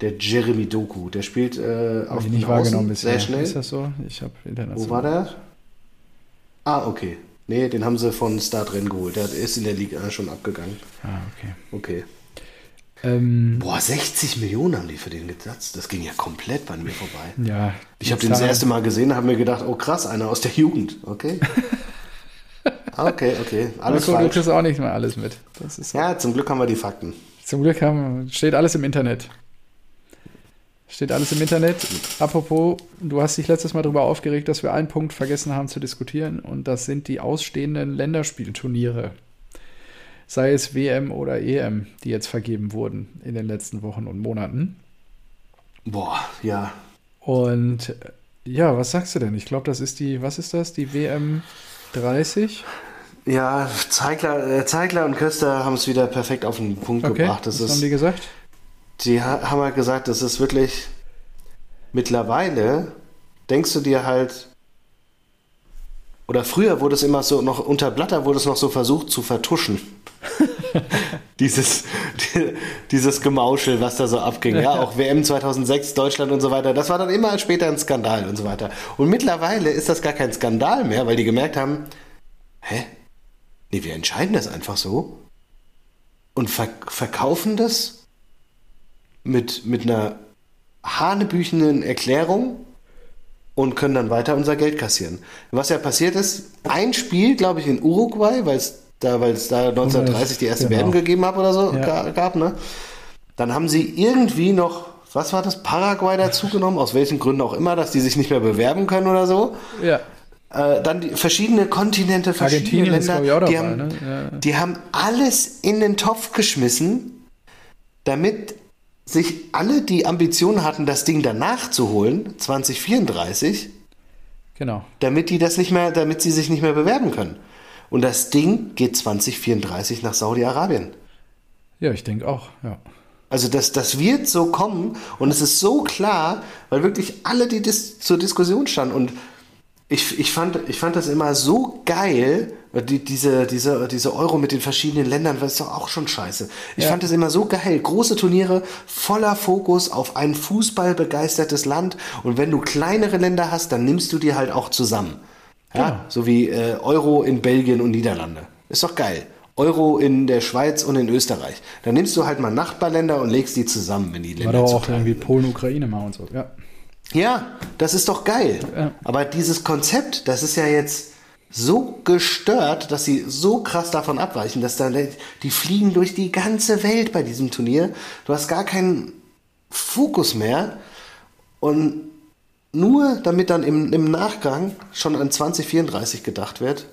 S1: Der Jeremy Doku, der spielt äh, auf
S2: ich
S1: den
S2: nicht wahrgenommen bisher.
S1: sehr schnell.
S2: Ist das so? Ich habe international.
S1: Wo war der? Ah, okay. Nee, den haben sie von Start Rennen geholt. Der ist in der Liga schon abgegangen.
S2: Ah, okay.
S1: Okay.
S2: Ähm,
S1: Boah, 60 Millionen haben die für den gesetzt. Das ging ja komplett bei mir vorbei.
S2: ja.
S1: Ich habe den das erste Mal gesehen und habe mir gedacht, oh krass, einer aus der Jugend. Okay. Ah, okay, okay. Alles
S2: Marco, du kriegst auch nicht mehr alles mit. Ist
S1: Ja, zum Glück haben wir die Fakten.
S2: Zum Glück haben, steht alles im Internet. Steht alles im Internet. Apropos, du hast dich letztes Mal darüber aufgeregt, dass wir einen Punkt vergessen haben zu diskutieren und das sind die ausstehenden Länderspielturniere. Sei es WM oder EM, die jetzt vergeben wurden in den letzten Wochen und Monaten.
S1: Boah, ja.
S2: Und äh, ja, was sagst du denn? Ich glaube, das ist die, was ist das? Die WM 30?
S1: Ja, Zeigler, äh, Zeigler und Köster haben es wieder perfekt auf den Punkt
S2: Okay,
S1: gebracht. Das
S2: was
S1: ist,
S2: haben die gesagt?
S1: Die ha- haben halt gesagt, das ist wirklich mittlerweile denkst du dir halt oder früher wurde es immer so noch unter Blatter wurde es noch so versucht zu vertuschen. dieses die, dieses Gemauschel, was da so abging, ja, auch WM 2006 Deutschland und so weiter, das war dann immer später ein Skandal und so weiter. Und mittlerweile ist das gar kein Skandal mehr, weil die gemerkt haben, hä? Nee, wir entscheiden das einfach so und ver verkaufen das mit, mit einer hanebüchenden Erklärung und können dann weiter unser Geld kassieren. Was ja passiert ist, ein Spiel, glaube ich, in Uruguay, weil es da, da 1930 die erste
S2: Genau.
S1: WM gegeben hat oder so,
S2: Ja.
S1: ga- gab, ne? Dann haben sie irgendwie noch, was war das, Paraguay dazugenommen, aus welchen Gründen auch immer, dass die sich nicht mehr bewerben können oder so.
S2: Ja.
S1: Äh, dann die verschiedene Kontinente, verschiedene
S2: Argentinien
S1: Länder,
S2: ich,
S1: die,
S2: dabei,
S1: haben,
S2: ne? Ja.
S1: die haben alles in den Topf geschmissen, damit sich alle die Ambition hatten, das Ding danach zu holen, 2034,
S2: Genau.
S1: damit die das nicht mehr, damit sie sich nicht mehr bewerben können. Und das Ding geht 2034 nach Saudi-Arabien.
S2: Ja, ich denke auch, ja.
S1: Also das, das wird so kommen und es ist so klar, weil wirklich alle, die dis zur Diskussion standen und ich, ich, fand, ich fand das immer so geil, die, diese, diese, diese Euro mit den verschiedenen Ländern, das ist doch auch schon scheiße. Ich
S2: Ja.
S1: fand das immer so geil. Große Turniere, voller Fokus auf ein fußballbegeistertes Land und wenn du kleinere Länder hast, dann nimmst du dir halt auch zusammen. Ja,
S2: Genau.
S1: so wie äh, Euro in Belgien und Niederlande. Ist doch geil. Euro in der Schweiz und in Österreich. Dann nimmst du halt mal Nachbarländer und legst die zusammen, wenn die
S2: War
S1: Länder
S2: doch
S1: zu
S2: auch irgendwie. Polen, Ukraine mal und so, ja.
S1: Ja, das ist doch geil.
S2: Ja.
S1: Aber dieses Konzept, das ist ja jetzt so gestört, dass sie so krass davon abweichen, dass da die fliegen durch die ganze Welt bei diesem Turnier. Du hast gar keinen Fokus mehr und nur damit dann im, im Nachgang schon an 2034 gedacht wird.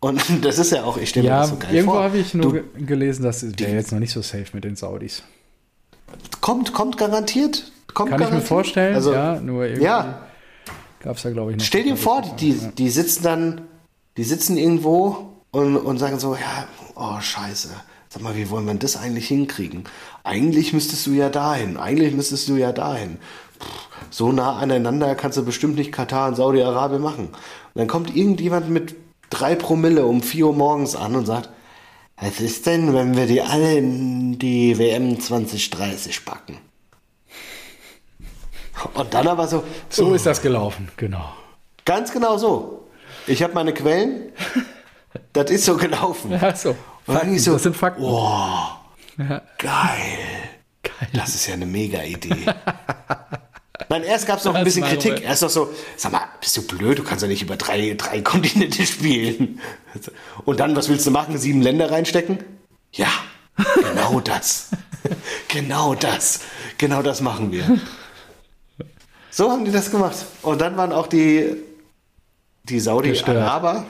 S1: Und das ist ja auch, ich stelle mir
S2: Ja,
S1: das so geil
S2: irgendwo
S1: vor.
S2: habe ich nur
S1: Du,
S2: ge- gelesen, dass es wäre jetzt noch nicht so safe mit den Saudis.
S1: kommt, kommt garantiert. Kommt
S2: Kann ich mir vorstellen,
S1: Also,
S2: ja, nur irgendwie
S1: ja.
S2: gab es da, glaube ich, noch.
S1: Stell dir vor, die, die sitzen dann, die sitzen irgendwo und, und sagen so, ja, oh scheiße, sag mal, wie wollen wir das eigentlich hinkriegen? Eigentlich müsstest du ja dahin, eigentlich müsstest du ja dahin. Puh, so nah aneinander kannst du bestimmt nicht Katar und Saudi-Arabien machen. Und dann kommt irgendjemand mit drei Promille um 4 Uhr morgens an und sagt, was ist denn, wenn wir die alle in die WM 2030 packen? Und dann aber so,
S2: So ist das gelaufen, genau.
S1: Ganz genau so. Ich habe meine Quellen. Das ist so gelaufen.
S2: Ja, so.
S1: Ich so,
S2: das sind Fakten.
S1: Oh,
S2: Ja.
S1: geil.
S2: Geil.
S1: Das ist ja eine mega Idee. Nein, erst gab es noch ein bisschen Kritik.
S2: aber-
S1: Erst noch so, sag mal, bist du blöd? Du kannst ja nicht über drei, drei Kontinente spielen. Und dann, was willst du machen? Sieben Länder reinstecken? Ja, genau das. genau das. Genau das machen wir. So haben die das gemacht. Und dann waren auch die, die Saudi-Araber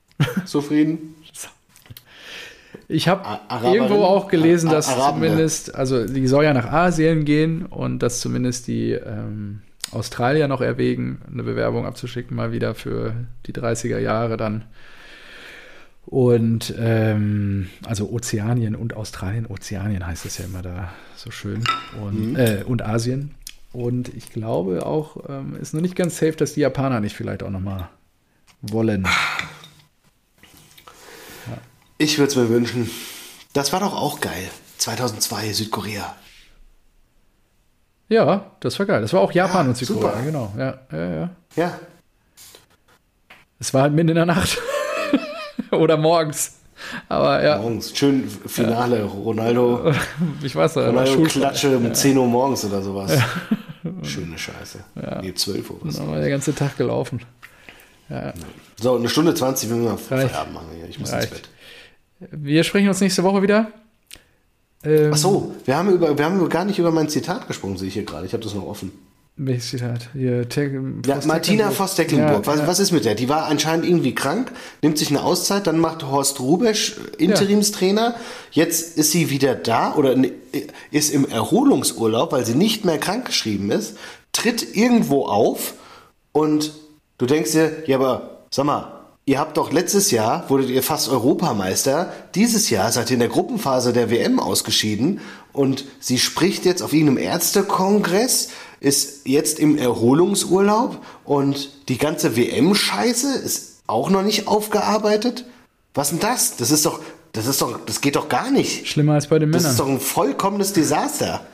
S1: zufrieden.
S2: Ich habe irgendwo auch gelesen, dass
S1: Araben,
S2: zumindest, also die soll ja nach Asien gehen und dass zumindest die ähm, Australier noch erwägen, eine Bewerbung abzuschicken, mal wieder für die 30er Jahre dann. Und ähm, also Ozeanien und Australien, Ozeanien heißt es ja immer da so schön. Und,
S1: Mhm.
S2: äh, und Asien. Und ich glaube auch, ähm, ist noch nicht ganz safe, dass die Japaner nicht vielleicht auch noch mal wollen.
S1: Ich würde es mir wünschen. Das war doch auch geil. 2002 Südkorea.
S2: Ja, das war geil. Das war auch Japan
S1: Ja,
S2: und Südkorea,
S1: super.
S2: genau. Ja, ja, ja.
S1: Ja,
S2: Es war halt mitten in der Nacht. Oder morgens. Aber ja,
S1: morgens. Schön Finale. Ronaldo,
S2: ich weiß noch,
S1: Ronaldo
S2: Schul
S1: Klatsche um 10 Uhr morgens oder sowas. Schöne Scheiße. Nee, 12 Uhr.
S2: Da war der ganze Tag gelaufen.
S1: So, eine Stunde 20, wenn wir mal
S2: Reicht.
S1: Feierabend machen. Ich muss ins
S2: Reicht.
S1: Bett.
S2: Wir sprechen uns nächste Woche wieder. Ähm,
S1: Ach so, wir haben, über, wir haben gar nicht über mein Zitat gesprochen, sehe ich hier gerade. Ich habe das noch offen.
S2: Welches Zitat? Hier, Te
S1: Ja, Martina Voss-Tecklenburg.
S2: Ja,
S1: was,
S2: ja.
S1: was ist mit der? Die war anscheinend irgendwie krank, nimmt sich eine Auszeit, dann macht Horst Rubesch Interimstrainer. Jetzt ist sie wieder da oder ist im Erholungsurlaub, weil sie nicht mehr krankgeschrieben ist, tritt irgendwo auf und du denkst dir, ja, aber sag mal, Ihr habt doch letztes Jahr, wurdet ihr fast Europameister. Dieses Jahr seid ihr in der Gruppenphase der WM ausgeschieden. Und sie spricht jetzt auf irgendeinem Ärztekongress, ist jetzt im Erholungsurlaub und die ganze WM-Scheiße ist auch noch nicht aufgearbeitet. Was denn das? Das ist doch, das ist doch, das geht doch gar nicht.
S2: Schlimmer als bei den
S1: Das
S2: Männern.
S1: ist doch ein vollkommenes Desaster.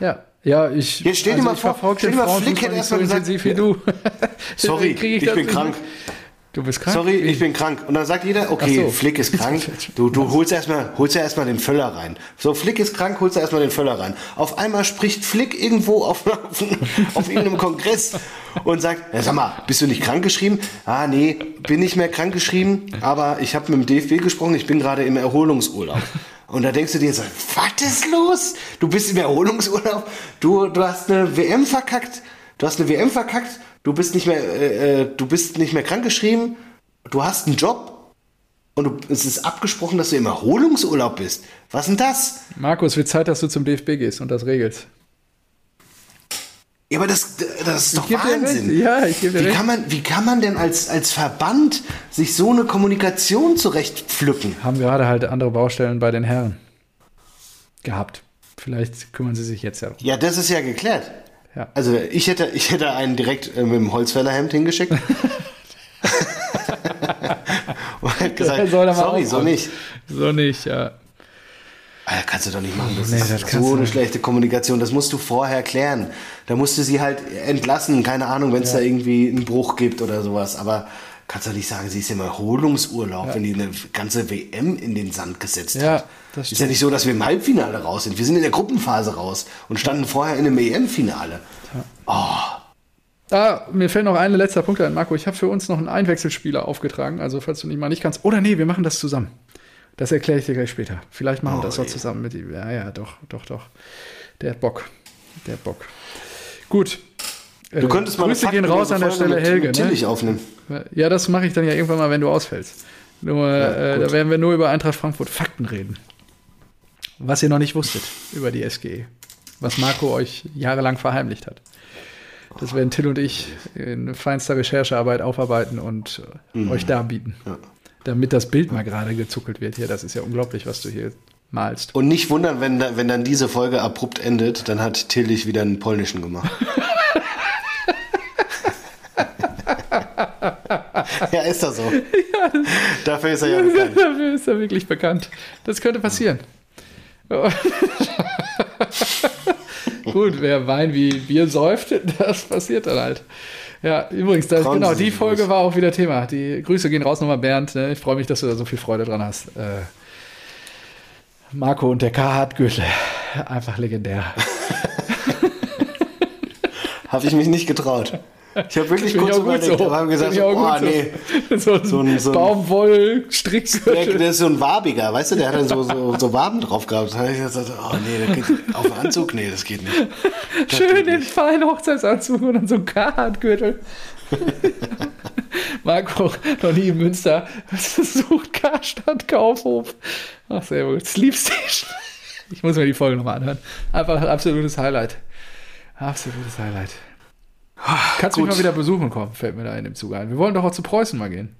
S2: ja. Ja, ich.
S1: Jetzt stell dir mal
S2: ich
S1: vor- stell dir mal, Flick hätte
S2: nicht
S1: erst
S2: so
S1: mal gesagt,
S2: intensiv wie du.
S1: Sorry, ich
S2: das
S1: bin krank.
S2: mit. Du bist krank?
S1: Sorry, ich bin krank. Und dann sagt jeder, okay,
S2: so.
S1: Flick ist krank. Du, du holst erstmal, holst ja erstmal den Völler rein. So, Flick ist krank, holst du erstmal den Völler rein. Auf einmal spricht Flick irgendwo auf, auf, auf irgendeinem Kongress und sagt, ja, sag mal, bist du nicht krank geschrieben? Ah, nee, bin nicht mehr krank geschrieben, aber ich habe mit dem DFB gesprochen, ich bin gerade im Erholungsurlaub. Und da denkst du dir so, was ist los? Du bist im Erholungsurlaub, du, du hast eine WM verkackt, du hast eine WM verkackt, du bist nicht mehr, äh, äh, du bist nicht mehr krankgeschrieben, du hast einen Job und du, es ist abgesprochen, dass du im Erholungsurlaub bist. Was denn das?
S2: Markus, wird Zeit, dass du zum DFB gehst und das regelst.
S1: Ja, aber das, das ist doch Wahnsinn.
S2: Ja, ich geb dir
S1: wie
S2: recht.
S1: Kann man, wie kann man denn als, als Verband sich so eine Kommunikation zurechtpflücken?
S2: Haben gerade halt andere Baustellen bei den Herren gehabt. Vielleicht kümmern sie sich jetzt ja.
S1: Ja, das ist ja geklärt.
S2: Ja.
S1: Also ich hätte, ich hätte einen direkt äh, mit dem Holzfällerhemd hingeschickt. und hätte gesagt, sorry, so
S2: aufräumen.
S1: nicht.
S2: So nicht, ja.
S1: Ah, kannst du doch nicht machen. Das
S2: Nee,
S1: ist
S2: das
S1: so eine schlechte Kommunikation. Das musst du vorher klären. Da musst du sie halt entlassen. Keine Ahnung, wenn es da irgendwie einen Bruch gibt oder sowas. Aber kannst du nicht sagen, sie ist im Erholungsurlaub, wenn die eine ganze WM in den Sand gesetzt
S2: Ja,
S1: hat.
S2: Das
S1: ist ja nicht so, dass wir im Halbfinale raus sind. Wir sind in der Gruppenphase raus und standen vorher in einem EM-Finale.
S2: Ah, mir fällt noch ein letzter Punkt ein, Marco. Ich habe für uns noch einen Einwechselspieler aufgetragen. Also, falls du nicht mal nicht kannst. Oder nee, wir machen das zusammen. Das erkläre ich dir gleich später. Vielleicht machen wir
S1: Oh,
S2: das auch
S1: je.
S2: zusammen mit ihm. Ja, ja, doch, doch, doch. Der hat Bock. Der hat Bock. Gut.
S1: Du könntest mal
S2: Grüße gehen raus an der Stelle,
S1: mit-
S2: Helge.
S1: mit
S2: Ne?
S1: Aufnehmen.
S2: Ja, das mache ich dann ja irgendwann mal, wenn du ausfällst. Nur, äh,
S1: gut.
S2: da werden wir nur über Eintracht Frankfurt Fakten reden. Was ihr noch nicht wusstet über die SGE. Was Marco euch jahrelang verheimlicht hat. Das werden Till und ich in feinster Recherchearbeit aufarbeiten und äh, euch darbieten.
S1: Ja.
S2: Damit das Bild mal gerade gezuckelt wird hier. Das ist ja unglaublich, was du hier malst.
S1: Und nicht wundern, wenn, da, wenn dann diese Folge abrupt endet, dann hat Tillich wieder einen polnischen gemacht. ja, ist das so. Dafür ist er ja bekannt.
S2: Dafür ist er wirklich bekannt. Das könnte passieren. Gut, wer Wein wie Bier säuft, das passiert dann halt. Ja, übrigens, das, genau, die Folge war auch wieder Thema. Die Grüße gehen raus nochmal, Bernd. Ne? Ich freue mich, dass du da so viel Freude dran hast. Äh, Marco und der Carhartt-Gürtel. Einfach legendär.
S1: Habe ich mich nicht getraut. Ich habe wirklich kurz überlegt,
S2: so.
S1: aber habe gesagt, oh
S2: so.
S1: nee,
S2: so ein,
S1: So ein- so ein- der,
S2: Baumwoll-Strickgürtel.
S1: der ist so ein Wabiger, weißt du, der hat dann so, so, so Waben drauf gehabt. Da habe ich gesagt, oh nee, das geht, auf den Anzug, nee, das geht nicht.
S2: Schön den feinen Hochzeitsanzug und dann so ein Carhartt-Gürtel. Marco, noch nie in Münster. Sucht Karstadt Kaufhof. Ach, sehr gut. Sleep Station. Ich muss mir die Folge nochmal anhören. Einfach ein absolutes Highlight. Absolutes Highlight. Kannst du mich mal wieder besuchen kommen, fällt mir da in dem Zug ein. Wir wollen doch auch zu Preußen mal gehen.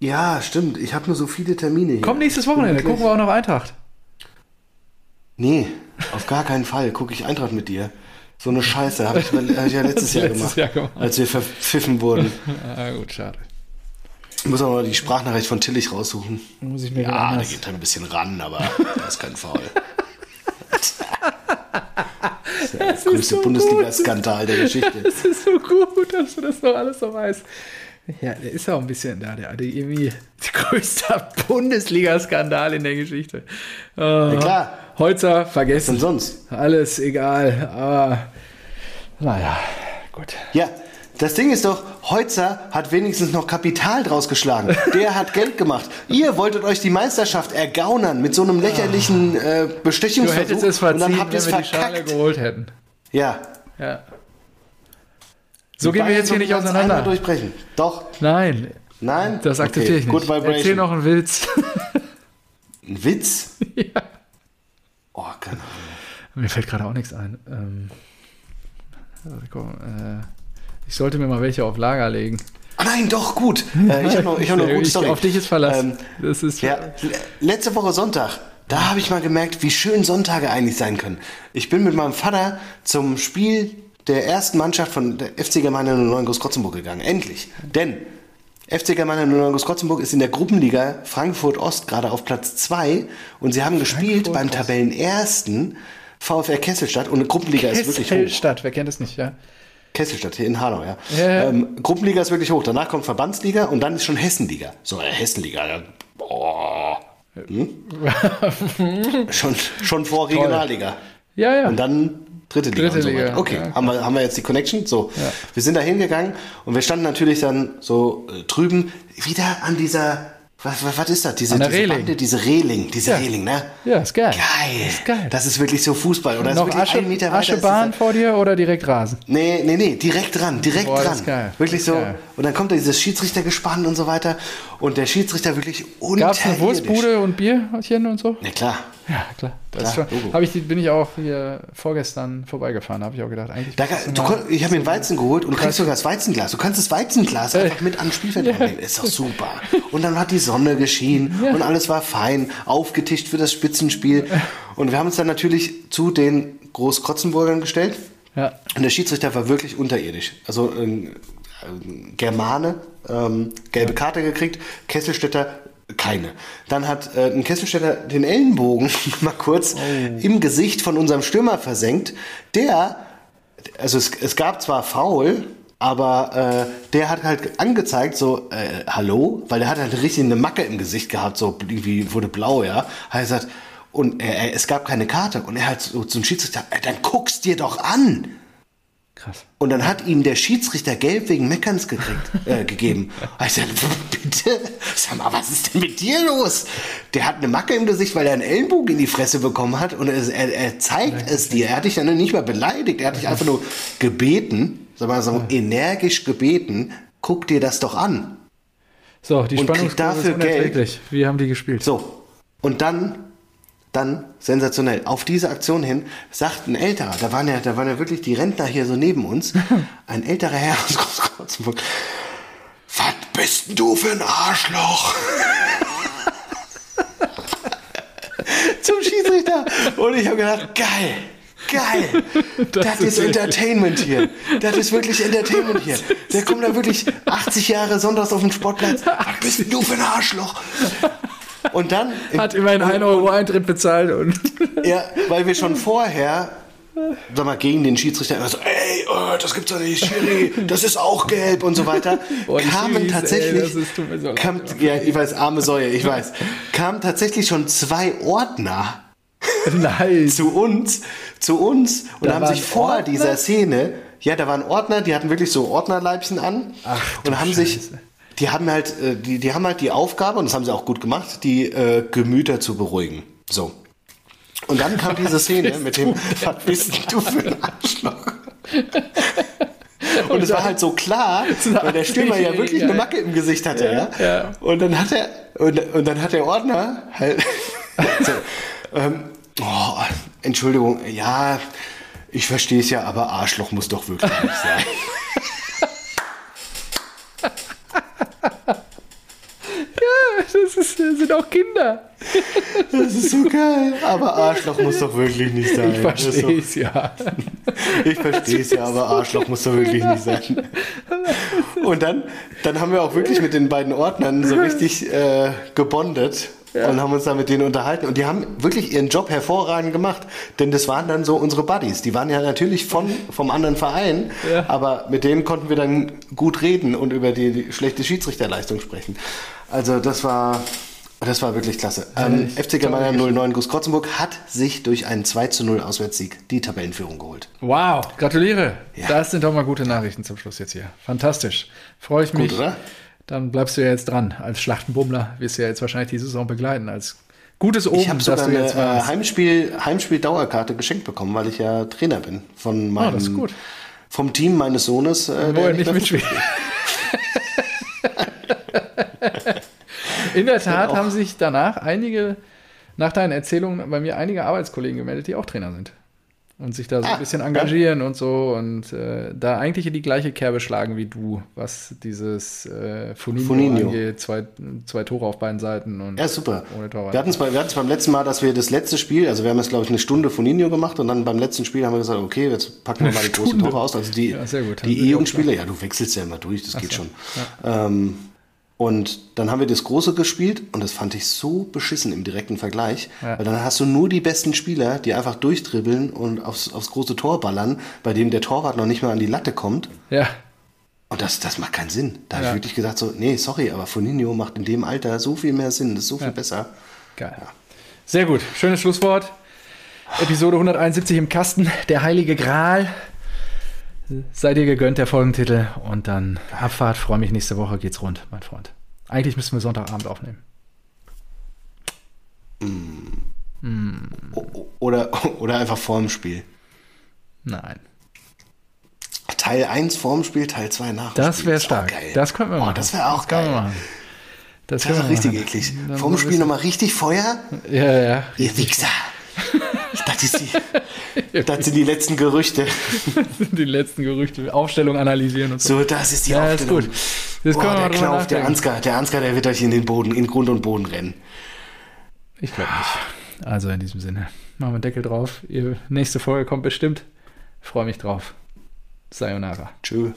S1: Ja, stimmt, ich habe nur so viele Termine hier.
S2: Komm nächstes Wochenende, gucken wir auch noch Eintracht.
S1: Nee, auf gar keinen Fall gucke ich Eintracht mit dir. So eine Scheiße habe ich, hab ich ja letztes, Jahr,
S2: Letztes
S1: gemacht,
S2: Jahr gemacht.
S1: als wir verpfiffen wurden.
S2: Ah, gut, schade.
S1: Ich muss aber mal die Sprachnachricht von Tillich raussuchen.
S2: Muss ich mir
S1: Ja, der geht da ein bisschen ran, aber da ist kein Foul. Das ist der größte
S2: so
S1: Bundesliga-Skandal der Geschichte.
S2: Das ist so gut, dass du das noch alles so weißt. Ja, der ist auch ein bisschen da, der hatte irgendwie der größte Bundesliga-Skandal in der Geschichte. Ja,
S1: klar.
S2: Holzer,
S1: Was
S2: vergessen.
S1: denn sonst?
S2: Alles egal, aber naja, gut.
S1: Ja, das Ding ist doch, Heutzer hat wenigstens noch Kapital draus geschlagen. Der hat Geld gemacht. Ihr wolltet euch die Meisterschaft ergaunern mit so einem lächerlichen äh,
S2: Du
S1: Bestechungsversuch.
S2: hättest es
S1: und dann
S2: verziehen,
S1: habt ihr
S2: wenn wir die Schale
S1: verkackt.
S2: geholt hätten.
S1: Ja.
S2: Ja. So gehen wir jetzt hier nicht auseinander.
S1: durchbrechen. Doch.
S2: Nein,
S1: Nein?
S2: das akzeptiere ich
S1: Good
S2: nicht.
S1: vibration.
S2: Erzähl noch einen Witz.
S1: Ein Witz?
S2: ja.
S1: Oh, keine Ahnung.
S2: Mir fällt gerade auch nichts ein. Ähm, also komm, äh, ich sollte mir mal welche auf Lager legen.
S1: nein, doch, gut. Äh, ich habe noch, ich hab noch eine gute Story.
S2: Auf dich ist Verlass.
S1: Ähm,
S2: das ist
S1: ja, le- letzte Woche Sonntag, da habe ich mal gemerkt, wie schön Sonntage eigentlich sein können. Ich bin mit meinem Vater zum Spiel der ersten Mannschaft von der FC Gemeinde 09 Groß-Krotzenburg gegangen. Endlich. Denn FC Gemeinde 09 Groß-Krotzenburg ist in der Gruppenliga Frankfurt Ost gerade auf Platz 2 und sie haben gespielt beim Tabellenersten VfR Kesselstadt und eine Gruppenliga ist wirklich hoch.
S2: Kesselstadt, wer kennt es nicht, ja.
S1: Kesselstadt, hier in Hanau, ja.
S2: Ja, ja.
S1: Ähm, Gruppenliga ist wirklich hoch. Danach kommt Verbandsliga und dann ist schon Hessenliga. So, äh, Hessenliga, ja. Boah. Hm? schon, schon vor Regionalliga.
S2: Ja, ja.
S1: Und dann dritte Liga.
S2: Dritte
S1: und so
S2: Liga,
S1: weiter. Okay,
S2: ja.
S1: haben, wir, haben wir jetzt die Connection? So, wir sind da hingegangen und wir standen natürlich dann so äh, drüben wieder an dieser, was, was, was ist das? Diese, diese
S2: Reling.
S1: Bande, diese Reling, diese
S2: Ja.
S1: Reling, ne?
S2: Ja, ist geil.
S1: Geil.
S2: Ist geil.
S1: Das ist wirklich so Fußball. Oder
S2: Noch Asche,
S1: ein Meter
S2: Aschebahn vor dir oder direkt Rasen?
S1: Nee, nee, nee, direkt dran, direkt
S2: Boah,
S1: dran.
S2: ist geil.
S1: Wirklich so.
S2: geil.
S1: Und dann kommt da dieses Schiedsrichtergespann und so weiter. Und der Schiedsrichter wirklich
S2: Gab
S1: unterirdisch.
S2: es eine Wurstbude und Bierchen und so?
S1: Na klar.
S2: Ja, klar. Das
S1: Klar,
S2: ist schon, ich, bin ich auch hier vorgestern vorbeigefahren, habe ich auch gedacht. Eigentlich
S1: Da, du,
S2: mal-
S1: kon- ich habe mir ein Weizen geholt und du kriegst sogar das Weizenglas. Du kannst das Weizenglas einfach mit ans Spielfeld rannehmen. Ist doch super. Und dann hat die Sonne geschienen und alles war fein, aufgetischt für das Spitzenspiel. Und wir haben uns dann natürlich zu den Großkrotzenburgern gestellt.
S2: ja.
S1: Und der Schiedsrichter war wirklich unterirdisch. Also ein, ein Germane, ähm, gelbe Karte gekriegt, Kesselstädter keine. Dann hat äh, ein Kesselstädter den Ellenbogen mal kurz im Gesicht von unserem Stürmer versenkt. Der, also es, es gab zwar Foul, aber äh, der hat halt angezeigt, so, äh, hallo, weil der hat halt richtig eine Macke im Gesicht gehabt, so irgendwie wurde blau, ja. Hat gesagt, und er, er, es gab keine Karte. Und er hat so zum Schiedsrichter, "Ey, dann guck's dir doch an.
S2: Krass.
S1: Und dann hat ihm der Schiedsrichter gelb wegen Meckerns gekriegt, äh, gegeben. Sagte, bitte, sag mal, was ist denn mit dir los? Der hat eine Macke im Gesicht, weil er einen Ellenbogen in die Fresse bekommen hat und es, er, er zeigt es dir. Er hat dich ja nicht mal beleidigt, er hat dich einfach nur gebeten, sag mal so energisch gebeten, guck dir das doch an.
S2: So, die Spannung
S1: dafür
S2: unerträglich. Wie haben die gespielt?
S1: So, und dann, dann, sensationell, auf diese Aktion hin, sagt ein älterer, da waren ja, da waren ja wirklich die Rentner hier so neben uns, ein älterer Herr aus Großkrotzenburg, was bist denn du für ein Arschloch? Zum Schiedsrichter. Und ich habe gedacht, geil, geil, das, ist Entertainment hier. Das ist wirklich Entertainment hier. Der kommt da wirklich 80 Jahre sonntags auf den Sportplatz. Was bist denn du für ein Arschloch? Und dann
S2: Hat immerhin 1 Euro Eintritt bezahlt und
S1: ja, weil wir schon vorher, sag mal, gegen den Schiedsrichter immer so, ey, oh, das gibt's doch nicht, Schiri, das ist auch gelb und so weiter,
S2: Boah,
S1: kamen
S2: Schiris, ey,
S1: tatsächlich,
S2: das ist- so
S1: kam, ja, ich weiß, arme Säue, ich weiß, kamen tatsächlich schon zwei Ordner
S2: nice.
S1: zu uns, zu uns und
S2: Da
S1: haben sich vor
S2: Ordner?
S1: dieser Szene, ja, da waren Ordner, die hatten wirklich so Ordnerleibchen an
S2: Ach,
S1: und haben sich,
S2: Scheiße.
S1: Die haben halt, äh, die, die haben halt die Aufgabe, und das haben sie auch gut gemacht, die äh, Gemüter zu beruhigen. So. Und dann kam diese Szene mit dem, was bist du für ein Arschloch? Und es war halt so klar, weil der Stürmer ja wirklich eine Macke im Gesicht hatte, ja.
S2: ja.
S1: Und dann hat er, und, und dann hat der Ordner halt, so, ähm, oh, Entschuldigung, ja, ich verstehe es ja, aber Arschloch muss doch wirklich nicht sein.
S2: Das, ist, das sind auch Kinder.
S1: Das ist so geil, aber Arschloch muss doch wirklich nicht sein.
S2: Ich verstehe es ja.
S1: Ich verstehe es ja, aber Arschloch muss doch wirklich nicht sein. Und dann, dann haben wir auch wirklich mit den beiden Ordnern so richtig äh, gebondet und haben uns da mit denen unterhalten. Und die haben wirklich ihren Job hervorragend gemacht, denn das waren dann so unsere Buddies. Die waren ja natürlich von, vom anderen Verein,
S2: Ja.
S1: aber mit denen konnten wir dann gut reden und über die, die schlechte Schiedsrichterleistung sprechen. Also das war... Das war wirklich klasse. Ähm, FC Germania 09 Guss Krotzenburg hat sich durch einen 2 zu 0 Auswärtssieg die Tabellenführung geholt.
S2: Wow, gratuliere.
S1: Ja.
S2: Das sind doch mal gute Nachrichten zum Schluss jetzt hier. Fantastisch. Freue ich mich.
S1: oder?
S2: Dann bleibst du ja jetzt dran. Als Schlachtenbummler wirst du ja jetzt wahrscheinlich die Saison begleiten. Als gutes Oben,
S1: Ich habe sogar eine
S2: jetzt
S1: äh. Heimspiel, Heimspiel-Dauerkarte geschenkt bekommen, weil ich ja Trainer bin von meinem,
S2: das ist gut.
S1: vom Team meines Sohnes. Äh,
S2: Wo er nicht mitspielt. In der Tat haben sich danach einige, nach deinen Erzählungen bei mir einige Arbeitskollegen gemeldet, die auch Trainer sind. und sich da so
S1: Ah,
S2: ein bisschen engagieren und so und äh, da eigentlich in die gleiche Kerbe schlagen wie du, was dieses äh, Funinho,
S1: Funinho.
S2: angeht. Zwei, zwei Tore auf beiden Seiten und
S1: Ja, super.
S2: ohne Torwart.
S1: Wir hatten es bei, beim letzten Mal, dass wir das letzte Spiel, also wir haben jetzt, glaube ich, eine Stunde von Nino gemacht und dann beim letzten Spiel haben wir gesagt, okay, jetzt packen wir mal die großen. Tore aus. Also die,
S2: Ja,
S1: die
S2: auch
S1: E-Jugendspiele, ja, du wechselst ja immer durch, das geht schon. Ähm, und dann haben wir das große gespielt und das fand ich so beschissen im direkten Vergleich,
S2: Ja.
S1: weil dann hast du nur die besten Spieler, die einfach durchdribbeln und aufs, aufs große Tor ballern, bei dem der Torwart noch nicht mal an die Latte kommt.
S2: Ja,
S1: Und das, das macht keinen Sinn. Da habe
S2: Ja.
S1: ich wirklich gesagt, so, nee, sorry, aber Foninho macht in dem Alter so viel mehr Sinn, das ist so viel besser.
S2: geil. Sehr gut. Schönes Schlusswort. Episode 171 im Kasten, der heilige Gral. Seid ihr gegönnt, der Folgentitel. Und dann Abfahrt. Freue mich, nächste Woche geht's rund, mein Freund. Eigentlich müssen wir Sonntagabend aufnehmen.
S1: O- o- Oder, oder einfach vorm Spiel.
S2: Nein.
S1: Teil 1 vorm Spiel, Teil 2 nach dem
S2: Das wäre stark.
S1: geil.
S2: Das könnten wir
S1: Oh,
S2: machen.
S1: das wäre auch geil.
S2: machen. Das,
S1: Das wäre richtig
S2: machen.
S1: eklig. Vorm Spiel nochmal richtig Feuer.
S2: Ja, ja.
S1: Ihr Wichser. Das, ist die, das sind die letzten Gerüchte.
S2: Die letzten Gerüchte, Aufstellung analysieren und so.
S1: So, das ist die
S2: Ja, ist
S1: Aufstellung.
S2: gut. Das
S1: Boah, der Knauf, der. Ansgar, der Ansgar, der wird euch in den Boden, in Grund und Boden rennen.
S2: Ich glaube nicht. Also in diesem Sinne, machen wir einen Deckel drauf. Ihr, nächste Folge kommt bestimmt. Freue mich drauf. Sayonara.
S1: Tschö.